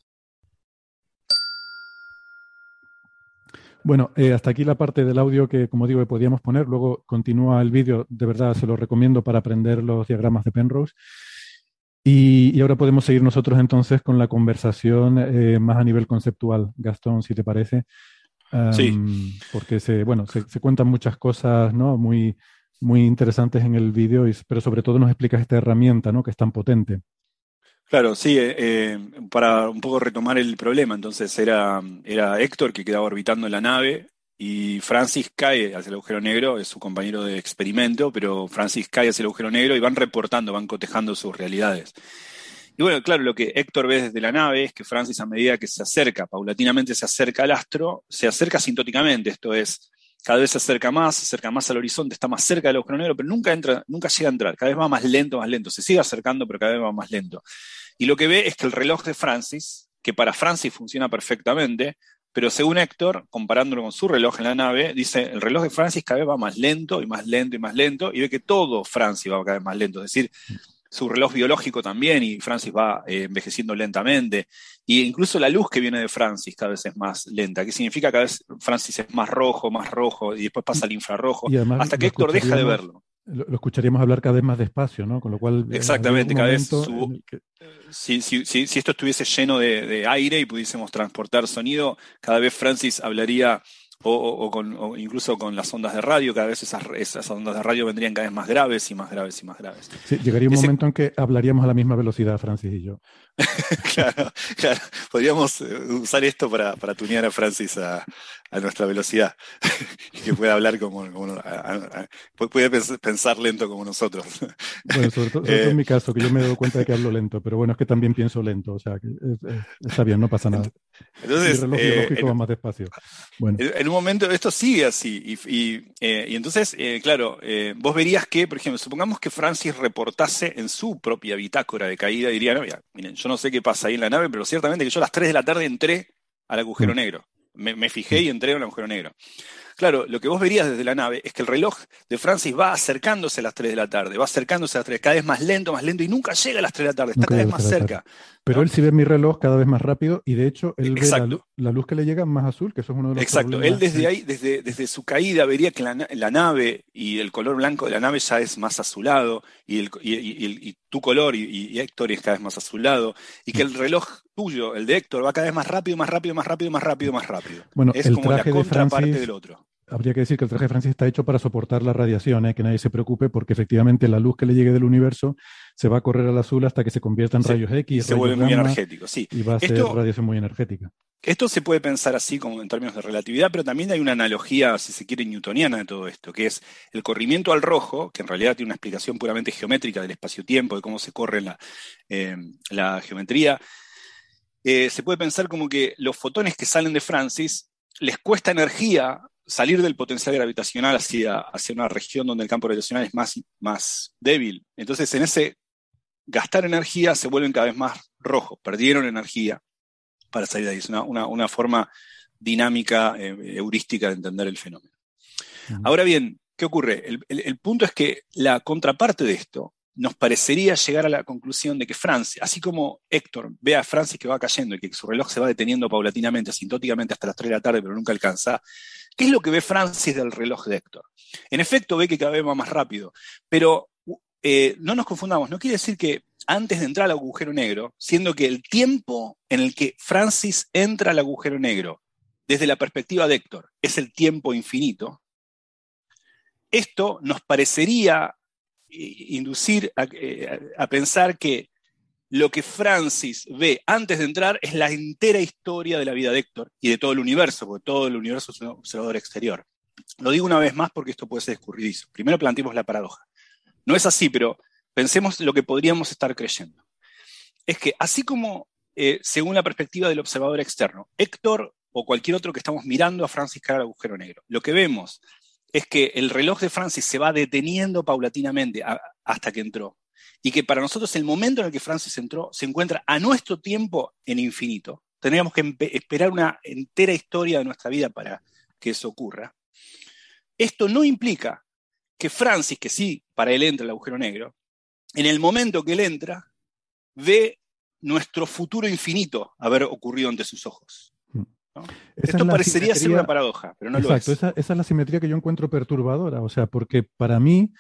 Bueno, eh, hasta aquí la parte del audio que, como digo, podíamos poner. Luego continúa el vídeo. De verdad, se lo recomiendo para aprender los diagramas de Penrose. Y, ahora podemos seguir nosotros entonces con la conversación eh, más a nivel conceptual. Gastón, si te parece. sí. Porque se, bueno, se, cuentan muchas cosas ¿no? muy, muy interesantes en el vídeo, pero sobre todo nos explicas esta herramienta ¿no? que es tan potente. Claro, sí, eh, eh, para un poco retomar el problema, entonces era, era Héctor que quedaba orbitando en la nave y Francis cae hacia el agujero negro, es su compañero de experimento, pero Francis cae hacia el agujero negro y van reportando, van cotejando sus realidades. Y bueno, claro, lo que Héctor ve desde la nave es que Francis a medida que se acerca, paulatinamente se acerca al astro, se acerca sintóticamente, esto es, cada vez se acerca más, se acerca más al horizonte, está más cerca del agujero negro, pero nunca entra, nunca llega a entrar, cada vez va más lento, más lento, se sigue acercando, pero cada vez va más lento. Y lo que ve es que el reloj de Francis, que para Francis funciona perfectamente, pero según Héctor, comparándolo con su reloj en la nave, dice, el reloj de Francis cada vez va más lento y más lento y más lento, y ve que todo Francis va cada vez más lento, es decir, su reloj biológico también, y Francis va eh, envejeciendo lentamente, y incluso la luz que viene de Francis cada vez es más lenta, que significa que cada vez Francis es más rojo, más rojo, y después pasa al infrarrojo, hasta que Héctor deja de verlo. Lo, escucharíamos hablar cada vez más despacio, ¿no? Con lo cual... Exactamente, cada vez si, si, si, esto estuviese lleno de, de aire y pudiésemos transportar sonido, cada vez Francis hablaría o, con, incluso con las ondas de radio, cada vez esas, esas, ondas de radio vendrían cada vez más graves y más graves y más graves. Sí, llegaría un momento en que hablaríamos a la misma velocidad, Francis y yo. claro, claro, podríamos eh, usar esto para, para tunear a Francis a, a nuestra velocidad, y que pueda hablar como, puede pensar lento como nosotros. Bueno, sobre todo, en eh, mi caso, que yo me doy cuenta de que hablo lento, pero bueno, es que también pienso lento, o sea, que está bien, no pasa nada. Entonces, el reloj eh, va más despacio. Bueno. En un momento esto sigue así, y, y, eh, entonces, claro, vos verías que, por ejemplo, supongamos que Francis reportase en su propia bitácora de caída, diría, no, miren, yo no sé qué pasa ahí en la nave, pero ciertamente que yo a las 3 de la tarde entré al agujero mm. negro. Me, fijé y entré a un agujero negro. Claro, lo que vos verías desde la nave es que el reloj de Francis va acercándose a las 3 de la tarde, va acercándose a las 3, cada vez más lento, más lento, y nunca llega a las 3 de la tarde, está cada vez más cerca. Pero él sí ve mi reloj cada vez más rápido, y de hecho él ve la, luz que le llega más azul, que eso es uno de los Exacto, él desde ahí, desde, desde su caída, vería que la, la, nave y el color blanco de la nave ya es más azulado, y, el, y, tu color y, Héctor es cada vez más azulado, y que el reloj tuyo, el de Héctor, va cada vez más rápido, más rápido, más rápido, más rápido, más rápido. Bueno, es el como la contraparte del otro habría que decir que el traje de Francis está hecho para soportar la radiación, ¿eh? que nadie se preocupe, porque efectivamente la luz que le llegue del universo se va a correr al azul hasta que se convierta en rayos X. Se vuelve muy energético, sí. Y va a ser radiación muy energética. Esto se puede pensar así como en términos de relatividad, pero también hay una analogía, si se quiere, newtoniana de todo esto, que es el corrimiento al rojo, que en realidad tiene una explicación puramente geométrica del espacio-tiempo, de cómo se corre la, eh, la geometría. Eh, se puede pensar como que los fotones que salen de Francis les cuesta energía salir del potencial gravitacional hacia, hacia una región donde el campo gravitacional es más, más débil. Entonces, en ese gastar energía se vuelven cada vez más rojos, perdieron energía para salir de ahí. Es una, forma dinámica, eh, heurística de entender el fenómeno. Ahora bien, ¿qué ocurre? El, punto es que la contraparte de esto, nos parecería llegar a la conclusión de que Francis, así como Héctor ve a Francis que va cayendo y que su reloj se va deteniendo paulatinamente, asintóticamente hasta las 3 de la tarde, pero nunca alcanza, ¿qué es lo que ve Francis del reloj de Héctor? En efecto, ve que cada vez va más rápido, pero eh, no nos confundamos, no quiere decir que antes de entrar al agujero negro, siendo que el tiempo en el que Francis entra al agujero negro, desde la perspectiva de Héctor, es el tiempo infinito, esto nos parecería inducir eh, a, pensar que lo que Francis ve antes de entrar es la entera historia de la vida de Héctor y de todo el universo, porque todo el universo es un observador exterior. Lo digo una vez más porque esto puede ser escurridizo. Primero planteemos la paradoja. No es así, pero pensemos lo que podríamos estar creyendo. Es que así como, eh, según la perspectiva del observador externo, Héctor o cualquier otro que estamos mirando a Francis caer al agujero negro, lo que vemos es que el reloj de Francis se va deteniendo paulatinamente hasta que entró. Y que para nosotros el momento en el que Francis entró se encuentra a nuestro tiempo en infinito. Tendríamos que esperar una entera historia de nuestra vida para que eso ocurra. Esto no implica que Francis, que sí, para él entra el agujero negro, en el momento que él entra, ve nuestro futuro infinito haber ocurrido ante sus ojos. Esto parecería ser una paradoja, pero no lo es. Esa, esa es la simetría que yo encuentro perturbadora, o sea, porque para mí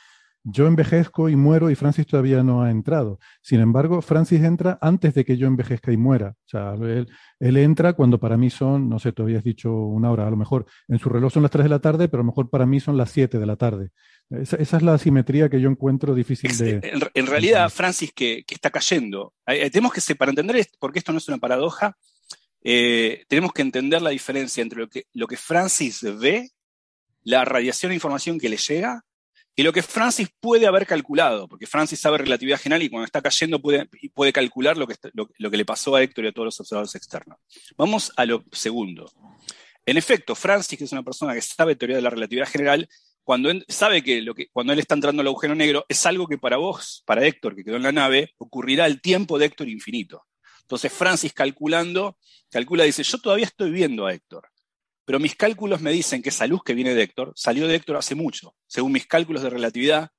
yo envejezco y muero y Francis todavía no ha entrado. Sin embargo, Francis entra antes de que yo envejezca y muera. O sea, él, él, entra cuando para mí son, no sé, tú habías dicho una hora, a lo mejor en su reloj son las 3 de la tarde, pero a lo mejor para mí son las 7 de la tarde. Esa, esa es la simetría que yo encuentro difícil de... En, en realidad, Francis, que, que, está cayendo, tenemos que, para entender, porque esto no es una paradoja, eh, tenemos que entender la diferencia entre lo que, lo que Francis ve, la radiación de información que le llega, y lo que Francis puede haber calculado, porque Francis sabe relatividad general y cuando está cayendo puede, puede calcular lo que, lo, que le pasó a Héctor y a todos los observadores externos. Vamos a lo segundo. En efecto, Francis, que es una persona que sabe teoría de la relatividad general, cuando sabe que, lo que cuando él está entrando al agujero negro es algo que para vos, para Héctor, que quedó en la nave, ocurrirá el tiempo de Héctor infinito. Entonces Francis calculando, calcula, dice, yo todavía estoy viendo a Héctor, pero mis cálculos me dicen que esa luz que viene de Héctor salió de Héctor hace mucho. Según mis cálculos de relatividad,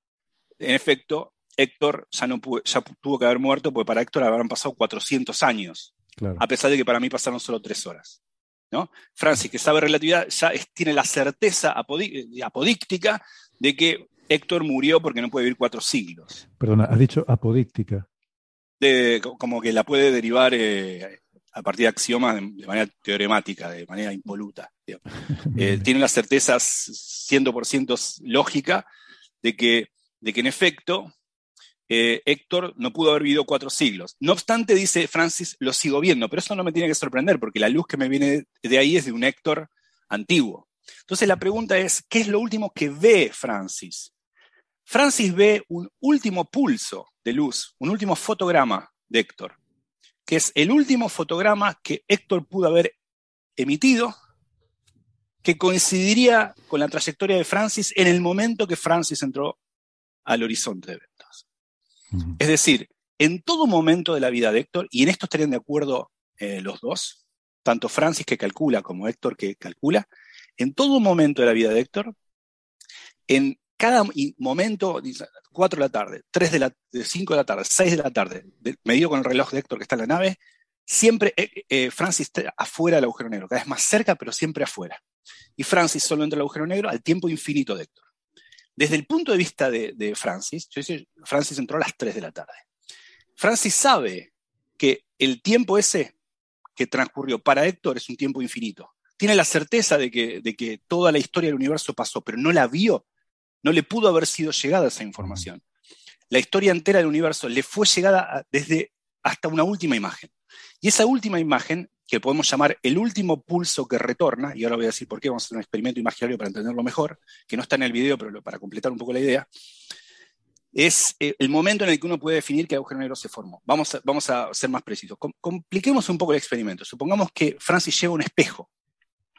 en efecto, Héctor ya, no ya tuvo que haber muerto porque para Héctor habrán pasado 400 años, a pesar de que para mí pasaron solo tres horas. ¿no? Francis, que sabe relatividad, ya tiene la certeza apodíctica de que Héctor murió porque no puede vivir cuatro siglos. Perdona, has dicho apodíctica como que la puede derivar eh, a partir de axiomas de, manera teoremática, de manera impoluta. Eh, tiene la certeza 100% lógica de que, de que en efecto eh, Héctor no pudo haber vivido cuatro siglos. No obstante, dice Francis, lo sigo viendo, pero eso no me tiene que sorprender porque la luz que me viene de ahí es de un Héctor antiguo. Entonces la pregunta es, ¿qué es lo último que ve Francis? Francis ve un último pulso de luz, un último fotograma de Héctor, que es el último fotograma que Héctor pudo haber emitido, que coincidiría con la trayectoria de Francis en el momento que Francis entró al horizonte de eventos. Es decir, en todo momento de la vida de Héctor, y en esto estarían de acuerdo eh, los dos, tanto Francis que calcula como Héctor que calcula, en todo momento de la vida de Héctor, en cada momento, 4 de la tarde, 3 de la, 5 de la tarde, 6 de la tarde, medido con el reloj de Héctor que está en la nave, siempre eh, eh, Francis está afuera del agujero negro, cada vez más cerca, pero siempre afuera. Y Francis solo entra al agujero negro al tiempo infinito de Héctor. Desde el punto de vista de, Francis, yo decía, Francis entró a las 3 de la tarde. Francis sabe que el tiempo ese que transcurrió para Héctor es un tiempo infinito. Tiene la certeza de de que toda la historia del universo pasó, pero no la vio no le pudo haber sido llegada esa información. La historia entera del universo le fue llegada desde hasta una última imagen. Y esa última imagen, que podemos llamar el último pulso que retorna, y ahora voy a decir por qué, vamos a hacer un experimento imaginario para entenderlo mejor, que no está en el video, pero para completar un poco la idea, es eh, el momento en el que uno puede definir que el agujero negro se formó. Vamos a, vamos a ser más precisos. compliquemos un poco el experimento. Supongamos que Francis lleva un espejo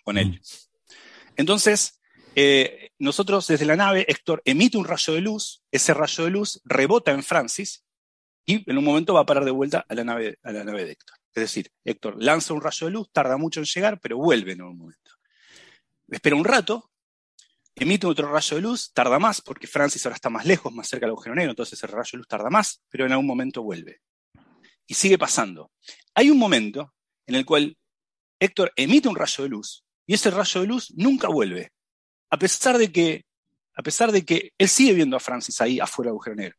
con él. Entonces, eh, nosotros desde la nave, Héctor emite un rayo de luz, ese rayo de luz rebota en Francis y en un momento va a parar de vuelta a la nave, a la nave de Héctor. Es decir, Héctor lanza un rayo de luz, tarda mucho en llegar, pero vuelve en un momento. Espera un rato, emite otro rayo de luz, tarda más, porque Francis ahora está más lejos, más cerca del agujero negro, entonces el rayo de luz tarda más, pero en algún momento vuelve. Y sigue pasando. Hay un momento en el cual Héctor emite un rayo de luz y ese rayo de luz nunca vuelve, a pesar de que, a pesar de que él sigue viendo a Francis ahí afuera del agujero negro.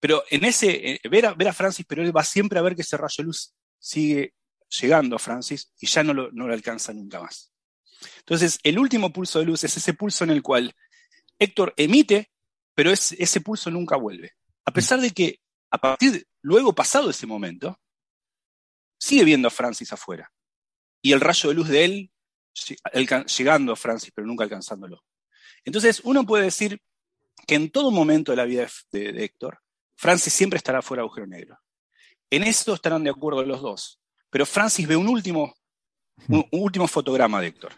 Pero en ese, eh, ver, a, ver a Francis, pero él va siempre a ver que ese rayo de luz sigue llegando a Francis y ya no lo, no lo alcanza nunca más. Entonces, el último pulso de luz es ese pulso en el cual Héctor emite, pero ese pulso nunca vuelve. A pesar de que, a partir, luego pasado ese momento, sigue viendo a Francis afuera. Y el rayo de luz de él llegando a Francis, pero nunca alcanzándolo. Entonces, uno puede decir que en todo momento de la vida de, Héctor, Francis siempre estará fuera de agujero negro. En esto estarán de acuerdo los dos. Pero Francis ve un último, un, último fotograma de Héctor.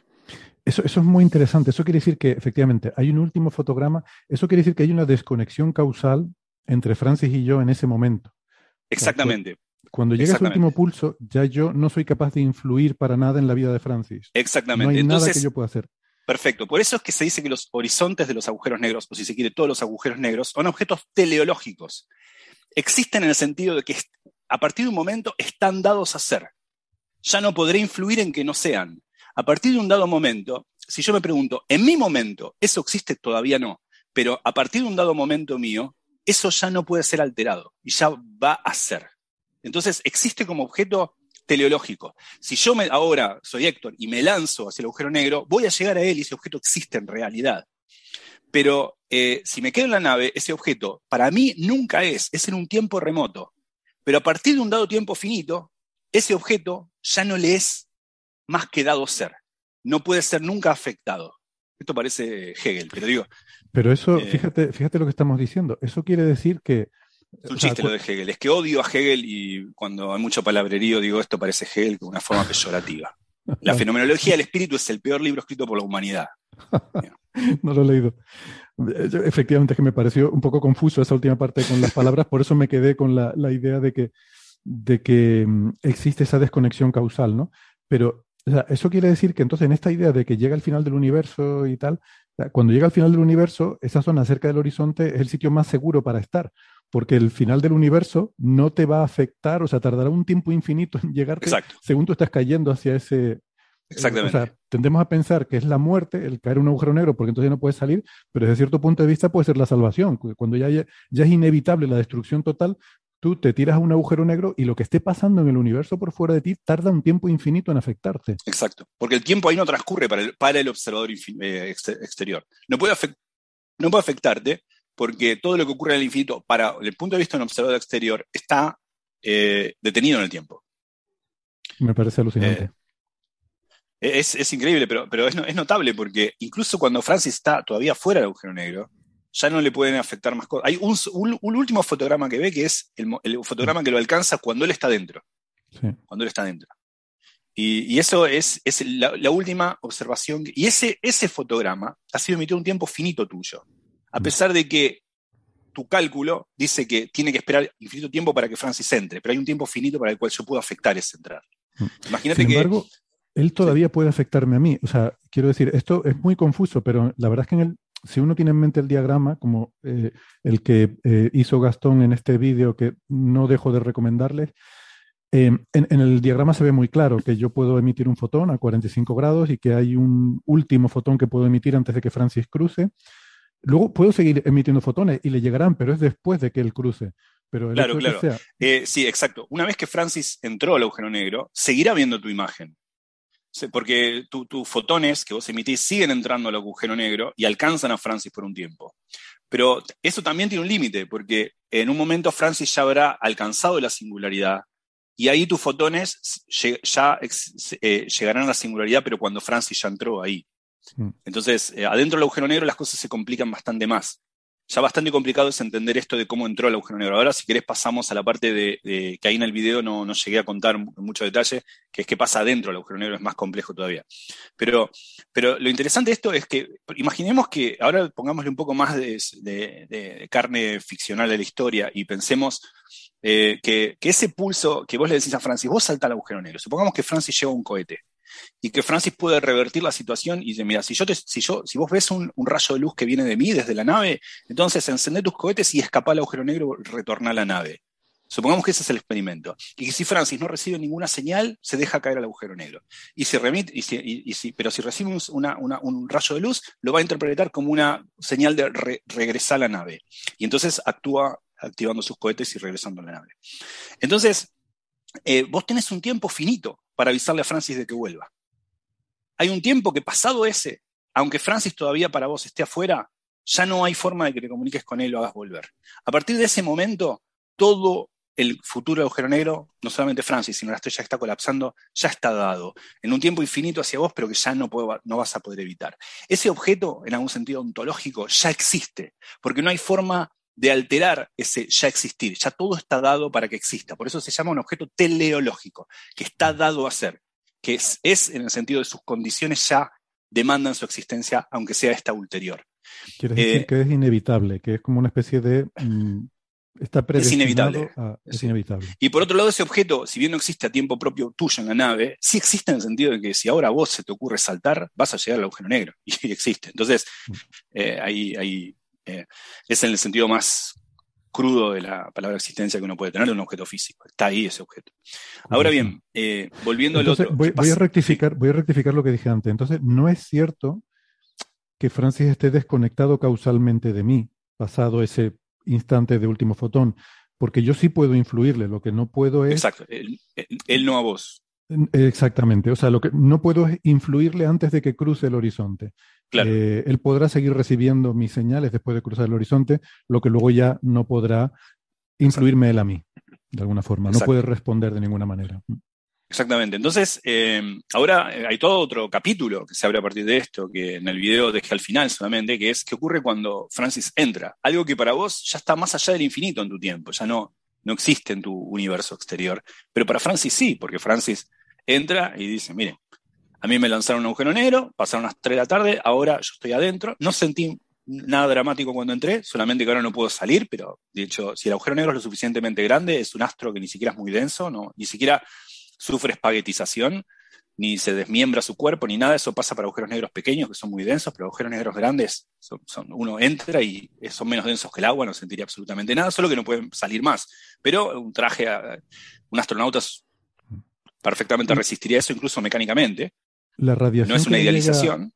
Eso, eso, es muy interesante. Eso quiere decir que efectivamente hay un último fotograma. Eso quiere decir que hay una desconexión causal entre Francis y yo en ese momento. Exactamente. Cuando llega ese último pulso, ya yo no soy capaz de influir para nada en la vida de Francis. Exactamente. No hay nada que yo pueda hacer. Perfecto. Por eso es que se dice que los horizontes de los agujeros negros, o si se quiere, todos los agujeros negros, son objetos teleológicos. Existen en el sentido de que a partir de un momento están dados a ser. Ya no podré influir en que no sean. A partir de un dado momento, si yo me pregunto, en mi momento, eso existe, todavía no, pero a partir de un dado momento mío, eso ya no puede ser alterado y ya va a ser. Entonces existe como objeto teleológico. Si yo me, ahora soy Héctor y me lanzo hacia el agujero negro, voy a llegar a él y ese objeto existe en realidad. Pero eh, si me quedo en la nave, ese objeto para mí nunca es, es en un tiempo remoto. Pero a partir de un dado tiempo finito, ese objeto ya no le es más que dado ser. No puede ser nunca afectado. Esto parece Hegel, pero digo. Pero eso, eh, fíjate, fíjate lo que estamos diciendo. Eso quiere decir que es un chiste lo de Hegel. Es que odio a Hegel y cucuando hay mucho palabrerío digo esto parece Hegel con una forma peyorativa. La fenomenología del espíritu es el peor libro escrito por la humanidad. no lo he leído. Efectivamente es que me pareció un poco confuso esa última parte con las palabras, por eso me quedé con la, idea de que, de que mm, existe esa desconexión causal, ¿no? Pero eso quiere decir que entonces en esta idea de que llega al final del universo y tal, cuando llega al final del universo, esa zona cerca del horizonte es el sitio más seguro para estar, porque el final del universo no te va a afectar, o sea, tardará un tiempo infinito en llegarte según tú estás cayendo hacia ese... Eh, Exactamente. o sea, tendemos a pensar que es la muerte, el caer en un agujero negro, porque entonces no puedes salir, pero desde cierto punto de vista puede ser la salvación. Cuando ya, ya, es inevitable la destrucción total, tú te tiras a un agujero negro y lo que esté pasando en el universo por fuera de ti tarda un tiempo infinito en afectarte. Exacto, porque el tiempo ahí no transcurre para el, para el observador eh, exterior. No puede, no puede afectarte porque todo lo que ocurre en el infinito, para el punto de vista de un observador exterior, está eh, detenido en el tiempo. Me parece alucinante. Eh, es, increíble, pero, pero es, notable porque incluso cuando Francis está todavía fuera del agujero negro, ya no le pueden afectar más cosas. Hay un, último fotograma que ve que es el, fotograma que lo alcanza cuando él está dentro. Cuando él está dentro. Y, eso es, la, la, última observación. Y ese, ese fotograma ha sido emitido un tiempo finito tuyo a pesar de que tu cálculo dice que tiene que esperar infinito tiempo para que Francis entre, pero hay un tiempo finito para el cual yo puedo afectar ese entrar. Mm. Imagínate Sin embargo, él todavía puede afectarme a mí. O sea, quiero decir, esto es muy confuso, pero la verdad es que si uno tiene en mente el diagrama, como eh, el que eh, hizo Gastón en este vídeo, que no dejo de recomendarles, eh, en, en, el diagrama se ve muy claro que yo puedo emitir un fotón a 45 grados y que hay un último fotón que puedo emitir antes de que Francis cruce. Luego puedo seguir emitiendo fotones y le llegarán, pero es después de que él cruce. Pero claro, claro. Eh, sí, exacto. Una vez que Francis entró al agujero negro, seguirá viendo tu imagen. Porque tus fotones que vos emitís siguen entrando al agujero negro y alcanzan a Francis por un tiempo. Pero eso también tiene un límite, porque en un momento Francis ya habrá alcanzado la singularidad y ahí tus fotones ya eh, llegarán a la singularidad, pero cuando Francis ya entró ahí. Entonces, eh, adentro del agujero negro las cosas se complican bastante más. Ya bastante complicado es entender esto de cómo entró el agujero negro. Ahora, si querés, pasamos a la parte de, que ahí en el video no, no, llegué a contar en mucho detalle, que es qué pasa adentro del agujero negro, es más complejo todavía. Pero, pero lo interesante de esto es que, imaginemos que, ahora pongámosle un poco más de, carne ficcional de la historia y pensemos eh, que, ese pulso que vos le decís a Francis, vos salta al agujero negro. Supongamos que Francis lleva un cohete y que Francis puede revertir la situación y dice, mira, si, yo si, yo, si vos ves un, rayo de luz que viene de mí desde la nave, entonces encendé tus cohetes y escapa al agujero negro y retorna a la nave. Supongamos que ese es el experimento. Y que si Francis no recibe ninguna señal, se deja caer al agujero negro. Y si remite, y si, pero si recibe un rayo de luz, lo va a interpretar como una señal de regresar a la nave. Y entonces actúa activando sus cohetes y regresando a la nave. Entonces, eh, vos tenés un tiempo finito para avisarle a Francis de que vuelva. Hay un tiempo que pasado ese, aunque Francis todavía para vos esté afuera, ya no hay forma de que te comuniques con él y lo hagas volver. A partir de ese momento, todo el futuro agujero negro, no solamente Francis, sino la estrella que está colapsando, ya está dado en un tiempo infinito hacia vos, pero que ya no, no vas a poder evitar. Ese objeto, en algún sentido ontológico, ya existe, porque no hay forma de alterar ese ya existir, ya todo está dado para que exista. Por eso se llama un objeto teleológico, que está dado a ser, que es, en el sentido de sus condiciones ya demandan su existencia, aunque sea esta ulterior. Quiere decir eh, que es inevitable, que es como una especie de mm, es inevitable. es inevitable. Y por otro lado, ese objeto, si bien no existe a tiempo propio tuyo en la nave, sí existe en el sentido de que si ahora a vos se te ocurre saltar, vas a llegar al agujero negro. Y existe. Entonces, mm. eh, ahí, eh, es en el sentido más crudo de la palabra existencia que uno puede tener un objeto físico. Está ahí ese objeto. Ahora bien, eh, volviendo al otro. Voy, voy, a rectificar, voy a rectificar lo que dije antes. Entonces, no es cierto que Francis esté desconectado causalmente de mí, pasado ese instante de último fotón, porque yo sí puedo influirle, lo que no puedo es... Exacto, él, no a vos. Exactamente, o sea, lo que no puedo es influirle antes de que cruce el horizonte. Claro. Eh, él podrá seguir recibiendo mis señales después de cruzar el horizonte, lo que luego ya no podrá influirme él a mí, de alguna forma. No puede responder de ninguna manera. Exactamente. Entonces, eh, ahora eh, hay todo otro capítulo que se abre a partir de esto, que en el video dejé al final solamente, que es qué ocurre cuando Francis entra. Algo que para vos ya está más allá del infinito en tu tiempo, ya no, no existe en tu universo exterior. Pero para Francis sí, porque Francis entra y dice, mire, a mí me lanzaron un agujero negro, pasaron las 3 de la tarde, ahora yo estoy adentro, no sentí nada dramático cuando entré, solamente que ahora no puedo salir, pero de hecho, si el agujero negro es lo suficientemente grande, es un astro que ni siquiera es muy denso, no, ni siquiera sufre espaguetización, ni se desmiembra su cuerpo, ni nada. Eso pasa para agujeros negros pequeños, que son muy densos, pero agujeros negros grandes, son, uno entra y son menos densos que el agua, no sentiría absolutamente nada, solo que no pueden salir más. Pero un traje, un astronauta perfectamente resistiría eso, incluso mecánicamente. La radiación no es una idealización.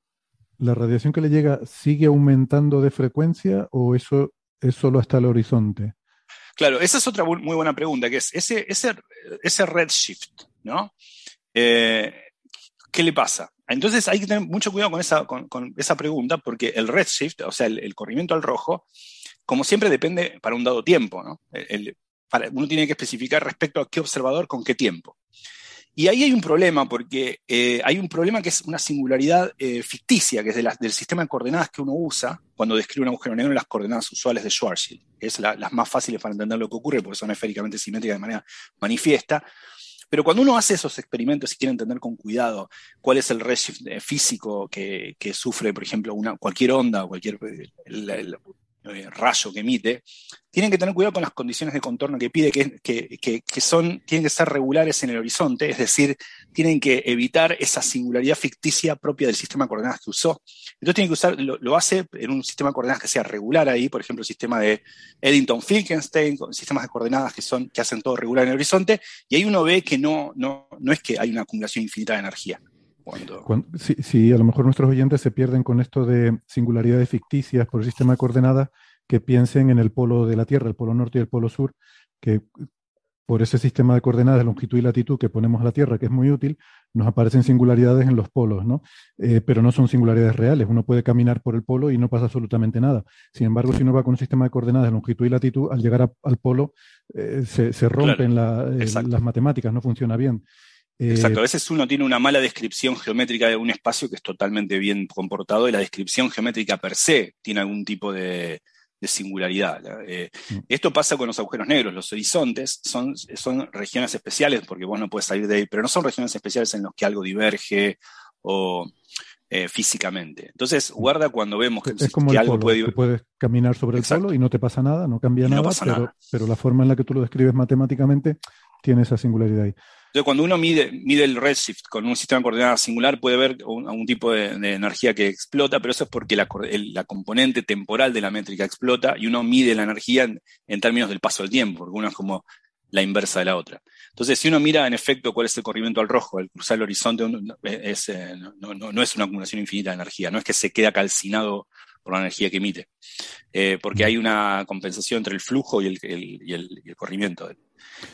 ¿La radiación que le llega sigue aumentando de frecuencia o eso es solo hasta el horizonte? Claro, esa es otra muy buena pregunta, que es ese, ese, ese redshift, ¿no? Eh, ¿Qué le pasa? Entonces hay que tener mucho cuidado con esa, con, esa pregunta, porque el redshift, o sea, el, corrimiento al rojo, como siempre depende para un dado tiempo, ¿no? uno tiene que especificar respecto a qué observador con qué tiempo. Y ahí hay un problema, porque eh, hay un problema que es una singularidad eh, ficticia, que es del sistema de coordenadas que uno usa cuando describe un agujero negro en las coordenadas usuales de Schwarzschild. Es las más fáciles para entender lo que ocurre, porque son esféricamente simétricas de manera manifiesta. Pero cuando uno hace esos experimentos y quiere entender con cuidado cuál es el redshift eh, físico que, sufre, por ejemplo, una, cualquier onda, cualquier eh, rayo que emite, tienen que tener cuidado con las condiciones de contorno que pide, que, que, son, tienen que ser regulares en el horizonte, es decir, tienen que evitar esa singularidad ficticia propia del sistema de coordenadas que usó. Entonces tienen que usar, lo, hace en un sistema de coordenadas que sea regular ahí, por ejemplo, el sistema de Eddington-Finkelstein, sistemas de coordenadas que, son, que hacen todo regular en el horizonte, y ahí uno ve que no, no, no es que hay una acumulación infinita de energía. Cuando... sí, a lo mejor nuestros oyentes se pierden con esto de singularidades ficticias por el sistema de coordenadas, que piensen en el polo de la Tierra, el polo norte y el polo sur, que por ese sistema de coordenadas de longitud y latitud que ponemos a la Tierra, que es muy útil, nos aparecen singularidades en los polos, ¿no? Eh, pero no son singularidades reales. Uno puede caminar por el polo y no pasa absolutamente nada. Sin embargo, si uno va con un sistema de coordenadas de longitud y latitud, al llegar al polo eh, se, rompen eh, las matemáticas, no funciona bien. Exacto, a veces uno tiene una mala descripción geométrica de un espacio que es totalmente bien comportado y la descripción geométrica per se tiene algún tipo de, singularidad. Eh, mm. Esto pasa con los agujeros negros. Los horizontes son, son regiones especiales porque vos no puedes salir de ahí, pero no son regiones especiales en las que algo diverge o eh, físicamente. Entonces, mm. guarda cuando vemos que, es como algo puede... puedes caminar sobre el polo y no te pasa nada, no cambia nada, pero, pero, la forma en la que tú lo describes matemáticamente tiene esa singularidad ahí. Entonces, cuando uno mide, mide el redshift con un sistema de coordenadas singular, puede ver un, tipo de, energía que explota, pero eso es porque la, componente temporal de la métrica explota y uno mide la energía en, términos del paso del tiempo, porque uno es como la inversa de la otra. Entonces, si uno mira en efecto cuál es el corrimiento al rojo, el cruzar el horizonte, es, eh, no, es una acumulación infinita de energía, no es que se queda calcinado por la energía que emite, eh, porque hay una compensación entre el flujo y el, corrimiento no,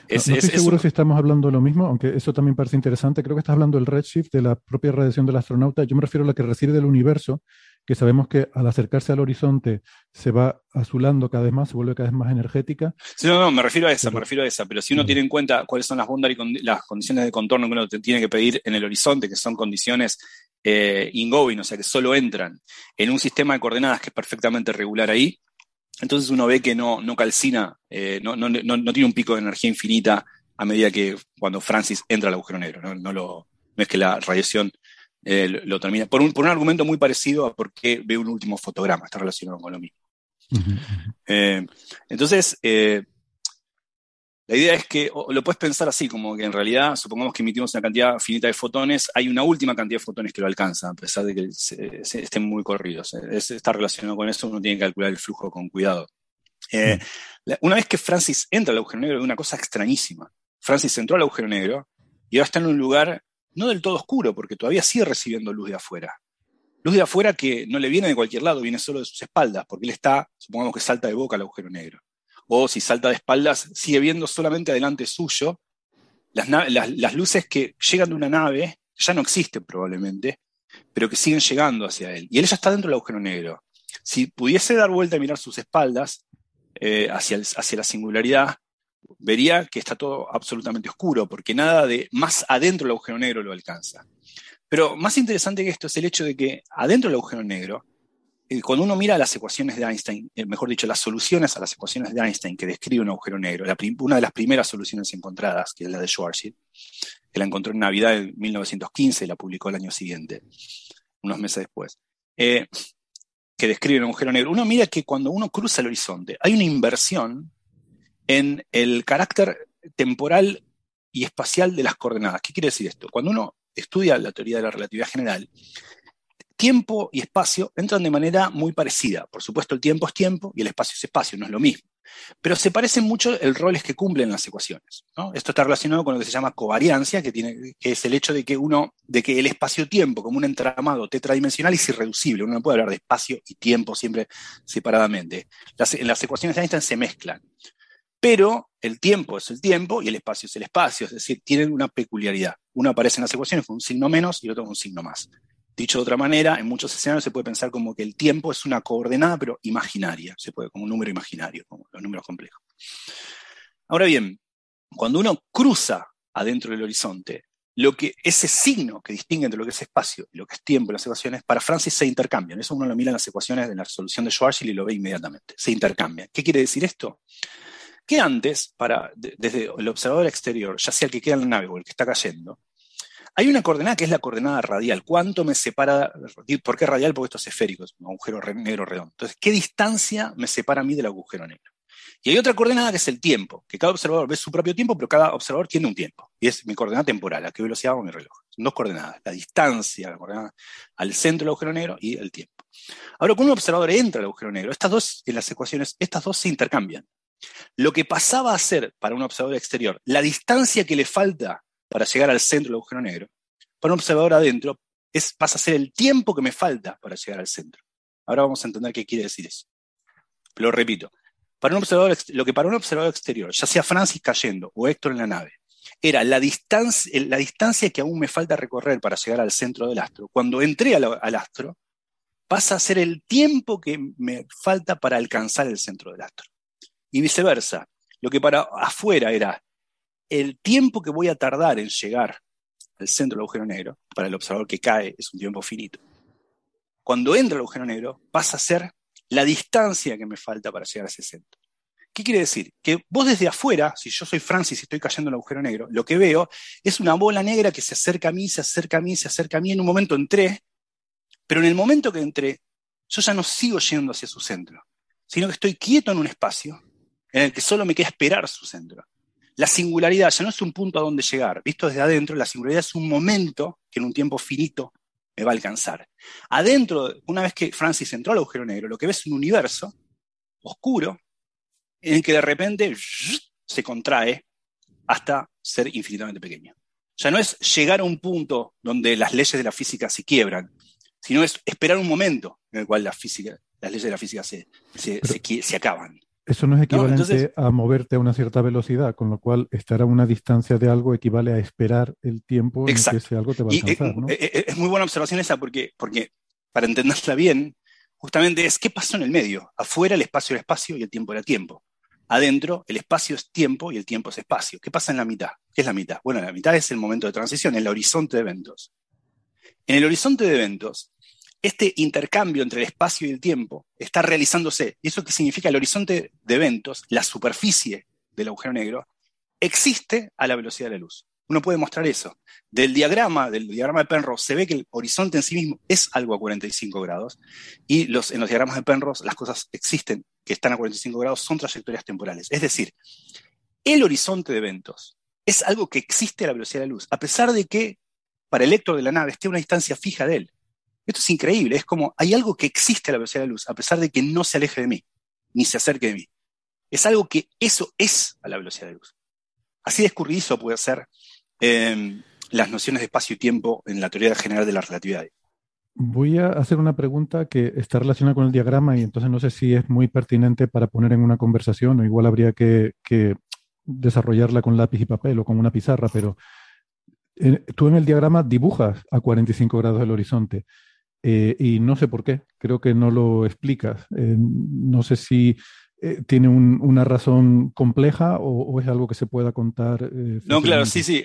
estoy seguro si estamos hablando de lo mismo, aunque eso también parece interesante. Creo que estás hablando del redshift, de la propia radiación del astronauta. Yo me refiero a la que recibe del universo, que sabemos que al acercarse al horizonte se va azulando cada vez más, se vuelve cada vez más energética. Sí, no, no, me refiero a esa, me refiero a esa. Pero si uno tiene en cuenta cuáles son las, las condiciones de contorno que uno tiene que pedir en el horizonte, que son condiciones eh, ingoing, o sea, que solo entran en un sistema de coordenadas que es perfectamente regular ahí, entonces uno ve que no, no calcina, eh, no, no, no, tiene un pico de energía infinita a medida que cuando Francis entra al agujero negro. No, lo, es que la radiación eh, lo, termina. Por un, por un argumento muy parecido a por qué ve un último fotograma, está relacionado con lo mismo. Eh, entonces, la idea es que lo puedes pensar así, como que en realidad, supongamos que emitimos una cantidad finita de fotones, hay una última cantidad de fotones que lo alcanza, a pesar de que estén muy corridos. está relacionado con eso, uno tiene que calcular el flujo con cuidado. Eh, una vez que Francis entra al agujero negro, es una cosa extrañísima. Francis entró al agujero negro y ahora está en un lugar no del todo oscuro, porque todavía sigue recibiendo luz de afuera. Luz de afuera que no le viene de cualquier lado, viene solo de sus espaldas, porque él está, supongamos que salta de boca al agujero negro o si salta de espaldas, sigue viendo solamente adelante suyo las, luces que llegan de una nave, ya no existen probablemente, pero que siguen llegando hacia él. Y él ya está dentro del agujero negro. Si pudiese dar vuelta y mirar sus espaldas eh, hacia, hacia la singularidad, vería que está todo absolutamente oscuro, porque nada de más adentro del agujero negro lo alcanza. Pero más interesante que esto es el hecho de que adentro del agujero negro eh, cuando uno mira las ecuaciones de Einstein, eh, mejor dicho, las soluciones a las ecuaciones de Einstein que describe un agujero negro, una de las primeras soluciones encontradas, que es la de Schwarzschild, que la encontró en Navidad de 1915 y la publicó el año siguiente, unos meses después, eh, que describe un agujero negro, uno mira que cuando uno cruza el horizonte hay una inversión en el carácter temporal y espacial de las coordenadas. ¿Qué quiere decir esto? Cuando uno estudia la teoría de la relatividad general, tiempo y espacio entran de manera muy parecida. Por supuesto, el tiempo es tiempo y el espacio es espacio, no es lo mismo. Pero se parecen mucho el roles que cumplen las ecuaciones. Esto está relacionado con lo que se llama covariancia, que, es el hecho de que uno, el espacio-tiempo como un entramado tetradimensional es irreducible. Uno no puede hablar de espacio y tiempo siempre separadamente. En las ecuaciones de Einstein se mezclan. Pero el tiempo es el tiempo y el espacio es el espacio, es decir, tienen una peculiaridad. Uno aparece en las ecuaciones con un signo menos y el otro con un signo más. Dicho de otra manera, en muchos escenarios se puede pensar como que el tiempo es una coordenada, pero imaginaria, se puede, como un número imaginario, como los números complejos. Ahora bien, cuando uno cruza adentro del horizonte, lo que ese signo que distingue entre lo que es espacio y lo que es tiempo en las ecuaciones, para Francis se intercambian. Eso uno lo mira en las ecuaciones de la resolución de Schwarzschild y lo ve inmediatamente. Se intercambian. ¿Qué quiere decir esto? Que antes, desde el observador exterior, ya sea el que queda en la nave o el que está cayendo, hay una coordenada que es la coordenada radial. ¿Cuánto me separa? ¿Por qué radial? Porque esto es esférico, es un agujero negro redondo. Entonces, ¿qué distancia me separa a mí del agujero negro? Y hay otra coordenada que es el tiempo, que cada observador ve su propio tiempo, pero cada observador tiene un tiempo. Y es mi coordenada temporal, a qué velocidad hago mi reloj. Son dos coordenadas, la distancia, la coordenada al centro del agujero negro y el tiempo. Ahora, cuando un observador entra al agujero negro, estas dos, en las ecuaciones, estas dos se intercambian. Lo que pasaba a ser para un observador exterior, la distancia que le falta para llegar al centro del agujero negro, para un observador adentro es, pasa a ser el tiempo que me falta para llegar al centro. Ahora vamos a entender qué quiere decir eso. Lo repito. Para un observador, lo que para un observador exterior, ya sea Francis cayendo o Héctor en la nave, era la distancia, la distancia que aún me falta recorrer para llegar al centro del astro. Cuando entré al, al astro, pasa a ser el tiempo que me falta para alcanzar el centro del astro. Y viceversa. Lo que para afuera era el tiempo que voy a tardar en llegar al centro del agujero negro, para el observador que cae es un tiempo finito. Cuando entra el agujero negro, pasa a ser la distancia que me falta para llegar a ese centro. ¿Qué quiere decir? Que vos desde afuera, si yo soy Francis y estoy cayendo en el agujero negro, lo que veo es una bola negra que se acerca a mí, se acerca a mí, se acerca a mí. En un momento entré, pero en el momento que entré, yo ya no sigo yendo hacia su centro, sino que estoy quieto en un espacio en el que solo me queda esperar su centro la singularidad ya no es un punto a donde llegar, visto desde adentro, la singularidad es un momento que en un tiempo finito me va a alcanzar. Adentro, una vez que Francis entró al agujero negro, lo que ve es un universo oscuro en el que de repente se contrae hasta ser infinitamente pequeño. Ya no es llegar a un punto donde las leyes de la física se quiebran, sino es esperar un momento en el cual la física, las leyes de la física se, se, acaban. Eso no es equivalente a moverte a una cierta velocidad, con lo cual estar a una distancia de algo equivale a esperar el tiempo en que ese algo te va a alcanzar. Eh, eh, eh, es muy buena observación esa porque, porque para entenderla bien, justamente es qué pasó en el medio. Afuera el espacio era espacio y el tiempo era tiempo. Adentro el espacio es tiempo y el tiempo es espacio. ¿Qué pasa en la mitad? ¿Qué es la mitad? Bueno, la mitad es el momento de transición, el horizonte de eventos. En el horizonte de eventos, este intercambio entre el espacio y el tiempo está realizándose. ¿Y eso qué significa? El horizonte de eventos, la superficie del agujero negro, existe a la velocidad de la luz. Uno puede mostrar eso. Del diagrama, del diagrama de Penrose, se ve que el horizonte en sí mismo es algo a 45 grados. Y los, en los diagramas de Penrose, las cosas existen que están a 45 grados son trayectorias temporales. Es decir, el horizonte de eventos es algo que existe a la velocidad de la luz, a pesar de que para el Héctor de la nave esté a una distancia fija de él. Esto es increíble, es como hay algo que existe a la velocidad de la luz, a pesar de que no se aleje de mí, ni se acerque de mí. Es algo que eso es a la velocidad de la luz. Así de escurridizo puede ser em, las nociones de espacio y tiempo en la teoría general de la relatividad. Voy a hacer una pregunta que está relacionada con el diagrama y entonces no sé si es muy pertinente para poner en una conversación o igual habría que, desarrollarla con lápiz y papel o con una pizarra, pero eh, tú en el diagrama dibujas a 45 grados el horizonte. Eh, y no sé por qué, creo que no lo explicas. Eh, no sé si eh, tiene una razón compleja o, es algo que se pueda contar. no, claro, sí, sí.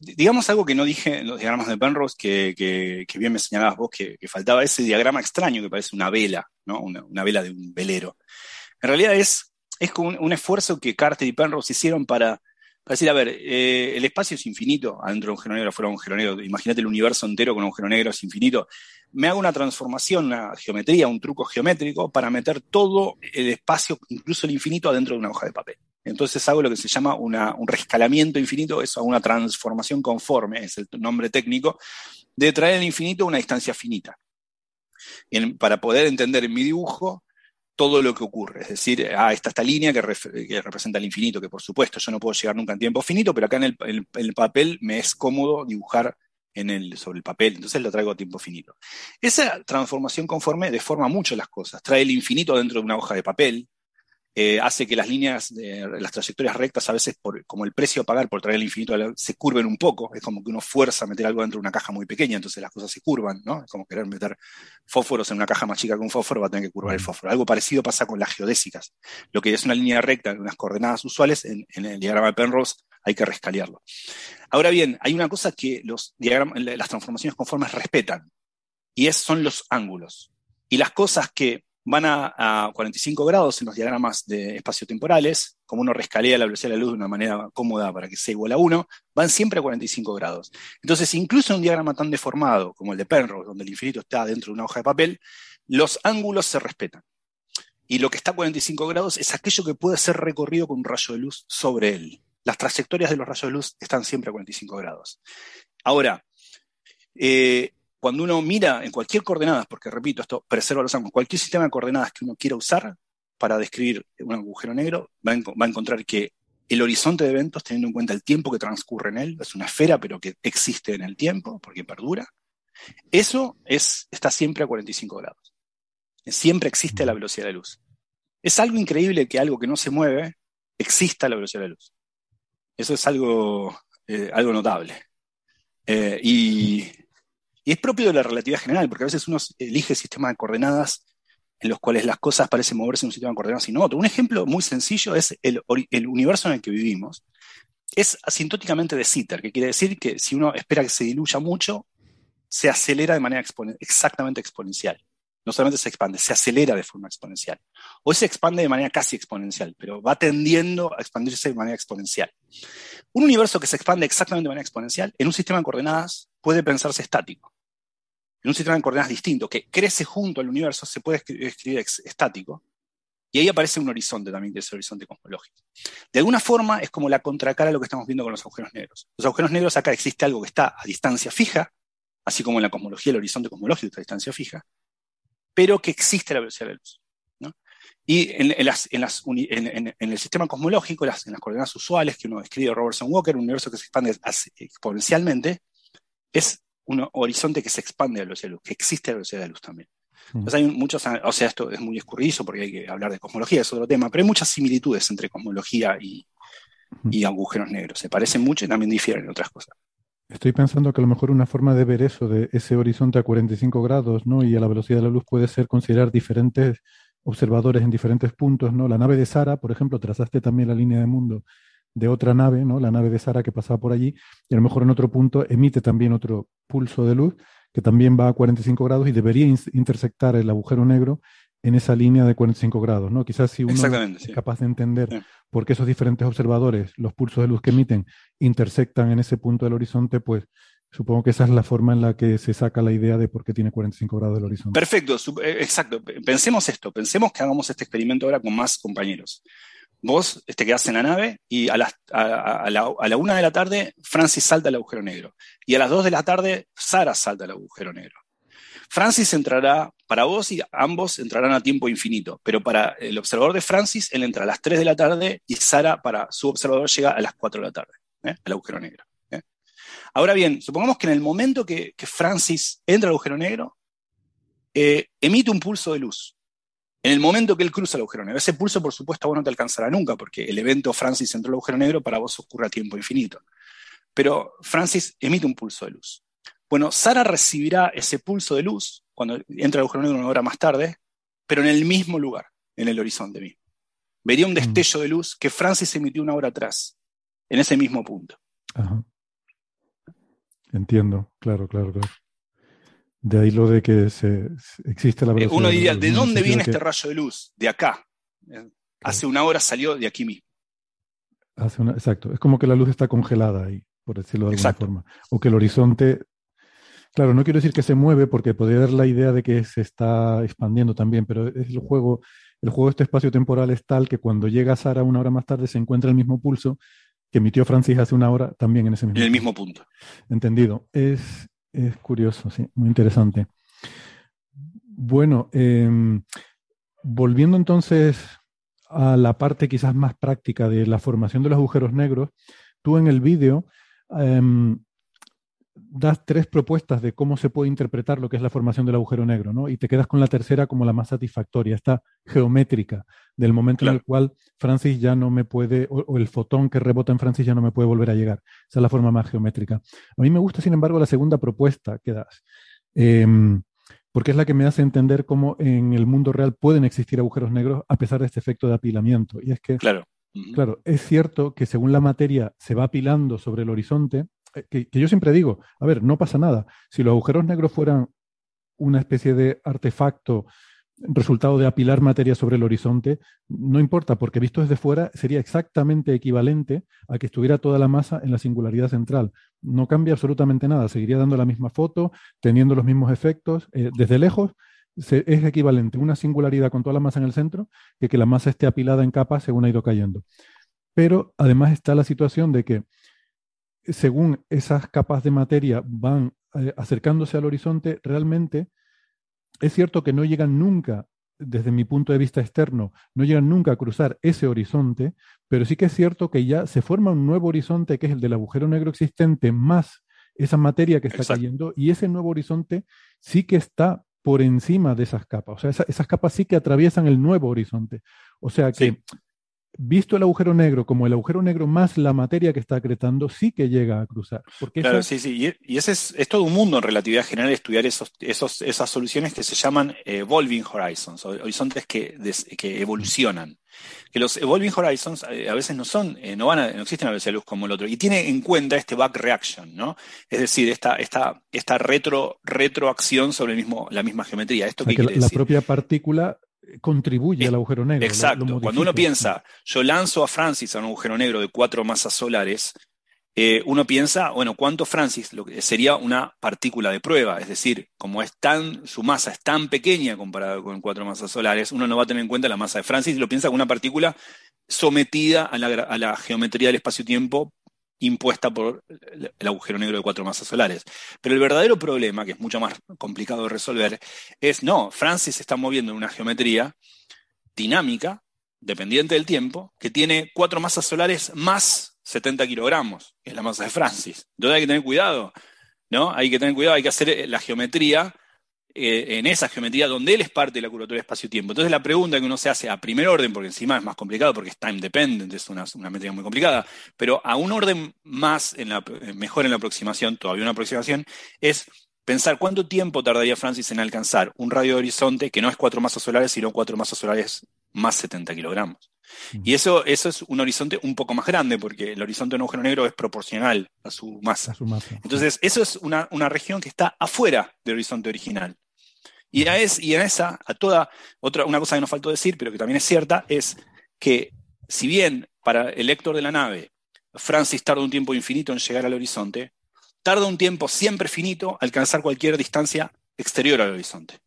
digamos algo que no dije en los diagramas de Penrose, que, bien me señalabas vos, que, faltaba ese diagrama extraño que parece una vela, ¿no? una, vela de un velero. En realidad es, es como un, un esfuerzo que Carter y Penrose hicieron para para decir, a ver, eh, el espacio es infinito, adentro de un agujero negro, afuera de un agujero negro, imagínate el universo entero con un agujero negro es infinito. Me hago una transformación, una geometría, un truco geométrico para meter todo el espacio, incluso el infinito, adentro de una hoja de papel. Entonces hago lo que se llama un rescalamiento infinito, eso, una transformación conforme, es el nombre técnico, de traer el infinito a una distancia finita. para poder entender en mi dibujo todo lo que ocurre. Es decir, ah, está esta línea que, representa el infinito, que por supuesto yo no puedo llegar nunca en tiempo finito, pero acá en el, papel me es cómodo dibujar en el, sobre el papel, entonces lo traigo a tiempo finito. Esa transformación conforme deforma mucho las cosas, trae el infinito dentro de una hoja de papel, eh, hace que las líneas, las trayectorias rectas a veces, por, como el precio a pagar por traer el infinito, se curven un poco. Es como que uno fuerza a meter algo dentro de una caja muy pequeña, entonces las cosas se curvan, ¿no? Es como querer meter fósforos en una caja más chica que un fósforo, va a tener que curvar el fósforo. Algo parecido pasa con las geodésicas. Lo que es una línea recta en unas coordenadas usuales, en, el diagrama de Penrose hay que rescalearlo. Ahora bien, hay una cosa que los las transformaciones conformes respetan, y es, son los ángulos. Y las cosas que van a, 45 grados en los diagramas de espacio-temporales, como uno rescalea la velocidad de la luz de una manera cómoda para que sea igual a 1, van siempre a 45 grados. Entonces, incluso en un diagrama tan deformado como el de Penrose, donde el infinito está dentro de una hoja de papel, los ángulos se respetan. Y lo que está a 45 grados es aquello que puede ser recorrido con un rayo de luz sobre él. Las trayectorias de los rayos de luz están siempre a 45 grados. Ahora, eh, cuando uno mira en cualquier coordenada, porque repito, esto preserva los ángulos, cualquier sistema de coordenadas que uno quiera usar para describir un agujero negro, va a, encontrar que el horizonte de eventos, teniendo en cuenta el tiempo que transcurre en él, es una esfera, pero que existe en el tiempo, porque perdura, eso es, está siempre a 45 grados. Siempre existe la velocidad de la luz. Es algo increíble que algo que no se mueve exista a la velocidad de la luz. Eso es algo, eh, algo notable. Eh, y y es propio de la relatividad general, porque a veces uno elige sistemas de coordenadas en los cuales las cosas parecen moverse en un sistema de coordenadas y no otro. Un ejemplo muy sencillo es el, universo en el que vivimos. Es asintóticamente de Sitter, que quiere decir que si uno espera que se diluya mucho, se acelera de manera exactamente exponencial. No solamente se expande, se acelera de forma exponencial. O se expande de manera casi exponencial, pero va tendiendo a expandirse de manera exponencial. Un universo que se expande exactamente de manera exponencial, en un sistema de coordenadas puede pensarse estático en un sistema de coordenadas distinto, que crece junto al universo, se puede escribir estático, Y ahí aparece un horizonte también, que es el horizonte cosmológico. De alguna forma es como la contracara a lo que estamos viendo con los agujeros negros. Los agujeros negros acá existe algo que está a distancia fija, así como en la cosmología el horizonte cosmológico está a distancia fija, pero que existe la velocidad de la luz. Y en, el sistema cosmológico, en las coordenadas usuales que uno escribe Robertson Walker, un universo que se expande exponencialmente, es un horizonte que se expande a la velocidad de luz, que existe a la velocidad de la luz también. Entonces hay muchos, o sea, esto es muy escurridizo porque hay que hablar de cosmología, es otro tema, pero hay muchas similitudes entre cosmología y, agujeros negros. Se parecen mucho y también difieren en otras cosas. Estoy pensando que a lo mejor una forma de ver eso, de ese horizonte a 45 grados, ¿no? Y a la velocidad de la luz puede ser considerar diferentes observadores en diferentes puntos, ¿no? La nave de Sara, por ejemplo, trazaste también la línea de mundo de otra nave, ¿no? La nave de Sara que pasaba por allí, y a lo mejor en otro punto emite también otro pulso de luz que también va a 45 grados y debería intersectar el agujero negro en esa línea de 45 grados, ¿no? Quizás si uno es capaz de entender por qué esos diferentes observadores, los pulsos de luz que emiten, intersectan en ese punto del horizonte, pues supongo que esa es la forma en la que se saca la idea de por qué tiene 45 grados del horizonte. Perfecto, eh, exacto. Pensemos esto, pensemos que hagamos este experimento ahora con más compañeros. Vos te quedás en la nave y a, la, una de la tarde Francis salta al agujero negro. Y a las dos de la tarde Sara salta al agujero negro. Francis entrará para vos y ambos entrarán a tiempo infinito, pero para el observador de Francis, él entra a las 3 de la tarde y Sara para su observador llega a las 4 de la tarde, ¿eh? al agujero negro. ¿eh? Ahora bien, supongamos que en el momento que, Francis entra al agujero negro, eh, emite un pulso de luz en el momento que él cruza el agujero negro. Ese pulso, por supuesto, vos no te alcanzará nunca, porque el evento Francis entró al agujero negro para vos ocurre a tiempo infinito. Pero Francis emite un pulso de luz. Bueno, Sara recibirá ese pulso de luz cuando entra al agujero negro una hora más tarde, pero en el mismo lugar, en el horizonte mismo. Vería un mm. destello de luz que Francis emitió una hora atrás, en ese mismo punto. Entiendo, claro, claro, claro. De ahí lo de que se, existe la eh, velocidad. Uno diría, ¿de dónde viene este rayo de luz? De acá. Hace una hora salió de aquí mismo. Hace una, exacto. Es como que la luz está congelada ahí, por decirlo de alguna forma. O que el horizonte. Claro, no quiero decir que se mueve porque podría dar la idea de que se está expandiendo también, pero es el juego, el juego de este espacio temporal es tal que cuando llega Sara una hora más tarde se encuentra el mismo pulso que emitió Francis hace una hora también en ese mismo En el mismo punto. Entendido. Es, es curioso, sí, muy interesante. Bueno, em, volviendo entonces a la parte quizás más práctica de la formación de los agujeros negros, tú en el vídeo em, das tres propuestas de cómo se puede interpretar lo que es la formación del agujero negro, ¿no? Y te quedas con la tercera como la más satisfactoria, esta geométrica, del momento en el cual Francis ya no me puede, o, el fotón que rebota en Francis ya no me puede volver a llegar. Esa es la forma más geométrica. A mí me gusta, sin embargo, la segunda propuesta que das, em, porque es la que me hace entender cómo en el mundo real pueden existir agujeros negros a pesar de este efecto de apilamiento. Y es que, claro, claro es cierto que según la materia se va apilando sobre el horizonte, eh, que, yo siempre digo, a ver, no pasa nada. Si los agujeros negros fueran una especie de artefacto resultado de apilar materia sobre el horizonte, no importa, porque visto desde fuera sería exactamente equivalente a que estuviera toda la masa en la singularidad central. No cambia absolutamente nada, seguiría dando la misma foto, teniendo los mismos efectos. Eh, desde lejos es equivalente una singularidad con toda la masa en el centro que que la masa esté apilada en capas según ha ido cayendo. Pero además está la situación de que según esas capas de materia van eh, acercándose al horizonte, realmente es cierto que no llegan nunca, desde mi punto de vista externo, no llegan nunca a cruzar ese horizonte, pero sí que es cierto que ya se forma un nuevo horizonte que es el del agujero negro existente más esa materia que está cayendo y ese nuevo horizonte sí que está por encima de esas capas. O sea, esas capas sí que atraviesan el nuevo horizonte. O sea que visto el agujero negro como el agujero negro más la materia que está acretando, sí que llega a cruzar. claro, sí, sí. Y, ese es, todo un mundo en relatividad general estudiar esos, esos, esas soluciones que se llaman evolving horizons, horizontes que, que evolucionan. Que los evolving horizons eh, a veces no son, eh, no van a, no existen a veces luz como el otro. Y tiene en cuenta este back reaction, ¿no? Es decir, esta, esta, esta retro, retroacción sobre el mismo, la misma geometría. ¿Esto que la propia partícula contribuye al agujero negro. Exacto. Cuando uno piensa, yo lanzo a Francis a un agujero negro de cuatro masas solares, eh, uno piensa, bueno, ¿cuánto Francis? Lo que sería una partícula de prueba, es decir, como es tan, su masa es tan pequeña comparada con cuatro masas solares, uno no va a tener en cuenta la masa de Francis y lo piensa como una partícula sometida a la, a la geometría del espacio-tiempo impuesta por el agujero negro de cuatro masas solares. Pero el verdadero problema, que es mucho más complicado de resolver, es no, Francis se está moviendo en una geometría dinámica, dependiente del tiempo, que tiene cuatro masas solares más 70 kilogramos, que es la masa de Francis. Entonces hay que tener cuidado, ¿no? Hay que tener cuidado, hay que hacer la geometría eh, en esa geometría donde él es parte de la curvatura espacio-tiempo. Entonces la pregunta que uno se hace a primer orden, porque encima es más complicado porque es time dependent, es una, una métrica muy complicada, pero a un orden más, en la, mejor en la aproximación, todavía una aproximación, es pensar cuánto tiempo tardaría Francis en alcanzar un radio de horizonte que no es cuatro masas solares, sino cuatro masas solares más 70 kilogramos. Y eso, eso es un horizonte un poco más grande, porque el horizonte de un agujero negro es proporcional a su masa. Entonces, eso es una, una, región que está afuera del horizonte original. Y, es, y en esa, a toda, otra, una cosa que nos faltó decir, pero que también es cierta, es que si bien para el lector de la nave, Francis tarda un tiempo infinito en llegar al horizonte, tarda un tiempo siempre finito alcanzar cualquier distancia exterior al horizonte.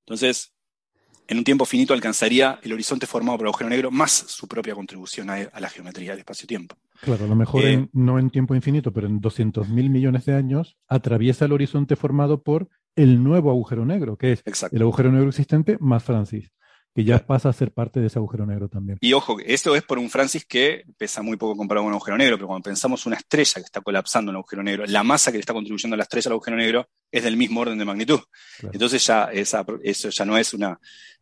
Entonces, en un tiempo finito alcanzaría el horizonte formado por el agujero negro más su propia contribución a, la geometría del espacio-tiempo. Claro, a lo mejor Eh, no en tiempo infinito, pero en 200.000 millones de años atraviesa el horizonte formado por el nuevo agujero negro, que es Exacto. el agujero negro existente más Francis, que ya pasa a ser parte de ese agujero negro también. Y ojo, esto es por un Francis que pesa muy poco comparado con un agujero negro, pero cuando pensamos una estrella que está colapsando en un agujero negro, la masa que le está contribuyendo a la estrella al agujero negro es del mismo orden de magnitud. Claro. Entonces ya esa, eso ya no es una...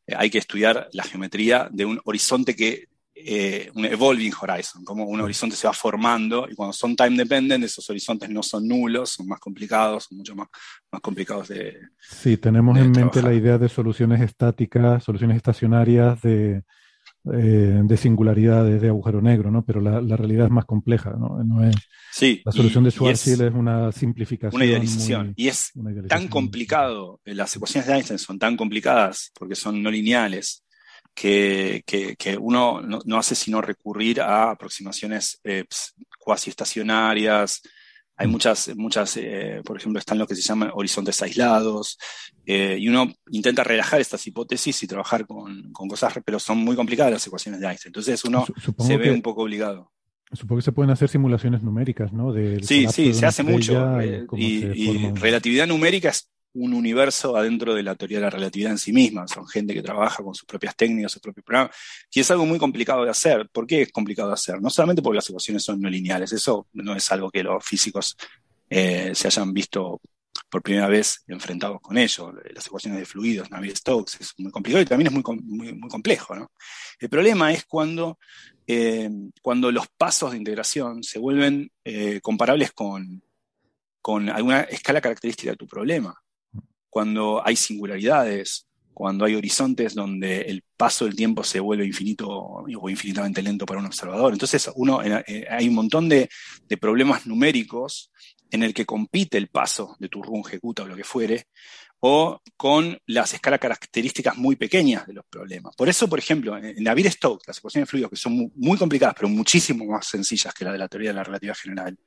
eh, hay que estudiar la geometría de un horizonte que... eh, un evolving horizon, como un horizonte se va formando y cuando son time dependent, esos horizontes no son nulos, son más complicados, son mucho más, más complicados de, Sí, tenemos de en mente trabajar. la idea de soluciones estáticas, soluciones estacionarias de, eh, de singularidades de agujero negro, ¿no? Pero la, la realidad es más compleja, ¿no? No es, Sí, la solución y- de y es Schwarzschild es, una simplificación. una idealización. muy- y es tan complicado, eh, las ecuaciones de Einstein son tan complicadas porque son no lineales, que, que- que uno no, no hace sino recurrir a aproximaciones eh, cuasi estacionarias. Hay Mm. muchas, muchas eh, por ejemplo, están lo que se llaman horizontes aislados, eh, y uno intenta relajar estas hipótesis y trabajar con, con cosas, pero son muy complicadas las ecuaciones de Einstein. Entonces uno Su- supongo se ve que- un poco obligado. Supongo que se pueden hacer simulaciones numéricas, ¿no? Del Sí, sí, se hace mucho. estrella eh, Y, y relatividad numérica es un universo adentro de la teoría de la relatividad en sí misma. Son gente que trabaja con sus propias técnicas, sus propios programas. Y es algo muy complicado de hacer. ¿Por qué es complicado de hacer? No solamente porque las ecuaciones son no lineales. Eso no es algo que los físicos eh, se hayan visto por primera vez enfrentados con ello. Las ecuaciones de fluidos, Navier-Stokes, es muy complicado y también es muy, muy, complejo. El problema es cuando, eh, cuando los pasos de integración se vuelven eh, comparables con, con alguna escala característica de tu problema. Cuando hay singularidades, cuando hay horizontes donde el paso del tiempo se vuelve infinito o infinitamente lento para un observador. Entonces, uno, eh, hay un montón de, de problemas numéricos en el que compite el paso de tu run ejecuta o lo que fuere, o con las escalas características muy pequeñas de los problemas. Por eso, por ejemplo, en Navier-Stokes, las ecuaciones de fluidos, que son muy, muy complicadas, pero muchísimo más sencillas que la de la teoría de la relatividad general,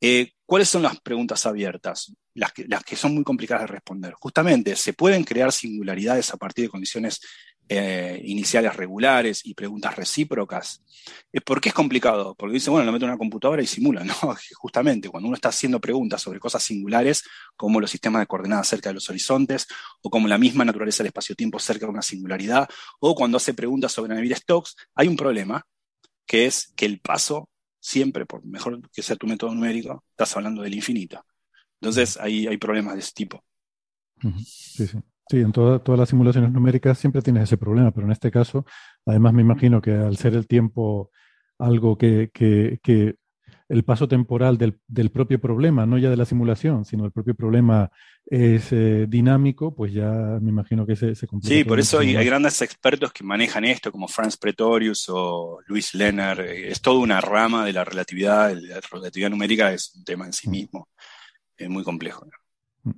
eh, ¿cuáles son las preguntas abiertas? Las que, son muy complicadas de responder. Justamente, ¿se pueden crear singularidades a partir de condiciones eh, iniciales regulares y preguntas recíprocas? Eh, ¿Por qué es complicado? Porque dice, bueno, lo meto en una computadora y simula. No, justamente, cuando uno está haciendo preguntas sobre cosas singulares, como los sistemas de coordenadas cerca de los horizontes, o como la misma naturaleza del espacio-tiempo cerca de una singularidad, o cuando hace preguntas sobre Navier-Stokes, hay un problema, que es que el paso siempre, por mejor que sea tu método numérico, estás hablando del infinito. Entonces ahí hay problemas de ese tipo. Sí, sí. Sí, en toda- todas las simulaciones numéricas siempre tienes ese problema, pero en este caso, además me imagino que al ser el tiempo algo que, que- que el paso temporal del, del propio problema, no ya de la simulación, sino el propio problema es eh, dinámico, pues ya me imagino que se, se complica Sí, por eso hay, grandes expertos que manejan esto, como Franz Pretorius o Luis Lenner. Eh, Es toda una rama de la relatividad. La relatividad numérica es un tema en sí mismo. Es muy complejo. ¿no?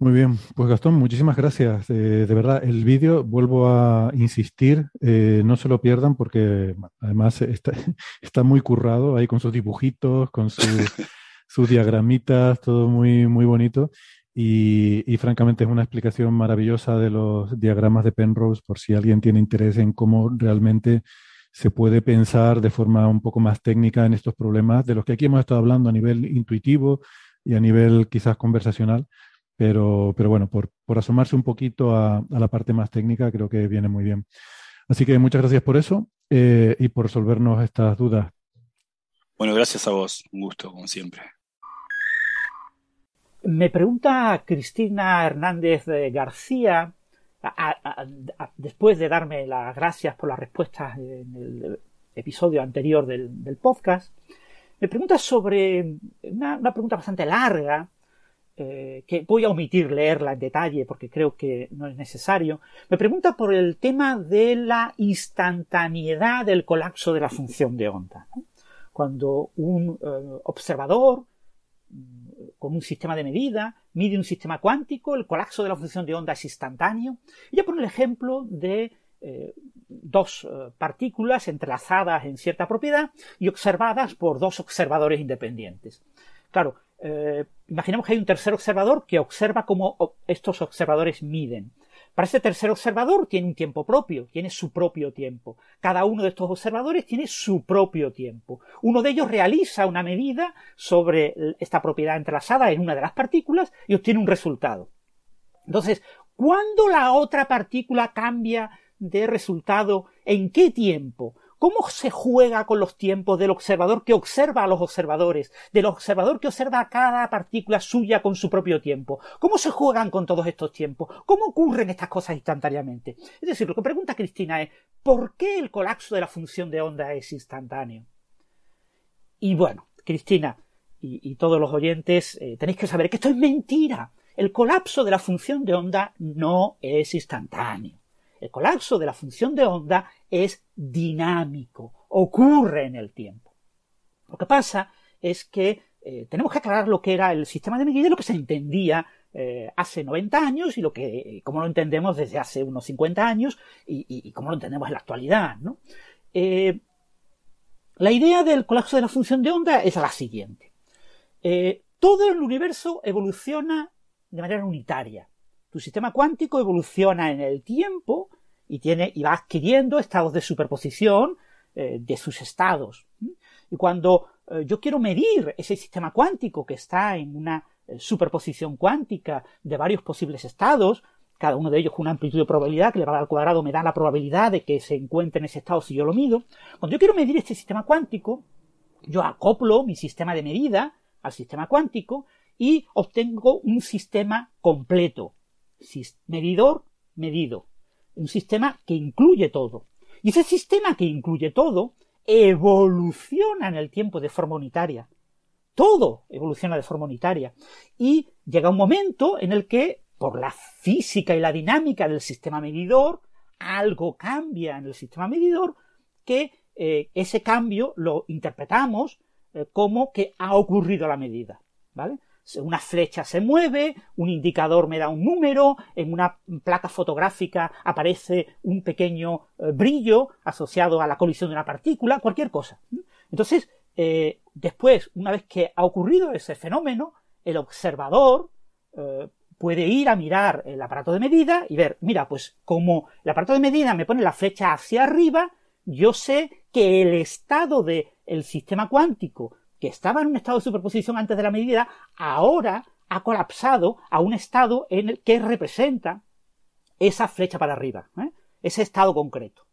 Muy bien, pues Gastón, muchísimas gracias. Eh, de verdad, el vídeo, vuelvo a insistir, eh, no se lo pierdan porque además está, está, muy currado ahí con sus dibujitos, con sus diagramitas, todo muy, muy bonito. Y, y, francamente es una explicación maravillosa de los diagramas de Penrose por si alguien tiene interés en cómo realmente se puede pensar de forma un poco más técnica en estos problemas de los que aquí hemos estado hablando a nivel intuitivo y a nivel quizás conversacional pero, pero bueno, por, por asomarse un poquito a, a, la parte más técnica, creo que viene muy bien. Así que muchas gracias por eso eh, y por resolvernos estas dudas. Bueno, gracias a vos, un gusto, como siempre. Me pregunta Cristina Hernández García, a, a, después de darme las gracias por las respuestas en el episodio anterior del, del podcast, me pregunta sobre una, una pregunta bastante larga eh, que voy a omitir leerla en detalle porque creo que no es necesario, me pregunta por el tema de la instantaneidad del colapso de la función de onda. Cuando un eh, observador mm, con un sistema de medida mide un sistema cuántico, el colapso de la función de onda es instantáneo. Ella pone el ejemplo de eh, dos partículas entrelazadas en cierta propiedad y observadas por dos observadores independientes. Claro, eh, imaginemos que hay un tercer observador que observa cómo estos observadores miden. Para ese tercer observador tiene un tiempo propio, tiene su propio tiempo. Cada uno de estos observadores tiene su propio tiempo. Uno de ellos realiza una medida sobre esta propiedad entrelazada en una de las partículas y obtiene un resultado. Entonces, ¿cuándo la otra partícula cambia de resultado? ¿En qué tiempo? ¿Cómo se juega con los tiempos del observador que observa a los observadores, del observador que observa a cada partícula suya con su propio tiempo? ¿Cómo se juegan con todos estos tiempos? ¿Cómo ocurren estas cosas instantáneamente? Es decir, lo que pregunta Cristina es, ¿por qué el colapso de la función de onda es instantáneo? Y bueno, Cristina y, todos los oyentes, eh, tenéis que saber que esto es mentira. El colapso de la función de onda no es instantáneo. El colapso de la función de onda es dinámico, ocurre en el tiempo. Lo que pasa es que eh, tenemos que aclarar lo que era el sistema de medida y lo que se entendía eh, hace 90 años y lo que, eh, como lo entendemos desde hace unos 50 años y, y, cómo lo entendemos en la actualidad. ¿no? la idea del colapso de la función de onda es la siguiente. todo el universo evoluciona de manera unitaria. Tu sistema cuántico evoluciona en el tiempo y, tiene, y va adquiriendo estados de superposición eh, de sus estados. Y cuando eh, yo quiero medir ese sistema cuántico que está en una eh, superposición cuántica de varios posibles estados, cada uno de ellos con una amplitud de probabilidad que le va al cuadrado me da la probabilidad de que se encuentre en ese estado si yo lo mido. Cuando yo quiero medir este sistema cuántico, yo acoplo mi sistema de medida al sistema cuántico y obtengo un sistema completo, medidor medido, un sistema que incluye todo. Y ese sistema que incluye todo evoluciona en el tiempo de forma unitaria. Todo evoluciona de forma unitaria. Y llega un momento en el que, por la física y la dinámica del sistema medidor, algo cambia en el sistema medidor que eh, ese cambio lo interpretamos eh, como que ha ocurrido la medida. ¿Vale? Una flecha se mueve, un indicador me da un número, en una placa fotográfica aparece un pequeño eh, brillo asociado a la colisión de una partícula, cualquier cosa. Entonces, eh, después, una vez que ha ocurrido ese fenómeno, el observador eh, puede ir a mirar el aparato de medida y ver, mira, pues como el aparato de medida me pone la flecha hacia arriba, yo sé que el estado del sistema cuántico que estaba en un estado de superposición antes de la medida, ahora ha colapsado a un estado en el que representa esa flecha para arriba, ¿eh? ese estado concreto.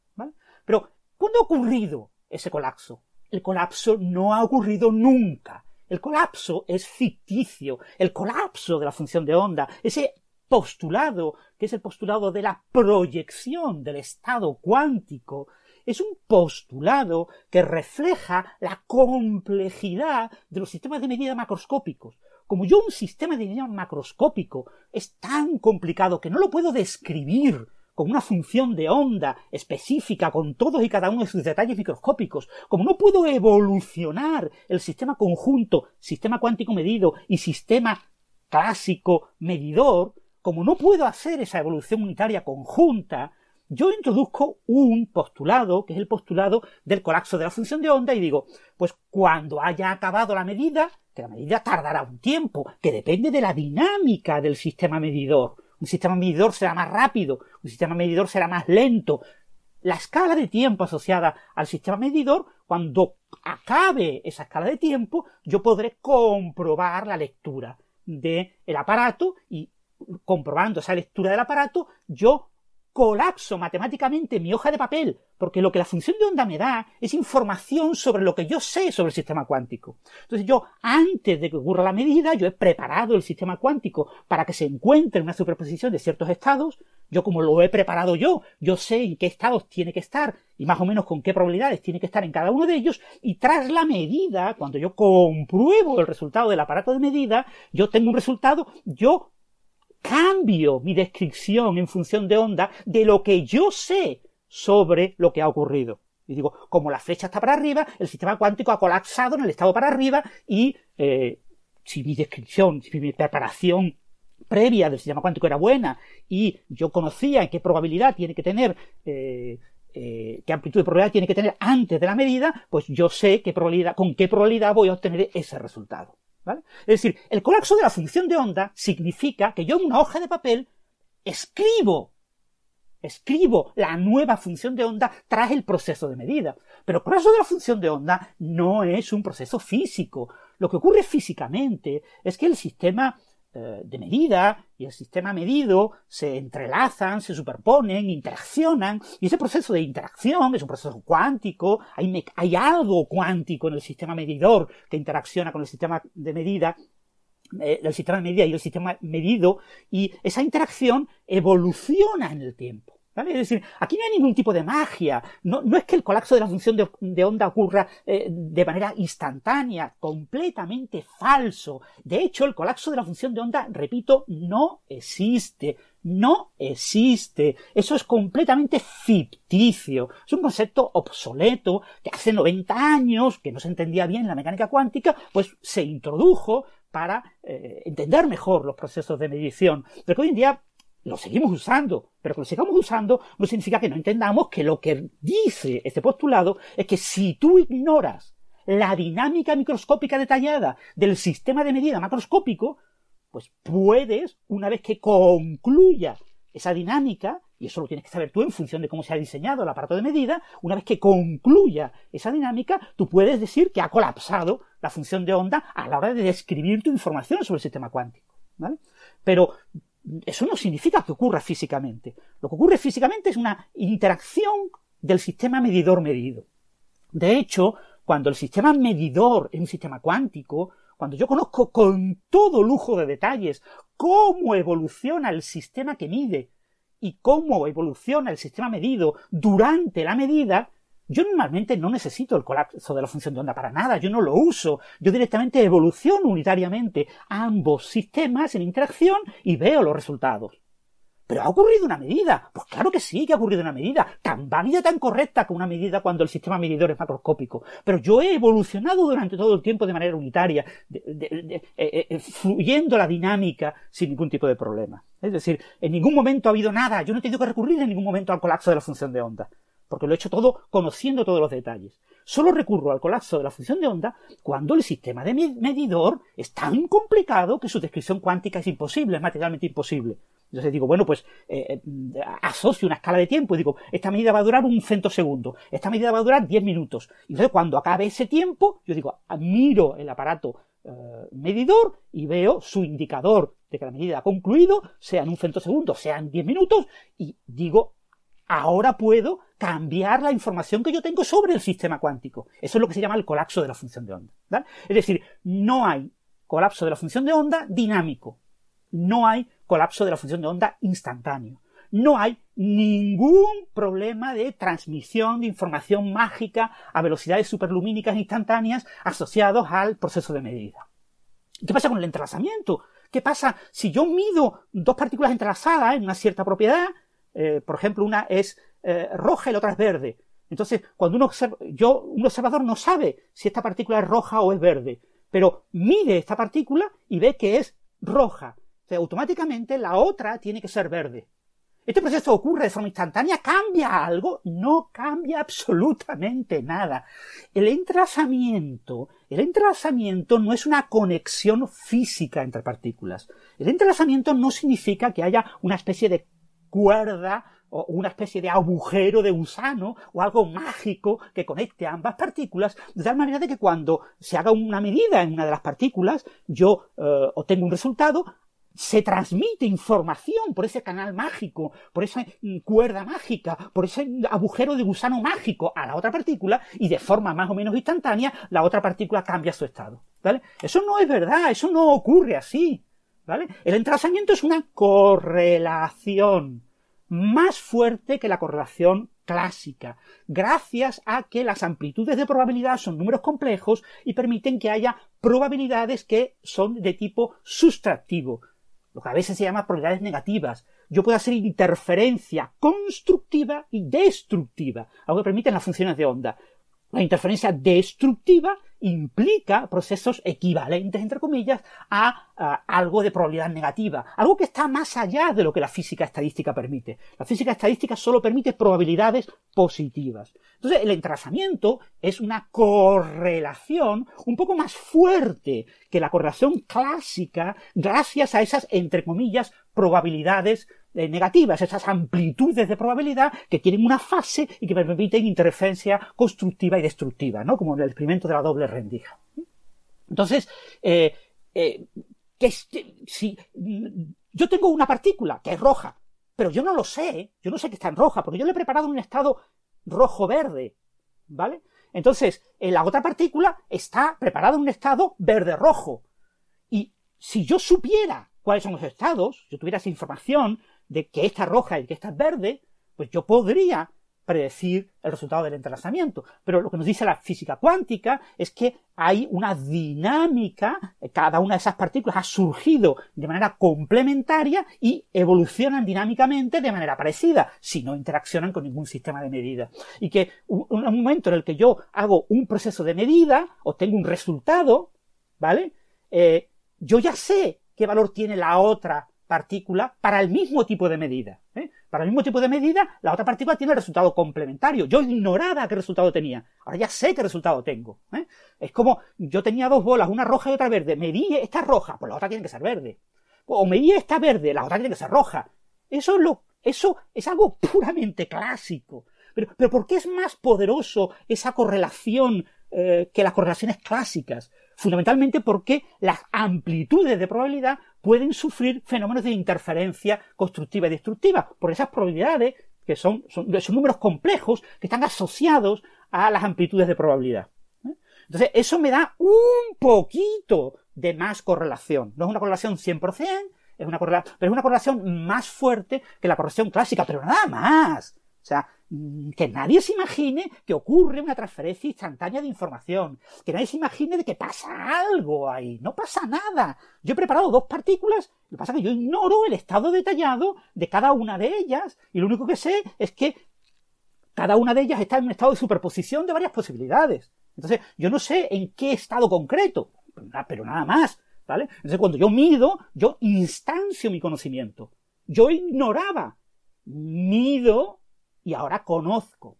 Pero, ¿cuándo ha ocurrido ese colapso? El colapso no ha ocurrido nunca. El colapso es ficticio. El colapso de la función de onda, ese postulado, que es el postulado de la proyección del estado cuántico es un postulado que refleja la complejidad de los sistemas de medida macroscópicos. Como yo un sistema de medida macroscópico es tan complicado que no lo puedo describir con una función de onda específica con todos y cada uno de sus detalles microscópicos, como no puedo evolucionar el sistema conjunto, sistema cuántico medido y sistema clásico medidor, como no puedo hacer esa evolución unitaria conjunta, yo introduzco un postulado, que es el postulado del colapso de la función de onda, y digo, pues cuando haya acabado la medida, que la medida tardará un tiempo, que depende de la dinámica del sistema medidor. Un sistema medidor será más rápido, un sistema medidor será más lento. La escala de tiempo asociada al sistema medidor, cuando acabe esa escala de tiempo, yo podré comprobar la lectura del aparato y comprobando esa lectura del aparato, yo colapso matemáticamente mi hoja de papel, porque lo que la función de onda me da es información sobre lo que yo sé sobre el sistema cuántico. Entonces yo, antes de que ocurra la medida, yo he preparado el sistema cuántico para que se encuentre una superposición de ciertos estados, yo como lo he preparado yo, yo sé en qué estados tiene que estar y más o menos con qué probabilidades tiene que estar en cada uno de ellos, y tras la medida, cuando yo compruebo el resultado del aparato de medida, yo tengo un resultado, yo cambio mi descripción en función de onda de lo que yo sé sobre lo que ha ocurrido. Y digo, como la flecha está para arriba, el sistema cuántico ha colapsado en el estado para arriba y eh, si mi descripción, si mi preparación previa del sistema cuántico era buena y yo conocía qué probabilidad tiene que tener, eh, eh, qué amplitud de probabilidad tiene que tener antes de la medida, pues yo sé qué probabilidad, con qué probabilidad voy a obtener ese resultado. Es decir, el colapso de la función de onda significa que yo en una hoja de papel escribo, escribo la nueva función de onda tras el proceso de medida. Pero el colapso de la función de onda no es un proceso físico. Lo que ocurre físicamente es que el sistema eh, de medida y el sistema medido se entrelazan, se superponen, interaccionan, y ese proceso de interacción es un proceso cuántico, hay, hay algo cuántico en el sistema medidor que interacciona con el sistema de medida, eh, el sistema de medida y el sistema medido, y esa interacción evoluciona en el tiempo. Es decir, aquí no hay ningún tipo de magia. No, es que el colapso de la función de, onda ocurra eh, de manera instantánea, completamente falso. De hecho, el colapso de la función de onda, repito, no existe. No existe. Eso es completamente ficticio. Es un concepto obsoleto que hace 90 años, que no se entendía bien la mecánica cuántica, pues se introdujo para eh, entender mejor los procesos de medición. Pero que hoy en día lo seguimos usando, pero que lo sigamos usando no significa que no entendamos que lo que dice este postulado es que si tú ignoras la dinámica microscópica detallada del sistema de medida macroscópico, pues puedes, una vez que concluya esa dinámica, y eso lo tienes que saber tú en función de cómo se ha diseñado el aparato de medida, una vez que concluya esa dinámica, tú puedes decir que ha colapsado la función de onda a la hora de describir tu información sobre el sistema cuántico. ¿vale? Pero eso no significa que ocurra físicamente. Lo que ocurre físicamente es una interacción del sistema medidor-medido. De hecho, cuando el sistema medidor es un sistema cuántico, cuando yo conozco con todo lujo de detalles cómo evoluciona el sistema que mide y cómo evoluciona el sistema medido durante la medida, yo normalmente no necesito el colapso de la función de onda para nada, yo no lo uso, yo directamente evoluciono unitariamente ambos sistemas en interacción y veo los resultados. Pero ha ocurrido una medida. Pues claro que sí que ha ocurrido una medida. Tan válida, tan correcta como una medida cuando el sistema medidor es macroscópico. Pero yo he evolucionado durante todo el tiempo de manera unitaria, eh, eh, eh, fluyendo la dinámica sin ningún tipo de problema. Es decir, en ningún momento ha habido nada. Yo no he tenido que recurrir en ningún momento al colapso de la función de onda porque lo he hecho todo conociendo todos los detalles. Solo recurro al colapso de la función de onda cuando el sistema de medidor es tan complicado que su descripción cuántica es imposible, es materialmente imposible. Entonces digo, bueno, pues eh, eh, asocio una escala de tiempo y digo, esta medida va a durar un centosegundo, esta medida va a durar 10 minutos. Y entonces cuando acabe ese tiempo, yo digo, miro el aparato eh, medidor y veo su indicador de que la medida ha concluido, sea en un centosegundo, sea en 10 minutos, y digo, ahora puedo cambiar la información que yo tengo sobre el sistema cuántico. Eso es lo que se llama el colapso de la función de onda. Es decir, no hay colapso de la función de onda dinámico. No hay colapso de la función de onda instantáneo. No hay ningún problema de transmisión de información mágica a velocidades superlumínicas instantáneas asociados al proceso de medida. ¿Qué pasa con el entrelazamiento? ¿Qué pasa si yo mido dos partículas entrelazadas en una cierta propiedad eh, por ejemplo, una es eh, roja y la otra es verde. Entonces, cuando uno observa, yo, un observador no sabe si esta partícula es roja o es verde, pero mide esta partícula y ve que es roja. Automáticamente la otra tiene que ser verde. ¿Este proceso ocurre de forma instantánea? ¿Cambia algo? No cambia absolutamente nada. El entrelazamiento, el entrelazamiento no es una conexión física entre partículas. El entrelazamiento no significa que haya una especie de cuerda o una especie de agujero de gusano o algo mágico que conecte ambas partículas, de tal manera de que cuando se haga una medida en una de las partículas, yo eh, obtengo un resultado, se transmite información por ese canal mágico, por esa cuerda mágica, por ese agujero de gusano mágico a la otra partícula y de forma más o menos instantánea la otra partícula cambia su estado. ¿vale? Eso no es verdad, eso no ocurre así. ¿vale? El entrelazamiento es una correlación más fuerte que la correlación clásica, gracias a que las amplitudes de probabilidad son números complejos y permiten que haya probabilidades que son de tipo sustractivo, lo que a veces se llama probabilidades negativas. Yo puedo hacer interferencia constructiva y destructiva, algo que permiten las funciones de onda. La interferencia destructiva implica procesos equivalentes, entre comillas, a, algo de probabilidad negativa, algo que está más allá de lo que la física estadística permite. La física estadística solo permite probabilidades positivas. Entonces, el entrelazamiento es una correlación un poco más fuerte que la correlación clásica gracias a esas, entre comillas, probabilidades eh, negativas, esas amplitudes de probabilidad que tienen una fase y que permiten interferencia constructiva y destructiva, ¿no? Como en el experimento de la doble rendija. Entonces, eh, eh, que si yo tengo una partícula que es roja, pero yo no lo sé, yo no sé que está en roja, porque yo le he preparado un estado rojo-verde, ¿vale? Entonces, la otra partícula está preparada en un estado verde-rojo. Y si yo supiera cuáles son los estados, yo tuviera esa información de que esta roja y que esta es verde, pues yo podría predecir el resultado del entrelazamiento. Pero lo que nos dice la física cuántica es que hay una dinámica, cada una de esas partículas ha surgido de manera complementaria y evolucionan dinámicamente de manera parecida, si no interaccionan con ningún sistema de medida. Y que un, un momento en el que yo hago un proceso de medida, obtengo un resultado, ¿vale? Eh, yo ya sé qué valor tiene la otra partícula para el mismo tipo de medida. ¿eh? Para el mismo tipo de medida, la otra partícula tiene resultado complementario. Yo ignoraba qué resultado tenía. Ahora ya sé qué resultado tengo. ¿eh? Es como yo tenía dos bolas, una roja y otra verde. Medí esta roja, pues la otra tiene que ser verde. O medí esta verde, la otra tiene que ser roja. Eso es, lo, eso es algo puramente clásico. Pero, pero ¿por qué es más poderoso esa correlación eh, que las correlaciones clásicas? Fundamentalmente porque las amplitudes de probabilidad pueden sufrir fenómenos de interferencia constructiva y destructiva por esas probabilidades que son, son, números complejos que están asociados a las amplitudes de probabilidad. ¿eh? Entonces, eso me da un poquito de más correlación. No es una correlación 100%, es una correlación, pero es una correlación más fuerte que la correlación clásica, pero nada más. O sea, que nadie se imagine que ocurre una transferencia instantánea de información, que nadie se imagine de que pasa algo ahí, no pasa nada. Yo he preparado dos partículas, lo que pasa es que yo ignoro el estado detallado de cada una de ellas y lo único que sé es que cada una de ellas está en un estado de superposición de varias posibilidades. Entonces, yo no sé en qué estado concreto, pero nada más, ¿vale? Entonces, cuando yo mido, yo instancio mi conocimiento. Yo ignoraba, mido y ahora conozco.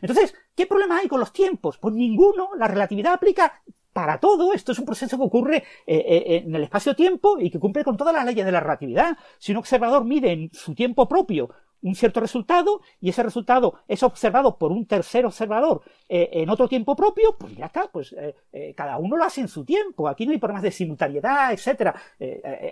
Entonces, ¿qué problema hay con los tiempos? Pues ninguno, la relatividad aplica para todo. Esto es un proceso que ocurre eh, eh, en el espacio-tiempo y que cumple con todas las leyes de la relatividad. Si un observador mide en su tiempo propio un cierto resultado y ese resultado es observado por un tercer observador eh, en otro tiempo propio, pues ya está, pues eh, eh, cada uno lo hace en su tiempo. Aquí no hay problemas de simultaneidad, etcétera.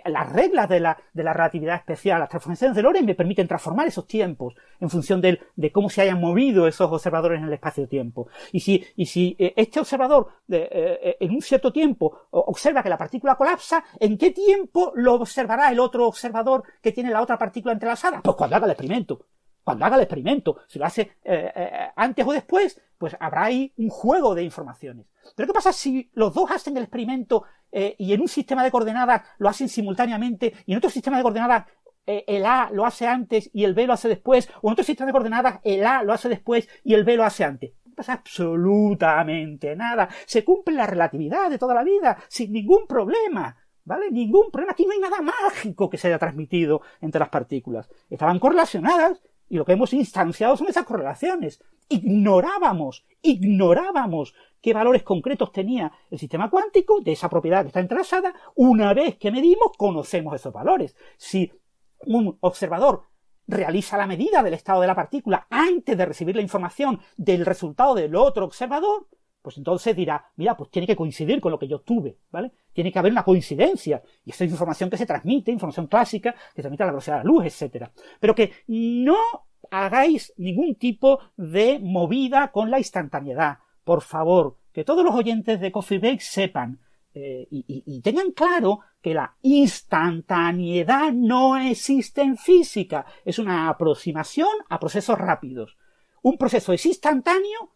las reglas de la, de la relatividad especial, las transformaciones de Lorentz me permiten transformar esos tiempos en función de, de cómo se hayan movido esos observadores en el espacio-tiempo. Y si, y si este observador en un cierto tiempo observa que la partícula colapsa, ¿en qué tiempo lo observará el otro observador que tiene la otra partícula entrelazada? Pues cuando haga el experimento cuando haga el experimento. Si lo hace eh, eh, antes o después, pues habrá ahí un juego de informaciones. Pero ¿qué pasa si los dos hacen el experimento eh, y en un sistema de coordenadas lo hacen simultáneamente y en otro sistema de coordenadas el A lo hace antes y el B lo hace después, o en otro sistema de coordenadas el A lo hace después y el B lo hace antes? No pasa absolutamente nada. Se cumple la relatividad de toda la vida sin ningún problema. ¿Vale? Ningún problema. Aquí no hay nada mágico que se haya transmitido entre las partículas. Estaban correlacionadas y lo que hemos instanciado son esas correlaciones. Ignorábamos, ignorábamos qué valores concretos tenía el sistema cuántico de esa propiedad que está entrelazada. Una vez que medimos, conocemos esos valores. Si un observador realiza la medida del estado de la partícula antes de recibir la información del resultado del otro observador, pues entonces dirá, mira, pues tiene que coincidir con lo que yo tuve, ¿vale? Tiene que haber una coincidencia. Y esta es información que se transmite, información clásica, que se transmite a la velocidad de la luz, etc. Pero que no hagáis ningún tipo de movida con la instantaneidad. Por favor, que todos los oyentes de Coffee Break sepan eh, y, y tengan claro que la instantaneidad no existe en física. Es una aproximación a procesos rápidos. Un proceso es instantáneo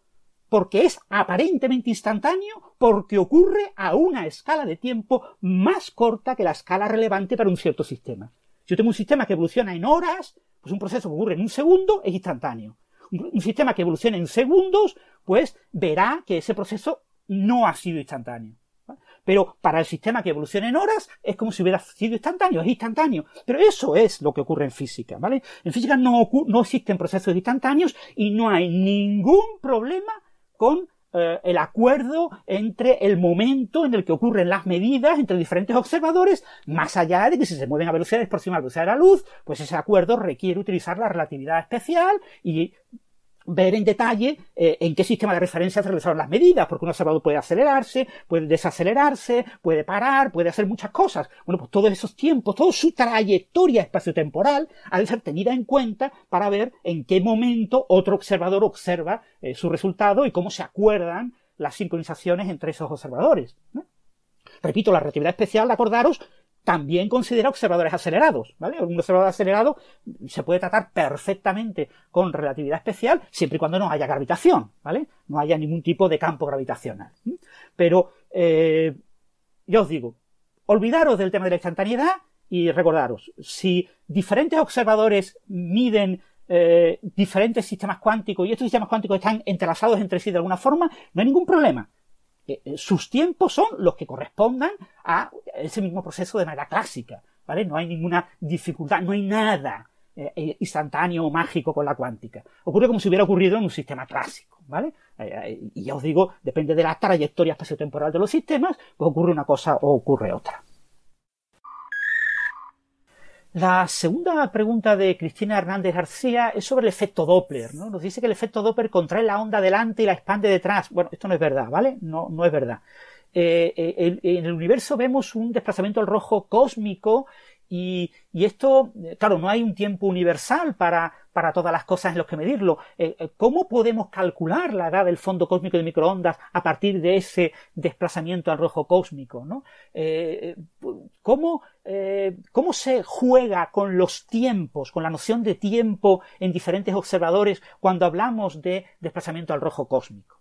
porque es aparentemente instantáneo, porque ocurre a una escala de tiempo más corta que la escala relevante para un cierto sistema. Si yo tengo un sistema que evoluciona en horas, pues un proceso que ocurre en un segundo es instantáneo. Un sistema que evoluciona en segundos, pues verá que ese proceso no ha sido instantáneo. Pero para el sistema que evoluciona en horas es como si hubiera sido instantáneo, es instantáneo. Pero eso es lo que ocurre en física, ¿vale? En física no, no existen procesos instantáneos y no hay ningún problema con eh, el acuerdo entre el momento en el que ocurren las medidas entre diferentes observadores, más allá de que si se mueven a velocidades próximas a la velocidad de la luz, pues ese acuerdo requiere utilizar la relatividad especial y ver en detalle eh, en qué sistema de referencia se realizaron las medidas, porque un observador puede acelerarse, puede desacelerarse, puede parar, puede hacer muchas cosas. Bueno, pues todos esos tiempos, toda su trayectoria espaciotemporal ha de ser tenida en cuenta para ver en qué momento otro observador observa eh, su resultado y cómo se acuerdan las sincronizaciones entre esos observadores. Repito, la relatividad especial, acordaros, también considera observadores acelerados, ¿vale? Un observador acelerado se puede tratar perfectamente con relatividad especial siempre y cuando no haya gravitación, ¿vale? No haya ningún tipo de campo gravitacional. Pero, eh, yo os digo, olvidaros del tema de la instantaneidad y recordaros, si diferentes observadores miden eh, diferentes sistemas cuánticos y estos sistemas cuánticos están entrelazados entre sí de alguna forma, no hay ningún problema. Eh, eh, sus tiempos son los que correspondan a ese mismo proceso de manera clásica, ¿vale? No hay ninguna dificultad, no hay nada eh, instantáneo o mágico con la cuántica. Ocurre como si hubiera ocurrido en un sistema clásico, ¿vale? y ya os digo, depende de la trayectoria espaciotemporal de los sistemas, pues ocurre una cosa o ocurre otra. La segunda pregunta de Cristina Hernández García es sobre el efecto Doppler, ¿no? Nos dice que el efecto Doppler contrae la onda delante y la expande detrás. Bueno, esto no es verdad, ¿vale? No, no es verdad. Eh, eh, en el universo vemos un desplazamiento al rojo cósmico y, esto, claro, no hay un tiempo universal para, para todas las cosas en los que medirlo. Eh, eh, ¿Cómo podemos calcular la edad del fondo cósmico de microondas a partir de ese desplazamiento al rojo cósmico? ¿no? Eh, ¿cómo, ¿Cómo se juega con los tiempos, con la noción de tiempo en diferentes observadores cuando hablamos de desplazamiento al rojo cósmico?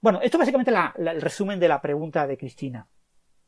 Bueno, esto es básicamente el resumen de la pregunta de Cristina.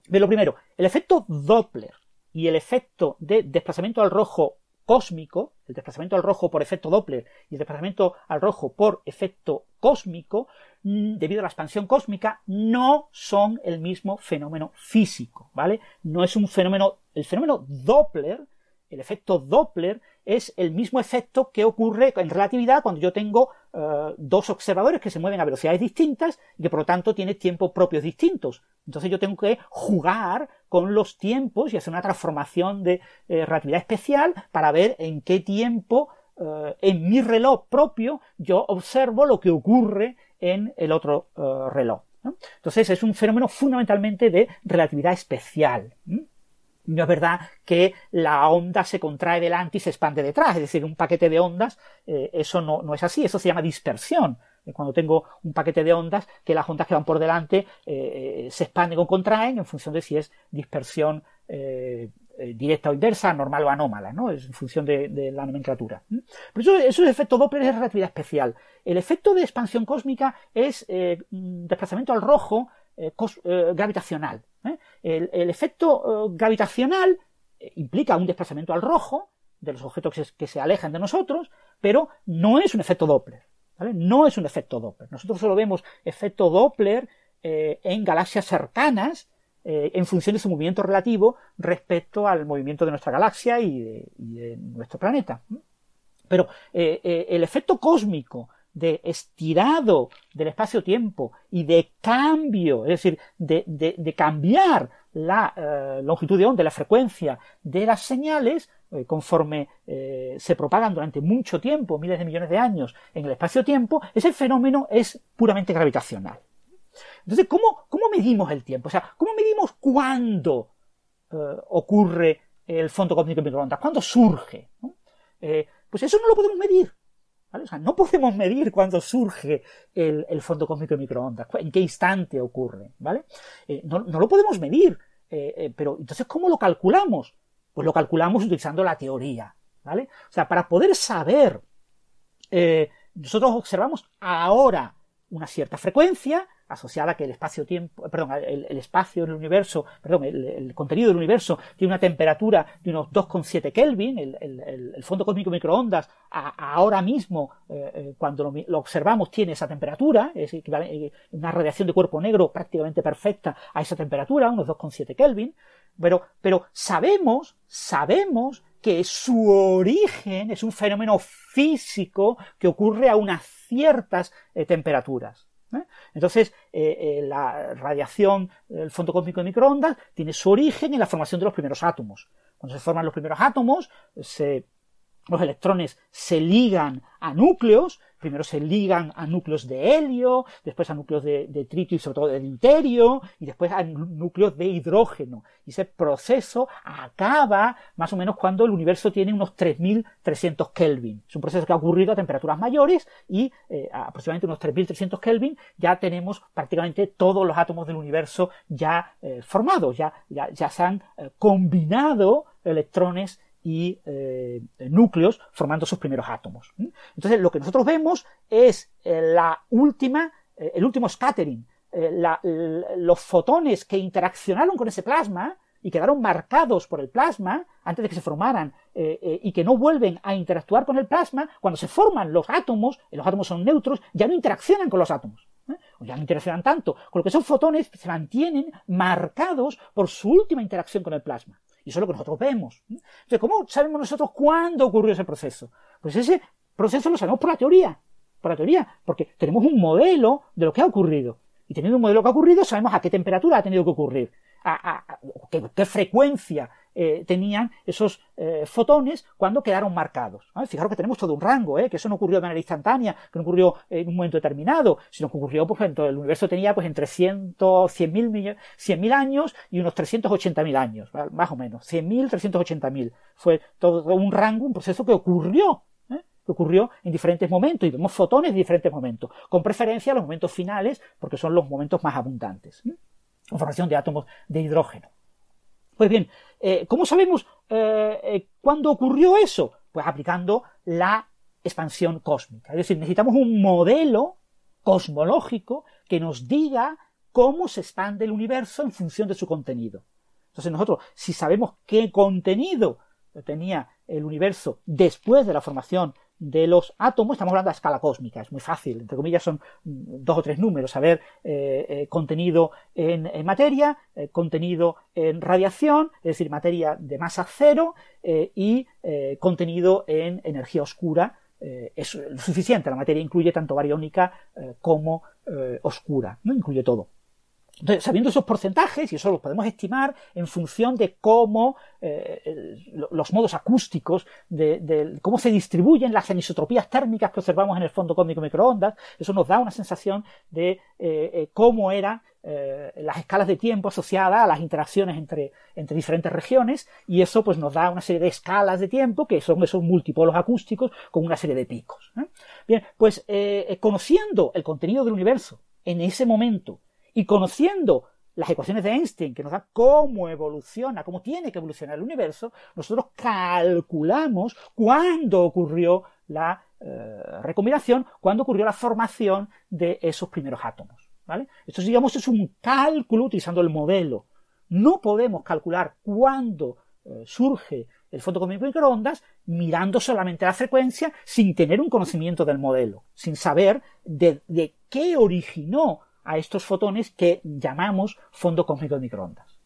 De lo primero, el efecto Doppler y el efecto de desplazamiento al rojo cósmico, el desplazamiento al rojo por efecto Doppler y el desplazamiento al rojo por efecto cósmico, mm, debido a la expansión cósmica, no son el mismo fenómeno físico, ¿vale? No es un fenómeno, el fenómeno Doppler, el efecto Doppler es el mismo efecto que ocurre en relatividad cuando yo tengo eh, dos observadores que se mueven a velocidades distintas y que por lo tanto tienen tiempos propios distintos. Entonces yo tengo que jugar con los tiempos y hacer una transformación de eh, relatividad especial para ver en qué tiempo eh, en mi reloj propio yo observo lo que ocurre en el otro reloj. Entonces es un fenómeno fundamentalmente de relatividad especial. Es verdad que la onda se contrae delante y se expande detrás, es decir, un paquete de ondas, eh, eso no, no, es así, eso se llama dispersión. Eh, cuando tengo un paquete de ondas, que las ondas que van por delante eh, se expanden o contraen en función de si es dispersión directa o inversa, normal o anómala, ¿no? Es en función de, la nomenclatura. Por eso, eso es efecto Doppler es relatividad especial. El efecto de expansión cósmica es desplazamiento al rojo gravitacional. ¿Eh? El, efecto eh, gravitacional eh, implica un desplazamiento al rojo de los objetos que se, alejan de nosotros, pero no es un efecto Doppler. No es un efecto Doppler. Nosotros solo vemos efecto Doppler en galaxias cercanas en función de su movimiento relativo respecto al movimiento de nuestra galaxia y de, nuestro planeta. Pero el efecto cósmico de estirado del espacio-tiempo y de cambio, es decir, de, cambiar la longitud de onda, la frecuencia de las señales, conforme se propagan durante mucho tiempo, miles de millones de años en el espacio-tiempo, ese fenómeno es puramente gravitacional. Entonces, ¿cómo, ¿cómo medimos el tiempo? O sea, ¿cómo medimos cuándo eh, ocurre el fondo cósmico de microondas? ¿Cuándo surge? Eh, pues eso no lo podemos medir. No podemos medir cuándo surge el, fondo cósmico de microondas, en qué instante ocurre, ¿vale? Eh, no, lo podemos medir, pero entonces, ¿cómo lo calculamos? Pues lo calculamos utilizando la teoría, ¿vale? O sea, para poder saber, nosotros observamos ahora una cierta frecuencia, asociada a que el espacio-tiempo, perdón, el, espacio en el universo, perdón, el, contenido del universo tiene una temperatura de unos 2,7 Kelvin, el, fondo cósmico microondas ahora mismo, eh, eh, cuando lo, observamos, tiene esa temperatura, es eh, una radiación de cuerpo negro prácticamente perfecta a esa temperatura, unos 2,7 Kelvin, pero, pero sabemos, sabemos que su origen es un fenómeno físico que ocurre a unas ciertas temperaturas. ¿Eh? Entonces, eh, eh, la radiación del fondo cósmico de microondas tiene su origen en la formación de los primeros átomos. Cuando se forman los primeros átomos, los electrones se ligan a núcleos, primero se ligan a núcleos de helio, después a núcleos de, tritio y sobre todo de deuterio, y después a núcleos de hidrógeno. Y ese proceso acaba más o menos cuando el universo tiene unos 3300 Kelvin. Es un proceso que ha ocurrido a temperaturas mayores y eh, aproximadamente unos 3300 Kelvin ya tenemos prácticamente todos los átomos del universo ya eh, formados, ya, ya, se han eh, combinado electrones y eh, núcleos formando sus primeros átomos. Entonces, lo que nosotros vemos es eh, la última, eh, el último scattering, los fotones que interaccionaron con ese plasma y quedaron marcados por el plasma antes de que se formaran y que no vuelven a interactuar con el plasma, cuando se forman los átomos, los átomos son neutros, ya no interaccionan con los átomos. Ya no interaccionan tanto, con lo que esos fotones se mantienen marcados por su última interacción con el plasma. Y eso es lo que nosotros vemos. Entonces, ¿cómo sabemos nosotros cuándo ocurrió ese proceso? Pues ese proceso lo sabemos por la teoría. Por la teoría, porque tenemos un modelo de lo que ha ocurrido. Y teniendo un modelo que ha ocurrido, sabemos a qué temperatura ha tenido que ocurrir, a, qué, frecuencia eh, tenían esos eh, fotones cuando quedaron marcados. Fijaros que tenemos todo un rango, ¿eh? que eso no ocurrió de manera instantánea, que no ocurrió en un momento determinado, sino que ocurrió, por ejemplo, el universo tenía pues entre 100.000 años y unos 380.000 años, más o menos, 100.000, 380.000. Fue todo un rango, un proceso que ocurrió que ocurrió en diferentes momentos y vemos fotones de diferentes momentos, con preferencia a los momentos finales porque son los momentos más abundantes. Formación de átomos de hidrógeno. Pues bien, eh, ¿cómo sabemos eh, eh, cuándo ocurrió eso? Pues aplicando la expansión cósmica. Es decir, necesitamos un modelo cosmológico que nos diga cómo se expande el universo en función de su contenido. Entonces nosotros, si sabemos qué contenido tenía el universo después de la formación de los átomos, estamos hablando a escala cósmica, es muy fácil, entre comillas son dos o tres números, a ver, eh, eh, contenido en, materia, eh, contenido en radiación, es decir, materia de masa cero, y contenido en energía oscura, es suficiente, la materia incluye tanto bariónica como oscura, no incluye todo. Entonces, sabiendo esos porcentajes, y eso lo podemos estimar en función de cómo eh, los modos acústicos, de, cómo se distribuyen las anisotropías térmicas que observamos en el fondo cósmico microondas, eso nos da una sensación de eh, eh, cómo eran las escalas de tiempo asociadas a las interacciones entre, entre diferentes regiones, y eso pues nos da una serie de escalas de tiempo que son esos multipolos acústicos con una serie de picos. Bien, pues conociendo el contenido del universo en ese momento, y conociendo las ecuaciones de Einstein, que nos da cómo evoluciona, cómo tiene que evolucionar el universo, nosotros calculamos cuándo ocurrió la eh, recombinación, cuándo ocurrió la formación de esos primeros átomos. ¿vale? Esto, digamos, es un cálculo utilizando el modelo. No podemos calcular cuándo eh, surge el fondo cósmico microondas mirando solamente la frecuencia sin tener un conocimiento del modelo, sin saber de, de qué originó a estos fotones que llamamos fondo cósmico de microondas.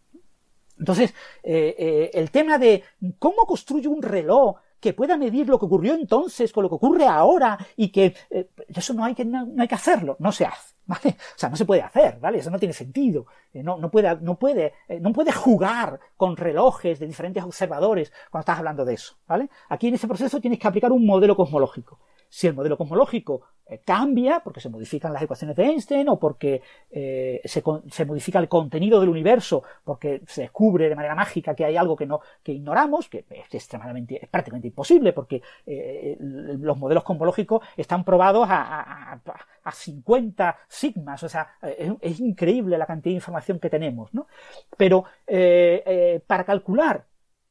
Entonces, el tema de cómo construyo un reloj que pueda medir lo que ocurrió entonces con lo que ocurre ahora y que eso no hay que, no hay que hacerlo, no se hace. ¿vale? O sea, no se puede hacer, ¿vale? Eso no tiene sentido. Eh, no, no, puede, no, puede, eh, no puede jugar con relojes de diferentes observadores cuando estás hablando de eso, ¿vale? Aquí en ese proceso tienes que aplicar un modelo cosmológico. Si el modelo cosmológico eh, cambia porque se modifican las ecuaciones de Einstein o porque eh, se, modifica el contenido del universo, porque se descubre de manera mágica que hay algo que no que ignoramos, que es extremadamente, es prácticamente imposible, porque eh, los modelos cosmológicos están probados a, a, a 50 sigmas, o sea, es, es, increíble la cantidad de información que tenemos, ¿no? Pero para calcular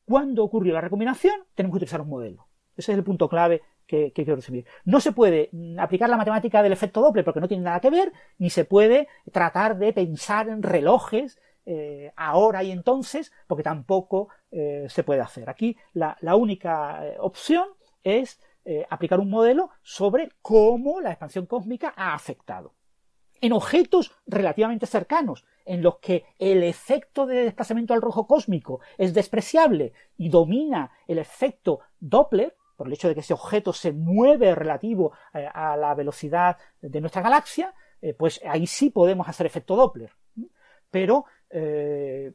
cuándo ocurrió la recombinación, tenemos que utilizar un modelo. Ese es el punto clave que, quiero resumir. No se puede aplicar la matemática del efecto doble porque no tiene nada que ver, ni se puede tratar de pensar en relojes eh, ahora y entonces, porque tampoco eh, se puede hacer. Aquí la, única eh, opción es aplicar un modelo sobre cómo la expansión cósmica ha afectado. En objetos relativamente cercanos, en los que el efecto de desplazamiento al rojo cósmico es despreciable y domina el efecto Doppler, por el hecho de que ese objeto se mueve relativo eh, a la velocidad de nuestra galaxia, eh, pues ahí sí podemos hacer efecto Doppler. Pero, eh,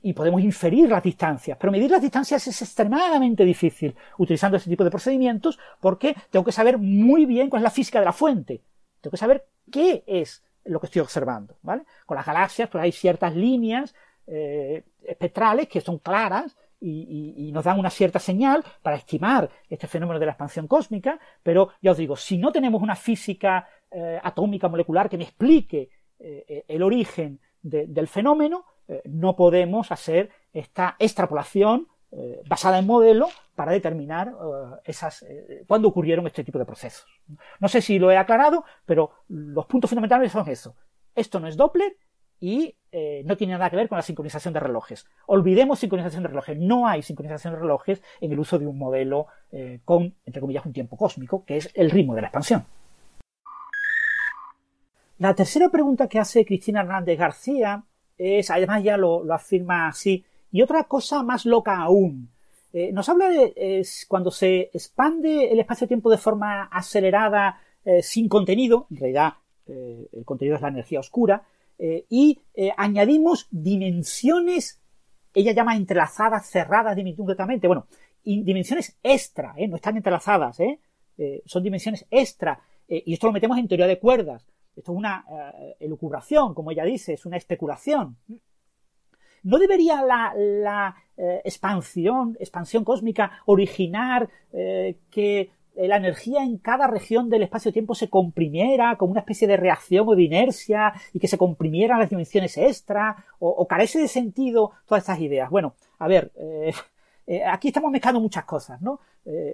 y podemos inferir las distancias, pero medir las distancias es extremadamente difícil utilizando este tipo de procedimientos porque tengo que saber muy bien cuál es la física de la fuente. Tengo que saber qué es lo que estoy observando, ¿vale? Con las galaxias, pues hay ciertas líneas espectrales que son claras y, nos dan una cierta señal para estimar este fenómeno de la expansión cósmica, pero ya os digo, si no tenemos una física eh, atómica molecular que me explique eh, el origen del fenómeno, eh, no podemos hacer esta extrapolación basada en modelo para determinar esas cuándo ocurrieron este tipo de procesos. No sé si lo he aclarado, pero los puntos fundamentales son eso. Esto no es Doppler y eh, no tiene nada que ver con la sincronización de relojes. Olvidemos sincronización de relojes. No hay sincronización de relojes en el uso de un modelo eh, con, entre comillas, un tiempo cósmico, que es el ritmo de la expansión. La tercera pregunta que hace Cristina Hernández García es, además ya lo, afirma así, y otra cosa más loca aún. Eh, nos habla de cuando se expande el espacio-tiempo de forma acelerada sin contenido, en realidad el contenido es la energía oscura, eh, y eh, añadimos dimensiones, ella llama entrelazadas, cerradas diminutamente, bueno, dimensiones extra, ¿eh? no están entrelazadas, son dimensiones extra, y esto lo metemos en teoría de cuerdas. Esto es una elucubración, como ella dice, es una especulación. ¿No debería la, expansión, expansión cósmica originar que la energía en cada región del espacio-tiempo se comprimiera como una especie de reacción o de inercia y que se comprimieran las dimensiones extra o, carece de sentido todas estas ideas. Bueno, a ver, eh, eh, aquí estamos mezclando muchas cosas, ¿no?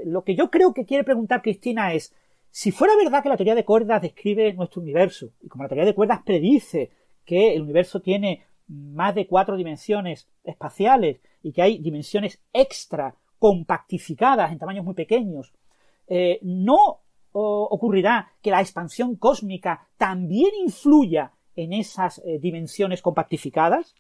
lo que yo creo que quiere preguntar Cristina es, si fuera verdad que la teoría de cuerdas describe nuestro universo y como la teoría de cuerdas predice que el universo tiene más de cuatro dimensiones espaciales y que hay dimensiones extra compactificadas en tamaños muy pequeños eh, no ocurrirá que la expansión cósmica también influya en esas eh, dimensiones compactificadas?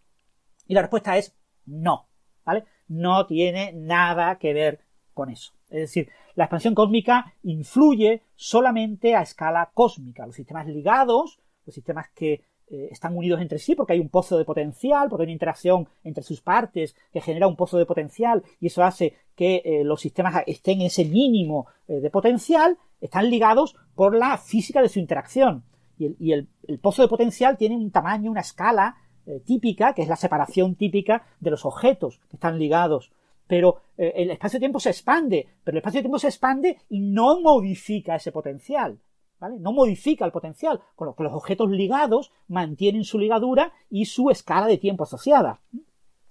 Y la respuesta es no, ¿vale? No tiene nada que ver con eso. Es decir, la expansión cósmica influye solamente a escala cósmica. Los sistemas ligados, los sistemas que eh, están unidos entre sí porque hay un pozo de potencial, porque hay una interacción entre sus partes que genera un pozo de potencial y eso hace que eh, los sistemas estén en ese mínimo eh, de potencial, están ligados por la física de su interacción. Y el, pozo de potencial tiene un tamaño, una escala típica, que es la separación típica de los objetos que están ligados. Pero el espacio-tiempo se expande, pero el espacio-tiempo se expande y no modifica ese potencial. No modifica el potencial, con lo que los objetos ligados mantienen su ligadura y su escala de tiempo asociada.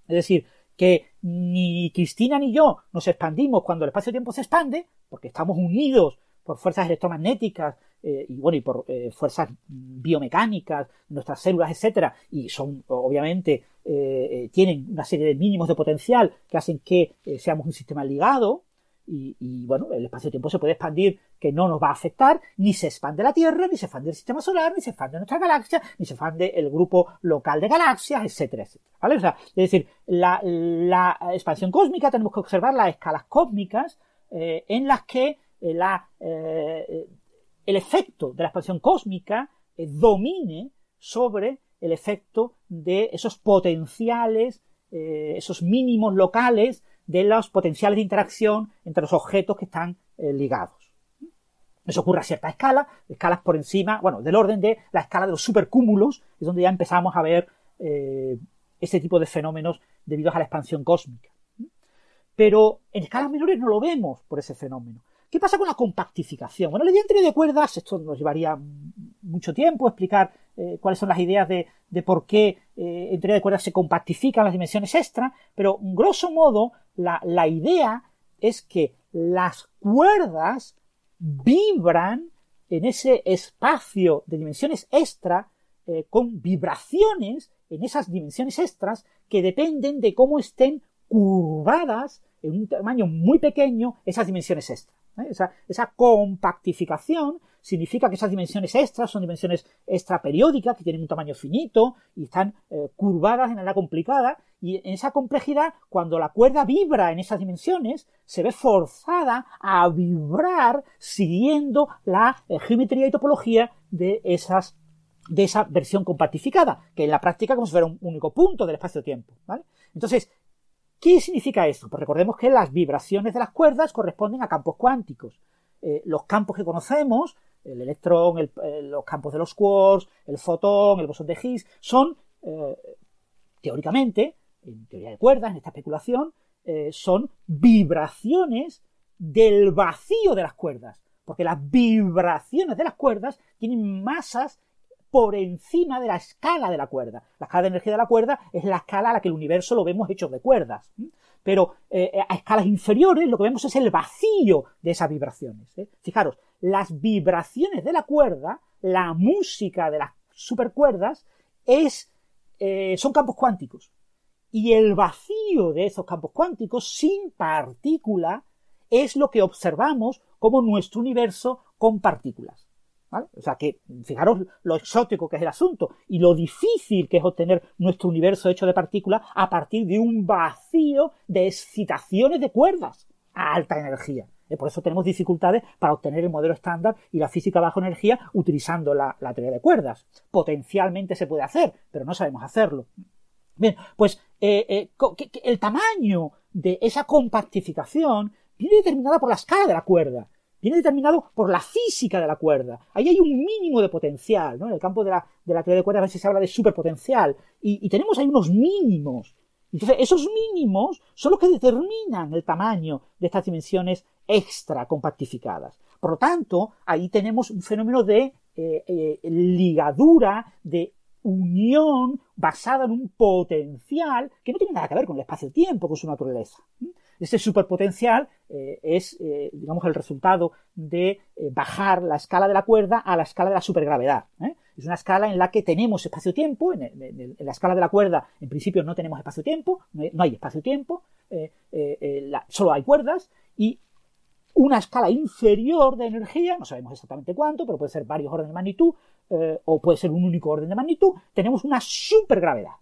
Es decir, que ni Cristina ni yo nos expandimos cuando el espacio-tiempo se expande, porque estamos unidos por fuerzas electromagnéticas eh, y bueno y por eh, fuerzas biomecánicas, nuestras células, etcétera, y son obviamente eh, tienen una serie de mínimos de potencial que hacen que seamos un sistema ligado, y, bueno, el espacio-tiempo se puede expandir que no nos va a afectar, ni se expande la Tierra, ni se expande el sistema solar, ni se expande nuestra galaxia, ni se expande el grupo local de galaxias, etcétera, etcétera. ¿Vale? Es decir, la, expansión cósmica tenemos que observar las escalas cósmicas eh, en las que eh, la, eh, el efecto de la expansión cósmica domine sobre el efecto de esos potenciales, esos mínimos locales de los potenciales de interacción entre los objetos que están eh, ligados. Eso ocurre a cierta escala, escalas por encima, bueno, del orden de la escala de los supercúmulos, es donde ya empezamos a ver eh, este tipo de fenómenos debido a la expansión cósmica. Pero en escalas menores no lo vemos por ese fenómeno. ¿Qué pasa con la compactificación? Bueno, la idea de cuerdas, esto nos llevaría mucho tiempo explicar eh, cuáles son las ideas de, por qué eh, en teoría de cuerdas se compactifican las dimensiones extra, pero grosso modo la, idea es que las cuerdas vibran en ese espacio de dimensiones extra eh, con vibraciones en esas dimensiones extras que dependen de cómo estén curvadas en un tamaño muy pequeño esas dimensiones extra. ¿eh? Esa, esa, compactificación significa que esas dimensiones extras son dimensiones extraperiódicas que tienen un tamaño finito y están eh, curvadas de manera complicada y en esa complejidad cuando la cuerda vibra en esas dimensiones se ve forzada a vibrar siguiendo la eh, geometría y topología de esas de esa versión compactificada, que en la práctica como si fuera un único punto del espacio-tiempo. ¿vale? Entonces, ¿Qué significa esto? Pues recordemos que las vibraciones de las cuerdas corresponden a campos cuánticos. Eh, los campos que conocemos, el electrón, los campos de los quarks, el fotón, el bosón de Higgs, son, eh, teóricamente, en teoría de cuerdas, en esta especulación, eh, son vibraciones del vacío de las cuerdas. Porque las vibraciones de las cuerdas tienen masas por encima de la escala de la cuerda. La escala de energía de la cuerda es la escala a la que el universo lo vemos hecho de cuerdas. Pero eh, a escalas inferiores lo que vemos es el vacío de esas vibraciones. ¿eh? Fijaros, las vibraciones de la cuerda, la música de las supercuerdas, eh, son campos cuánticos. Y el vacío de esos campos cuánticos, sin partícula, es lo que observamos como nuestro universo con partículas. O sea que, fijaros lo exótico que es el asunto y lo difícil que es obtener nuestro universo hecho de partículas a partir de un vacío de excitaciones de cuerdas a alta energía. Y por eso tenemos dificultades para obtener el modelo estándar y la física bajo energía utilizando la, teoría de cuerdas. Potencialmente se puede hacer, pero no sabemos hacerlo. Bien, pues eh, eh, el tamaño de esa compactificación viene determinada por la escala de la cuerda viene determinado por la física de la cuerda. Ahí hay un mínimo de potencial, ¿no? En el campo de la, teoría de cuerdas a veces se habla de superpotencial, y, y tenemos ahí unos mínimos. Entonces, esos mínimos son los que determinan el tamaño de estas dimensiones extra compactificadas. Por lo tanto, ahí tenemos un fenómeno de eh, eh, ligadura, de unión basada en un potencial que no tiene nada que ver con el espacio-tiempo, con su naturaleza. Ese superpotencial eh, es, eh, digamos, el resultado de eh, bajar la escala de la cuerda a la escala de la supergravedad. Es una escala en la que tenemos espacio-tiempo, en, la escala de la cuerda en principio no tenemos espacio-tiempo, no hay espacio-tiempo, solo hay cuerdas, y una escala inferior de energía, no sabemos exactamente cuánto, pero puede ser varios órdenes de magnitud, o puede ser un único orden de magnitud, tenemos una supergravedad.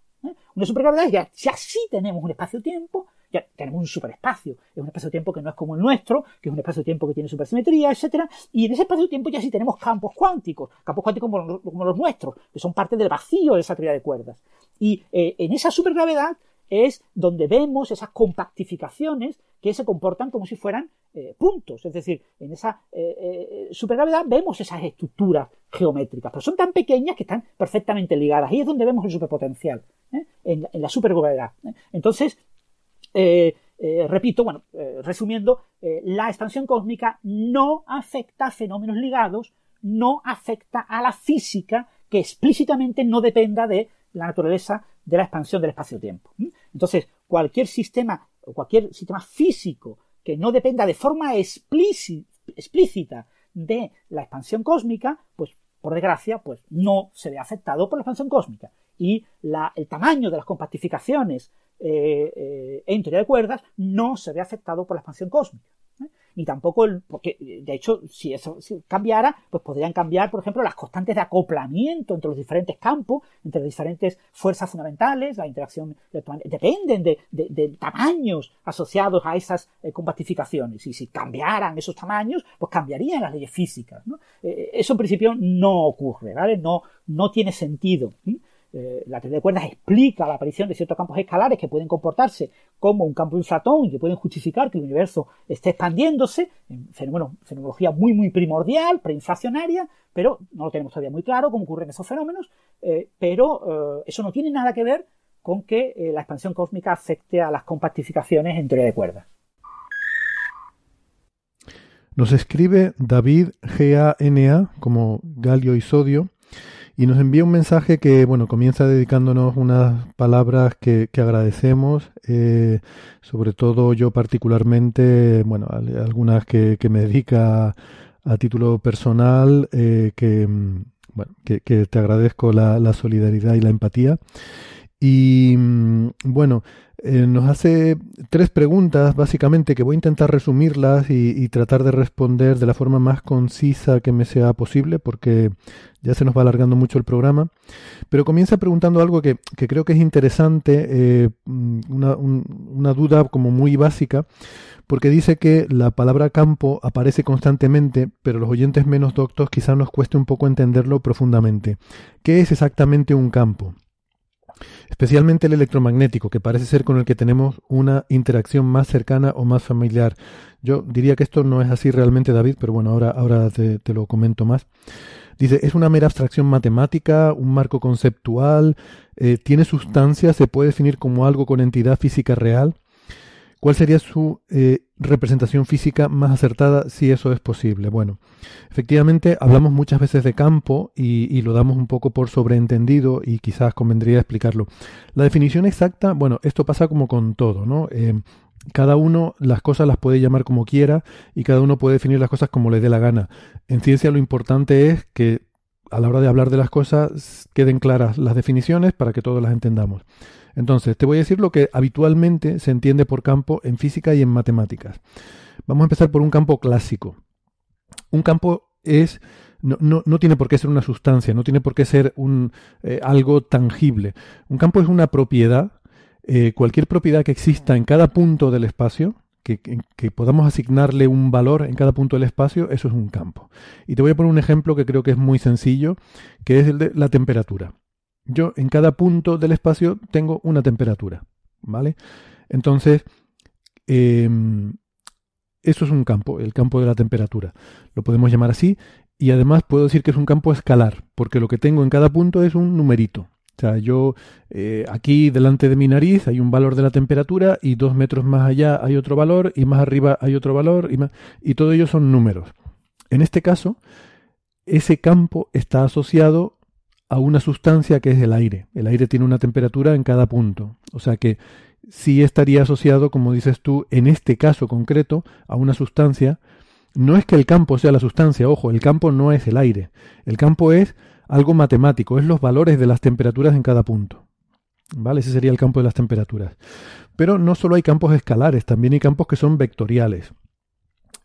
Una supergravedad ya, ya sí tenemos un espacio-tiempo ya tenemos un superespacio. Es un espacio-tiempo que no es como el nuestro, que es un espacio-tiempo que tiene supersimetría, etcétera. Y en ese espacio-tiempo ya sí tenemos campos cuánticos, campos cuánticos como, los nuestros, que son parte del vacío de esa teoría de cuerdas. Y eh, en esa supergravedad es donde vemos esas compactificaciones que se comportan como si fueran eh, puntos. Es decir, en esa eh, supergravedad vemos esas estructuras geométricas, pero son tan pequeñas que están perfectamente ligadas. Ahí es donde vemos el superpotencial, en, en, la supergravedad. Entonces, eh, eh, repito, bueno, eh, resumiendo, la expansión cósmica no afecta a fenómenos ligados, no afecta a la física que explícitamente no dependa de la naturaleza de la expansión del espacio-tiempo. Entonces, cualquier sistema o cualquier sistema físico que no dependa de forma explícita de la expansión cósmica, pues por desgracia, pues no se ve afectado por la expansión cósmica. Y el tamaño de las compactificaciones eh, eh, en teoría de cuerdas no se ve afectado por la expansión cósmica. Ni tampoco el, porque de hecho si eso cambiara, pues podrían cambiar, por ejemplo, las constantes de acoplamiento entre los diferentes campos, entre las diferentes fuerzas fundamentales, la interacción dependen de, tamaños asociados a esas eh, compactificaciones y si cambiaran esos tamaños, pues cambiarían las leyes físicas. Eh, eso en principio no ocurre, ¿vale? No, no tiene sentido. Eh, la teoría de cuerdas explica la aparición de ciertos campos escalares que pueden comportarse como un campo inflatón y que pueden justificar que el universo esté expandiéndose, en fenómeno, fenomenología muy muy primordial, preinflacionaria, pero no lo tenemos todavía muy claro cómo ocurren esos fenómenos, eh, pero eh, eso no tiene nada que ver con que la expansión cósmica afecte a las compactificaciones en teoría de cuerdas. Nos escribe David GANA como galio y sodio y nos envía un mensaje que, bueno, comienza dedicándonos unas palabras que, agradecemos, eh, sobre todo yo particularmente, bueno, algunas que, me dedica a, título personal, eh, que, mm, bueno, que, te agradezco la, la solidaridad y la empatía. Y mm, bueno, eh, nos hace tres preguntas, básicamente, que voy a intentar resumirlas y, tratar de responder de la forma más concisa que me sea posible, porque ya se nos va alargando mucho el programa. Pero comienza preguntando algo que, creo que es interesante, eh, una, una duda como muy básica, porque dice que la palabra campo aparece constantemente, pero los oyentes menos doctos quizás nos cueste un poco entenderlo profundamente. ¿Qué es exactamente un campo? especialmente el electromagnético, que parece ser con el que tenemos una interacción más cercana o más familiar. Yo diría que esto no es así realmente, David, pero bueno, ahora, ahora te, lo comento más. Dice, es una mera abstracción matemática, un marco conceptual, eh, tiene sustancia, se puede definir como algo con entidad física real. ¿Cuál sería su eh, representación física más acertada si eso es posible? Bueno, efectivamente hablamos muchas veces de campo y, lo damos un poco por sobreentendido y quizás convendría explicarlo. La definición exacta, bueno, esto pasa como con todo, ¿no? Eh, cada uno las cosas las puede llamar como quiera y cada uno puede definir las cosas como le dé la gana. En ciencia lo importante es que a la hora de hablar de las cosas queden claras las definiciones para que todos las entendamos. Entonces, te voy a decir lo que habitualmente se entiende por campo en física y en matemáticas. Vamos a empezar por un campo clásico. Un campo es no, no, tiene por qué ser una sustancia, no tiene por qué ser un, eh, algo tangible. Un campo es una propiedad, eh, cualquier propiedad que exista en cada punto del espacio, que, podamos asignarle un valor en cada punto del espacio, eso es un campo. Y te voy a poner un ejemplo que creo que es muy sencillo, que es el de la temperatura yo en cada punto del espacio tengo una temperatura, ¿vale? Entonces, em, eso es un campo, el campo de la temperatura. Lo podemos llamar así y además puedo decir que es un campo escalar, porque lo que tengo en cada punto es un numerito. O sea, yo eh, aquí delante de mi nariz hay un valor de la temperatura y dos metros más allá hay otro valor y más arriba hay otro valor y, más, y todo ello son números. En este caso, ese campo está asociado a una sustancia que es el aire. El aire tiene una temperatura en cada punto. O sea que sí estaría asociado, como dices tú, en este caso concreto, a una sustancia. No es que el campo sea la sustancia, ojo, el campo no es el aire. El campo es algo matemático, es los valores de las temperaturas en cada punto. ¿Vale? Ese sería el campo de las temperaturas. Pero no solo hay campos escalares, también hay campos que son vectoriales.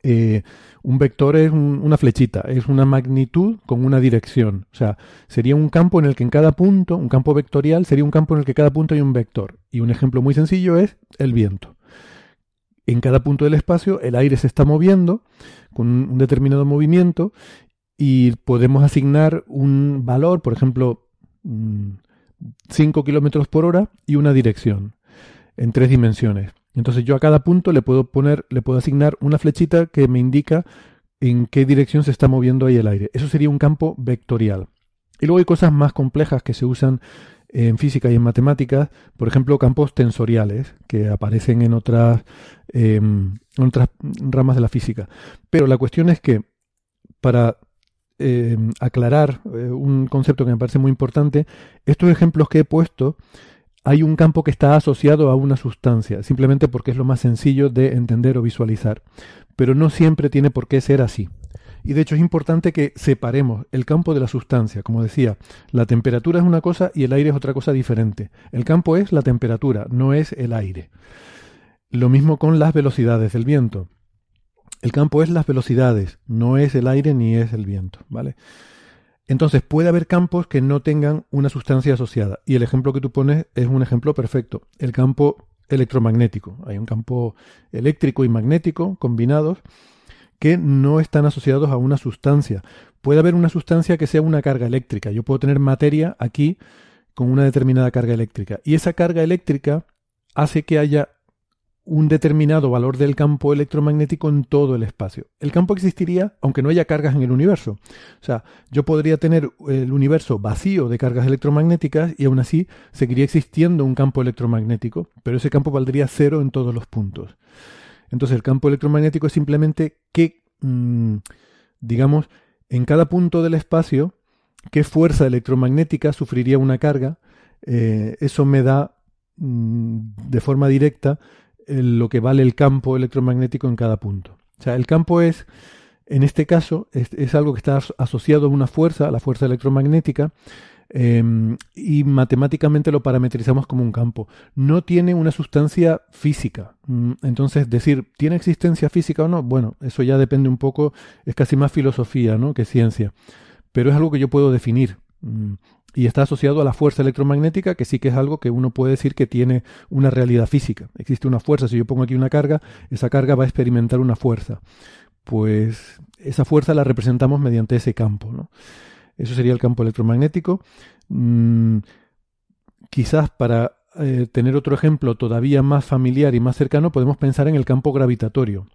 Eh, un vector es una flechita, es una magnitud con una dirección. O sea, sería un campo en el que en cada punto, un campo vectorial, sería un campo en el que cada punto hay un vector. Y un ejemplo muy sencillo es el viento. En cada punto del espacio el aire se está moviendo con un determinado movimiento y podemos asignar un valor, por ejemplo, 5 mm, kilómetros por hora y una dirección en tres dimensiones. Entonces yo a cada punto le puedo poner, le puedo asignar una flechita que me indica en qué dirección se está moviendo ahí el aire. Eso sería un campo vectorial. Y luego hay cosas más complejas que se usan en física y en matemáticas, por ejemplo, campos tensoriales, que aparecen en otras, em, otras ramas de la física. Pero la cuestión es que para em, aclarar eh, un concepto que me parece muy importante, estos ejemplos que he puesto hay un campo que está asociado a una sustancia, simplemente porque es lo más sencillo de entender o visualizar. Pero no siempre tiene por qué ser así. Y de hecho es importante que separemos el campo de la sustancia. Como decía, la temperatura es una cosa y el aire es otra cosa diferente. El campo es la temperatura, no es el aire. Lo mismo con las velocidades del viento. El campo es las velocidades, no es el aire ni es el viento, ¿vale? Entonces puede haber campos que no tengan una sustancia asociada. Y el ejemplo que tú pones es un ejemplo perfecto. El campo electromagnético. Hay un campo eléctrico y magnético combinados que no están asociados a una sustancia. Puede haber una sustancia que sea una carga eléctrica. Yo puedo tener materia aquí con una determinada carga eléctrica. Y esa carga eléctrica hace que haya un determinado valor del campo electromagnético en todo el espacio. El campo existiría aunque no haya cargas en el universo. O sea, yo podría tener el universo vacío de cargas electromagnéticas y aún así seguiría existiendo un campo electromagnético, pero ese campo valdría cero en todos los puntos. Entonces el campo electromagnético es simplemente que, mm, digamos, en cada punto del espacio, qué fuerza electromagnética sufriría una carga. Eh, eso me da mm, de forma directa lo que vale el campo electromagnético en cada punto. O sea, el campo es, en este caso, es, algo que está asociado a una fuerza, a la fuerza electromagnética, em, y matemáticamente lo parametrizamos como un campo. No tiene una sustancia física. Mm, entonces, decir, ¿tiene existencia física o no? Bueno, eso ya depende un poco, es casi más filosofía ¿no? que ciencia. Pero es algo que yo puedo definir. Y está asociado a la fuerza electromagnética, que sí que es algo que uno puede decir que tiene una realidad física. Existe una fuerza, si yo pongo aquí una carga, esa carga va a experimentar una fuerza. Pues esa fuerza la representamos mediante ese campo. ¿no? Eso sería el campo electromagnético. Mm, quizás para eh, tener otro ejemplo todavía más familiar y más cercano, podemos pensar en el campo gravitatorio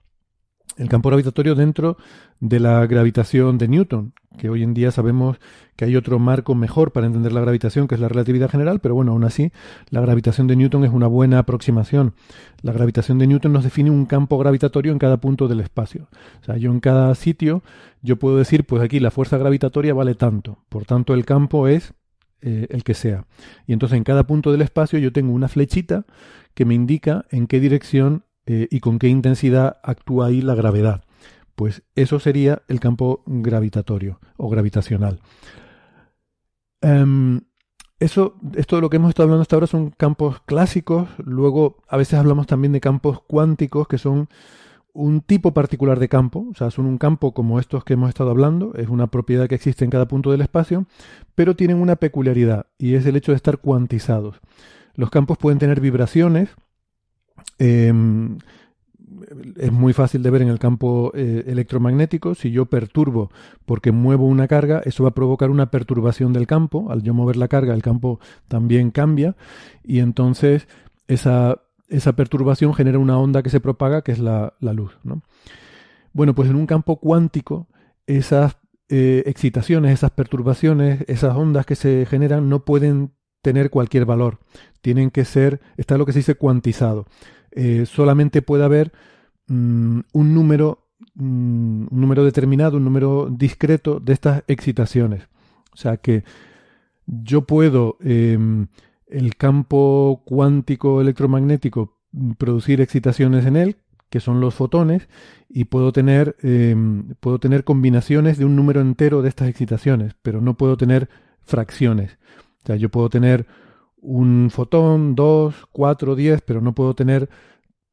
el campo gravitatorio dentro de la gravitación de Newton, que hoy en día sabemos que hay otro marco mejor para entender la gravitación, que es la relatividad general, pero bueno, aún así, la gravitación de Newton es una buena aproximación. La gravitación de Newton nos define un campo gravitatorio en cada punto del espacio. O sea, yo en cada sitio, yo puedo decir, pues aquí la fuerza gravitatoria vale tanto, por tanto el campo es eh, el que sea. Y entonces en cada punto del espacio yo tengo una flechita que me indica en qué dirección eh, y con qué intensidad actúa ahí la gravedad. Pues eso sería el campo gravitatorio o gravitacional. Em, eso, esto de lo que hemos estado hablando hasta ahora son campos clásicos. Luego, a veces hablamos también de campos cuánticos, que son un tipo particular de campo. O sea, son un campo como estos que hemos estado hablando. Es una propiedad que existe en cada punto del espacio, pero tienen una peculiaridad y es el hecho de estar cuantizados. Los campos pueden tener vibraciones, Em, es muy fácil de ver en el campo eh, electromagnético. Si yo perturbo porque muevo una carga, eso va a provocar una perturbación del campo. Al yo mover la carga, el campo también cambia y entonces esa, esa perturbación genera una onda que se propaga, que es la, luz. Bueno, pues en un campo cuántico, esas eh, excitaciones, esas perturbaciones, esas ondas que se generan no pueden tener cualquier valor. Tienen que ser, está lo que se dice cuantizado. Eh, solamente puede haber mm, un número mm, un número determinado, un número discreto de estas excitaciones. O sea que yo puedo, em, el campo cuántico electromagnético, mm, producir excitaciones en él, que son los fotones, y puedo tener, em, puedo tener combinaciones de un número entero de estas excitaciones, pero no puedo tener fracciones. O sea, yo puedo tener un fotón, dos, cuatro, diez, pero no puedo tener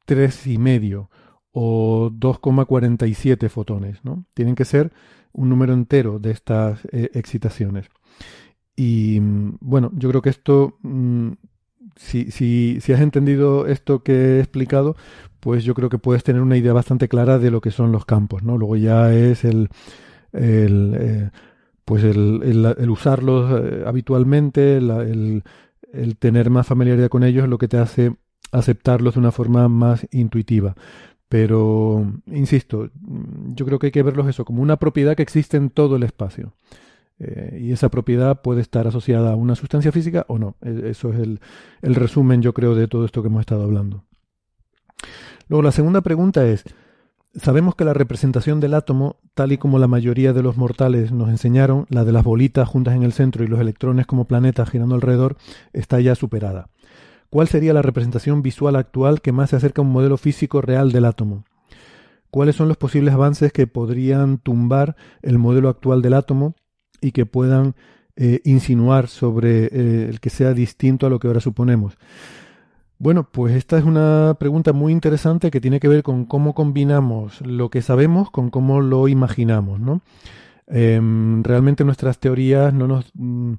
tres y medio o 2,47 fotones, ¿no? Tienen que ser un número entero de estas eh, excitaciones. Y mm, bueno, yo creo que esto, mm, si, si, si, has entendido esto que he explicado, pues yo creo que puedes tener una idea bastante clara de lo que son los campos, ¿no? Luego ya es el, el eh, pues el, el, usarlos eh, habitualmente, el, el tener más familiaridad con ellos es lo que te hace aceptarlos de una forma más intuitiva. Pero, insisto, yo creo que hay que verlos eso como una propiedad que existe en todo el espacio. Eh, y esa propiedad puede estar asociada a una sustancia física o no. E, eso es el, el resumen, yo creo, de todo esto que hemos estado hablando. Luego, la segunda pregunta es, Sabemos que la representación del átomo, tal y como la mayoría de los mortales nos enseñaron, la de las bolitas juntas en el centro y los electrones como planetas girando alrededor, está ya superada. ¿Cuál sería la representación visual actual que más se acerca a un modelo físico real del átomo? ¿Cuáles son los posibles avances que podrían tumbar el modelo actual del átomo y que puedan eh, insinuar sobre eh, el que sea distinto a lo que ahora suponemos? Bueno, pues esta es una pregunta muy interesante que tiene que ver con cómo combinamos lo que sabemos con cómo lo imaginamos, ¿no? Em, realmente nuestras teorías no nos mm,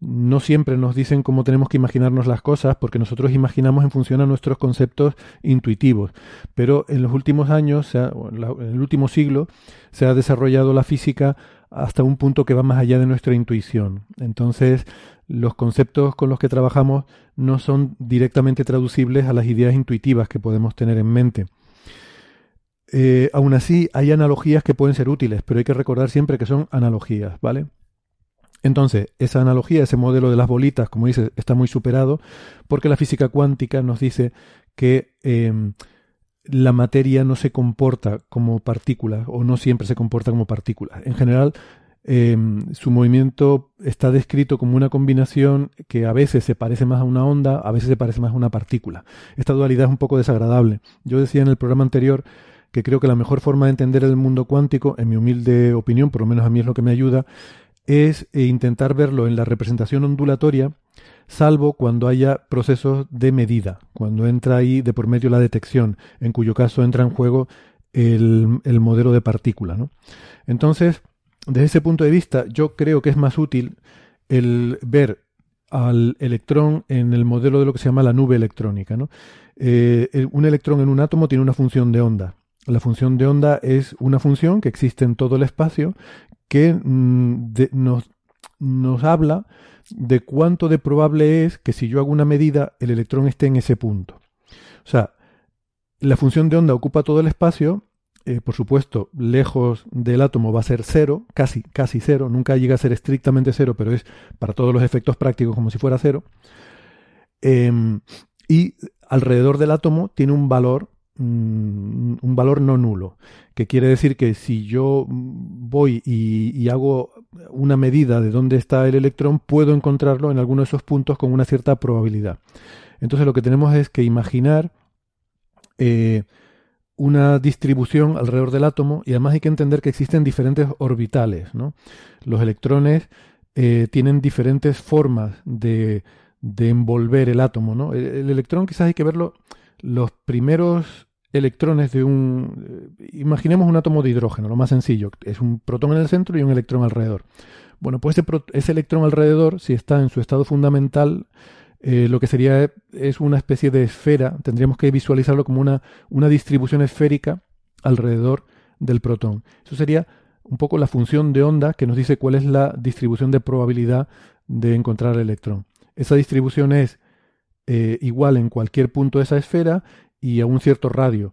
no siempre nos dicen cómo tenemos que imaginarnos las cosas, porque nosotros imaginamos en función a nuestros conceptos intuitivos. Pero en los últimos años, en el último siglo, se ha desarrollado la física hasta un punto que va más allá de nuestra intuición. Entonces, los conceptos con los que trabajamos no son directamente traducibles a las ideas intuitivas que podemos tener en mente. Eh, aún así, hay analogías que pueden ser útiles, pero hay que recordar siempre que son analogías, ¿vale? Entonces, esa analogía, ese modelo de las bolitas, como dice, está muy superado porque la física cuántica nos dice que em, la materia no se comporta como partícula o no siempre se comporta como partícula. En general, em, su movimiento está descrito como una combinación que a veces se parece más a una onda, a veces se parece más a una partícula. Esta dualidad es un poco desagradable. Yo decía en el programa anterior que creo que la mejor forma de entender el mundo cuántico, en mi humilde opinión, por lo menos a mí es lo que me ayuda, es eh, intentar verlo en la representación ondulatoria, salvo cuando haya procesos de medida, cuando entra ahí de por medio la detección, en cuyo caso entra en juego el, modelo de partícula. Entonces, desde ese punto de vista, yo creo que es más útil el ver al electrón en el modelo de lo que se llama la nube electrónica. Eh, un electrón en un átomo tiene una función de onda. La función de onda es una función que existe en todo el espacio que mm, nos, nos habla de cuánto de probable es que si yo hago una medida, el electrón esté en ese punto. O sea, la función de onda ocupa todo el espacio, eh, por supuesto, lejos del átomo va a ser cero, casi, casi cero, nunca llega a ser estrictamente cero, pero es para todos los efectos prácticos como si fuera cero. Em, y alrededor del átomo tiene un valor un valor no nulo, que quiere decir que si yo voy y, hago una medida de dónde está el electrón, puedo encontrarlo en alguno de esos puntos con una cierta probabilidad. Entonces lo que tenemos es que imaginar eh, una distribución alrededor del átomo y además hay que entender que existen diferentes orbitales. Los electrones eh, tienen diferentes formas de, envolver el átomo. el electrón quizás hay que verlo los primeros electrones de un... Eh, imaginemos un átomo de hidrógeno, lo más sencillo. Es un protón en el centro y un electrón alrededor. Bueno, pues ese, electrón alrededor, si está en su estado fundamental, eh, lo que sería es una especie de esfera, tendríamos que visualizarlo como una, una distribución esférica alrededor del protón. Eso sería un poco la función de onda que nos dice cuál es la distribución de probabilidad de encontrar el electrón. Esa distribución es eh, igual en cualquier punto de esa esfera y a un cierto radio,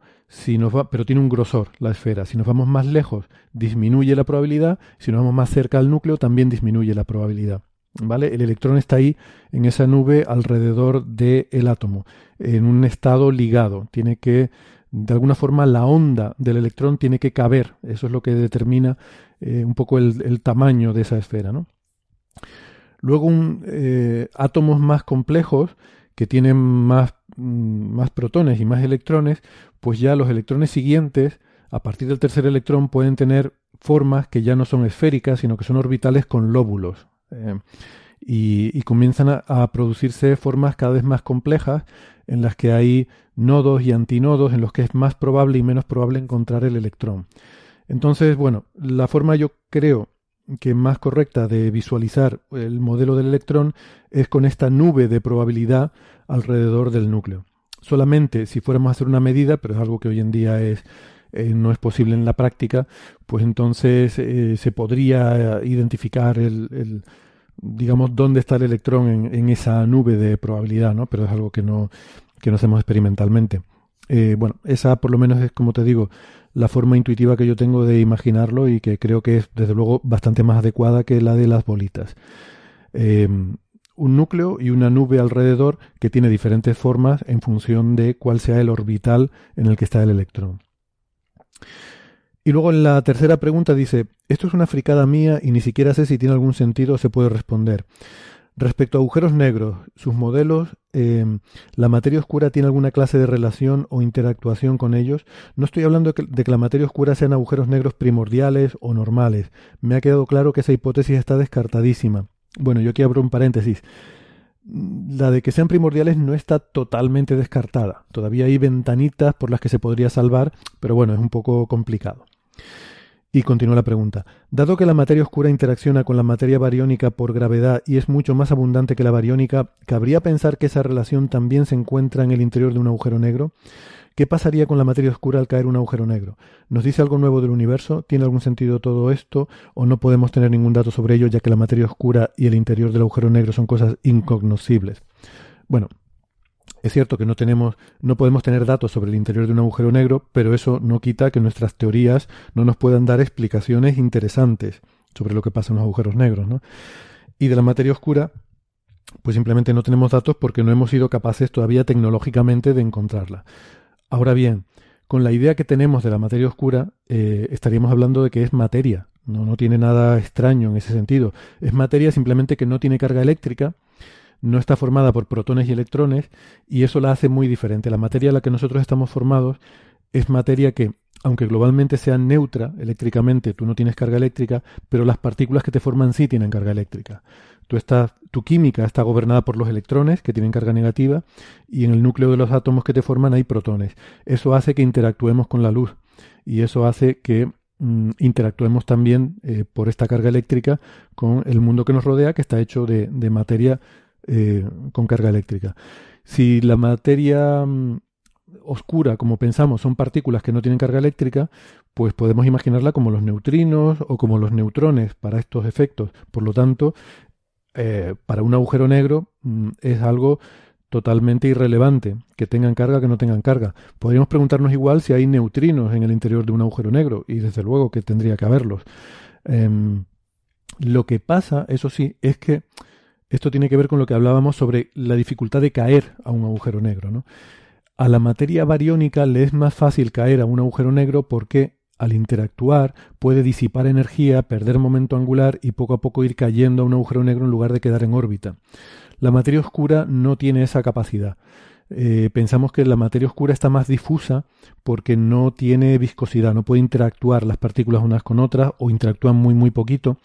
va, pero tiene un grosor la esfera. Si nos vamos más lejos, disminuye la probabilidad, si nos vamos más cerca al núcleo, también disminuye la probabilidad. ¿Vale? El electrón está ahí en esa nube alrededor del átomo, en un estado ligado. Tiene que, de alguna forma, la onda del electrón tiene que caber. Eso es lo que determina eh, un poco el, tamaño de esa esfera. ¿no? Luego, un, eh, átomos más complejos que tienen más, más protones y más electrones, pues ya los electrones siguientes, a partir del tercer electrón, pueden tener formas que ya no son esféricas, sino que son orbitales con lóbulos. Eh, y, comienzan a, producirse formas cada vez más complejas en las que hay nodos y antinodos, en los que es más probable y menos probable encontrar el electrón. Entonces, bueno, la forma yo creo que más correcta de visualizar el modelo del electrón es con esta nube de probabilidad alrededor del núcleo. Solamente si fuéramos a hacer una medida, pero es algo que hoy en día es, eh, no es posible en la práctica, pues entonces eh, se podría identificar el, digamos, dónde está el electrón en, en, esa nube de probabilidad, ¿no? Pero es algo que no, que no hacemos experimentalmente. Eh, bueno, esa por lo menos es, como te digo, la forma intuitiva que yo tengo de imaginarlo y que creo que es, desde luego, bastante más adecuada que la de las bolitas. Em, un núcleo y una nube alrededor que tiene diferentes formas en función de cuál sea el orbital en el que está el electrón. Y luego en la tercera pregunta dice, esto es una fricada mía y ni siquiera sé si tiene algún sentido se puede responder. Respecto a agujeros negros, sus modelos, em, ¿la materia oscura tiene alguna clase de relación o interactuación con ellos? No estoy hablando de que, la materia oscura sean agujeros negros primordiales o normales. Me ha quedado claro que esa hipótesis está descartadísima. Bueno, yo aquí abro un paréntesis. la de que sean primordiales no está totalmente descartada. Todavía hay ventanitas por las que se podría salvar, pero bueno, es un poco complicado. Y continúa la pregunta. Dado que la materia oscura interacciona con la materia bariónica por gravedad y es mucho más abundante que la bariónica, ¿cabría pensar que esa relación también se encuentra en el interior de un agujero negro? ¿Qué pasaría con la materia oscura al caer un agujero negro? ¿Nos dice algo nuevo del universo? ¿Tiene algún sentido todo esto? ¿O no podemos tener ningún dato sobre ello, ya que la materia oscura y el interior del agujero negro son cosas incognoscibles? Bueno, es cierto que no tenemos, no podemos tener datos sobre el interior de un agujero negro, pero eso no quita que nuestras teorías no nos puedan dar explicaciones interesantes sobre lo que pasa en los agujeros negros, ¿no? Y de la materia oscura, pues simplemente no tenemos datos porque no hemos sido capaces todavía tecnológicamente de encontrarla. Ahora bien, con la idea que tenemos de la materia oscura, eh, estaríamos hablando de que es materia. No, no tiene nada extraño en ese sentido. Es materia simplemente que no tiene carga eléctrica, no está formada por protones y electrones, y eso la hace muy diferente. La materia a la que nosotros estamos formados es materia que, aunque globalmente sea neutra eléctricamente, tú no tienes carga eléctrica, pero las partículas que te forman sí tienen carga eléctrica. Tú tu química está gobernada por los electrones, que tienen carga negativa, y en el núcleo de los átomos que te forman hay protones. Eso hace que interactuemos con la luz, y eso hace que mm, interactuemos también eh, por esta carga eléctrica con el mundo que nos rodea, que está hecho de, materia eh, con carga eléctrica. Si la materia mm, oscura, como pensamos, son partículas que no tienen carga eléctrica, pues podemos imaginarla como los neutrinos o como los neutrones para estos efectos. Por lo tanto, eh, para un agujero negro mm, es algo totalmente irrelevante, que tengan carga, que no tengan carga. Podríamos preguntarnos igual si hay neutrinos en el interior de un agujero negro, y desde luego que tendría que haberlos. Em, lo que pasa, eso sí, es que esto tiene que ver con lo que hablábamos sobre la dificultad de caer a un agujero negro. ¿no? A la materia bariónica le es más fácil caer a un agujero negro porque al interactuar, puede disipar energía, perder momento angular y poco a poco ir cayendo a un agujero negro en lugar de quedar en órbita. La materia oscura no tiene esa capacidad. Eh, pensamos que la materia oscura está más difusa porque no tiene viscosidad, no puede interactuar las partículas unas con otras o interactúan muy muy poquito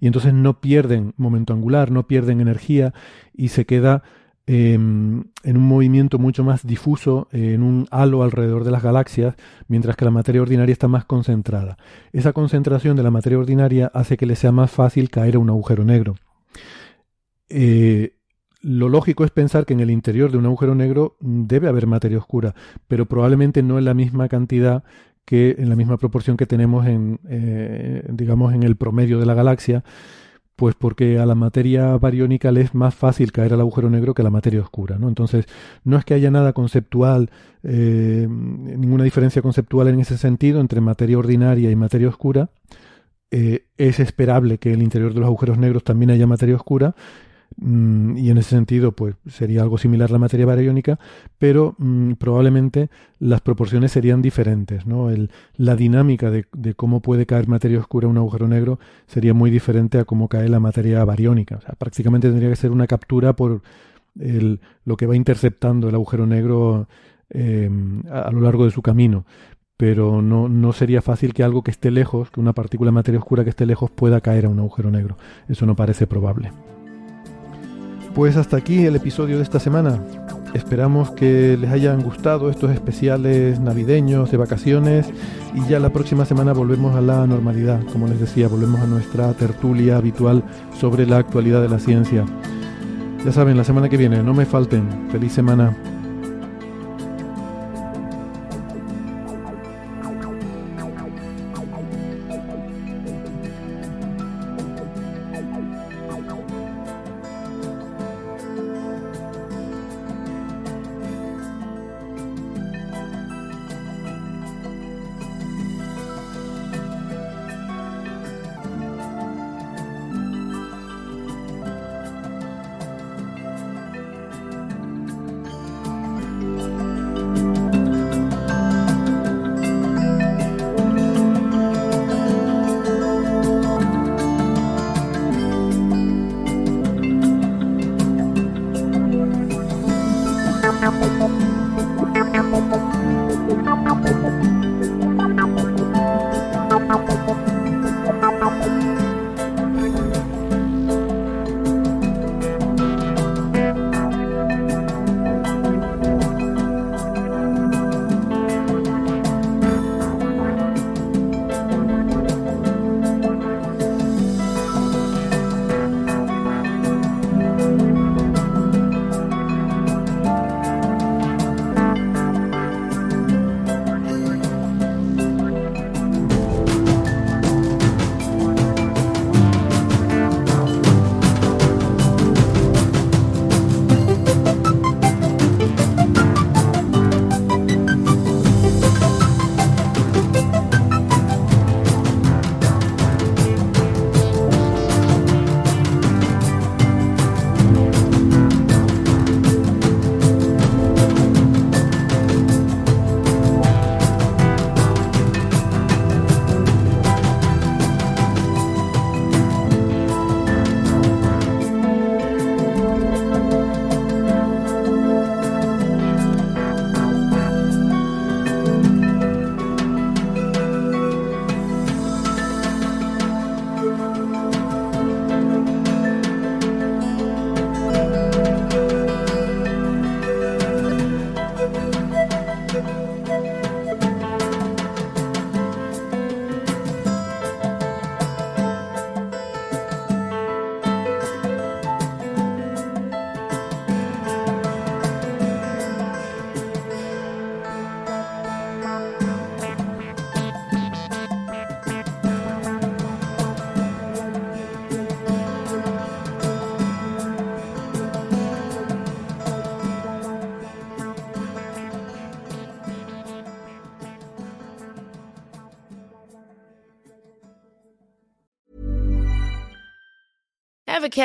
y entonces no pierden momento angular, no pierden energía y se queda Em, en un movimiento mucho más difuso, en un halo alrededor de las galaxias, mientras que la materia ordinaria está más concentrada. Esa concentración de la materia ordinaria hace que le sea más fácil caer a un agujero negro. Eh, lo lógico es pensar que en el interior de un agujero negro debe haber materia oscura, pero probablemente no en la misma cantidad que en la misma proporción que tenemos en, eh, digamos, en el promedio de la galaxia, pues porque a la materia bariónica le es más fácil caer al agujero negro que a la materia oscura. ¿no? Entonces, no es que haya nada conceptual, eh, ninguna diferencia conceptual en ese sentido entre materia ordinaria y materia oscura. Eh, es esperable que en el interior de los agujeros negros también haya materia oscura y en ese sentido pues sería algo similar a la materia bariónica, pero mm, probablemente las proporciones serían diferentes. ¿no? El, la dinámica de, cómo puede caer materia oscura en un agujero negro sería muy diferente a cómo cae la materia bariónica. O sea, prácticamente tendría que ser una captura por el, lo que va interceptando el agujero negro em, a, lo largo de su camino pero no, no, sería fácil que algo que esté lejos, que una partícula de materia oscura que esté lejos pueda caer a un agujero negro. Eso no parece probable. Pues hasta aquí el episodio de esta semana. Esperamos que les hayan gustado estos especiales navideños de vacaciones y ya la próxima semana volvemos a la normalidad. Como les decía, volvemos a nuestra tertulia habitual sobre la actualidad de la ciencia. Ya saben, la semana que viene, no me falten. Feliz semana.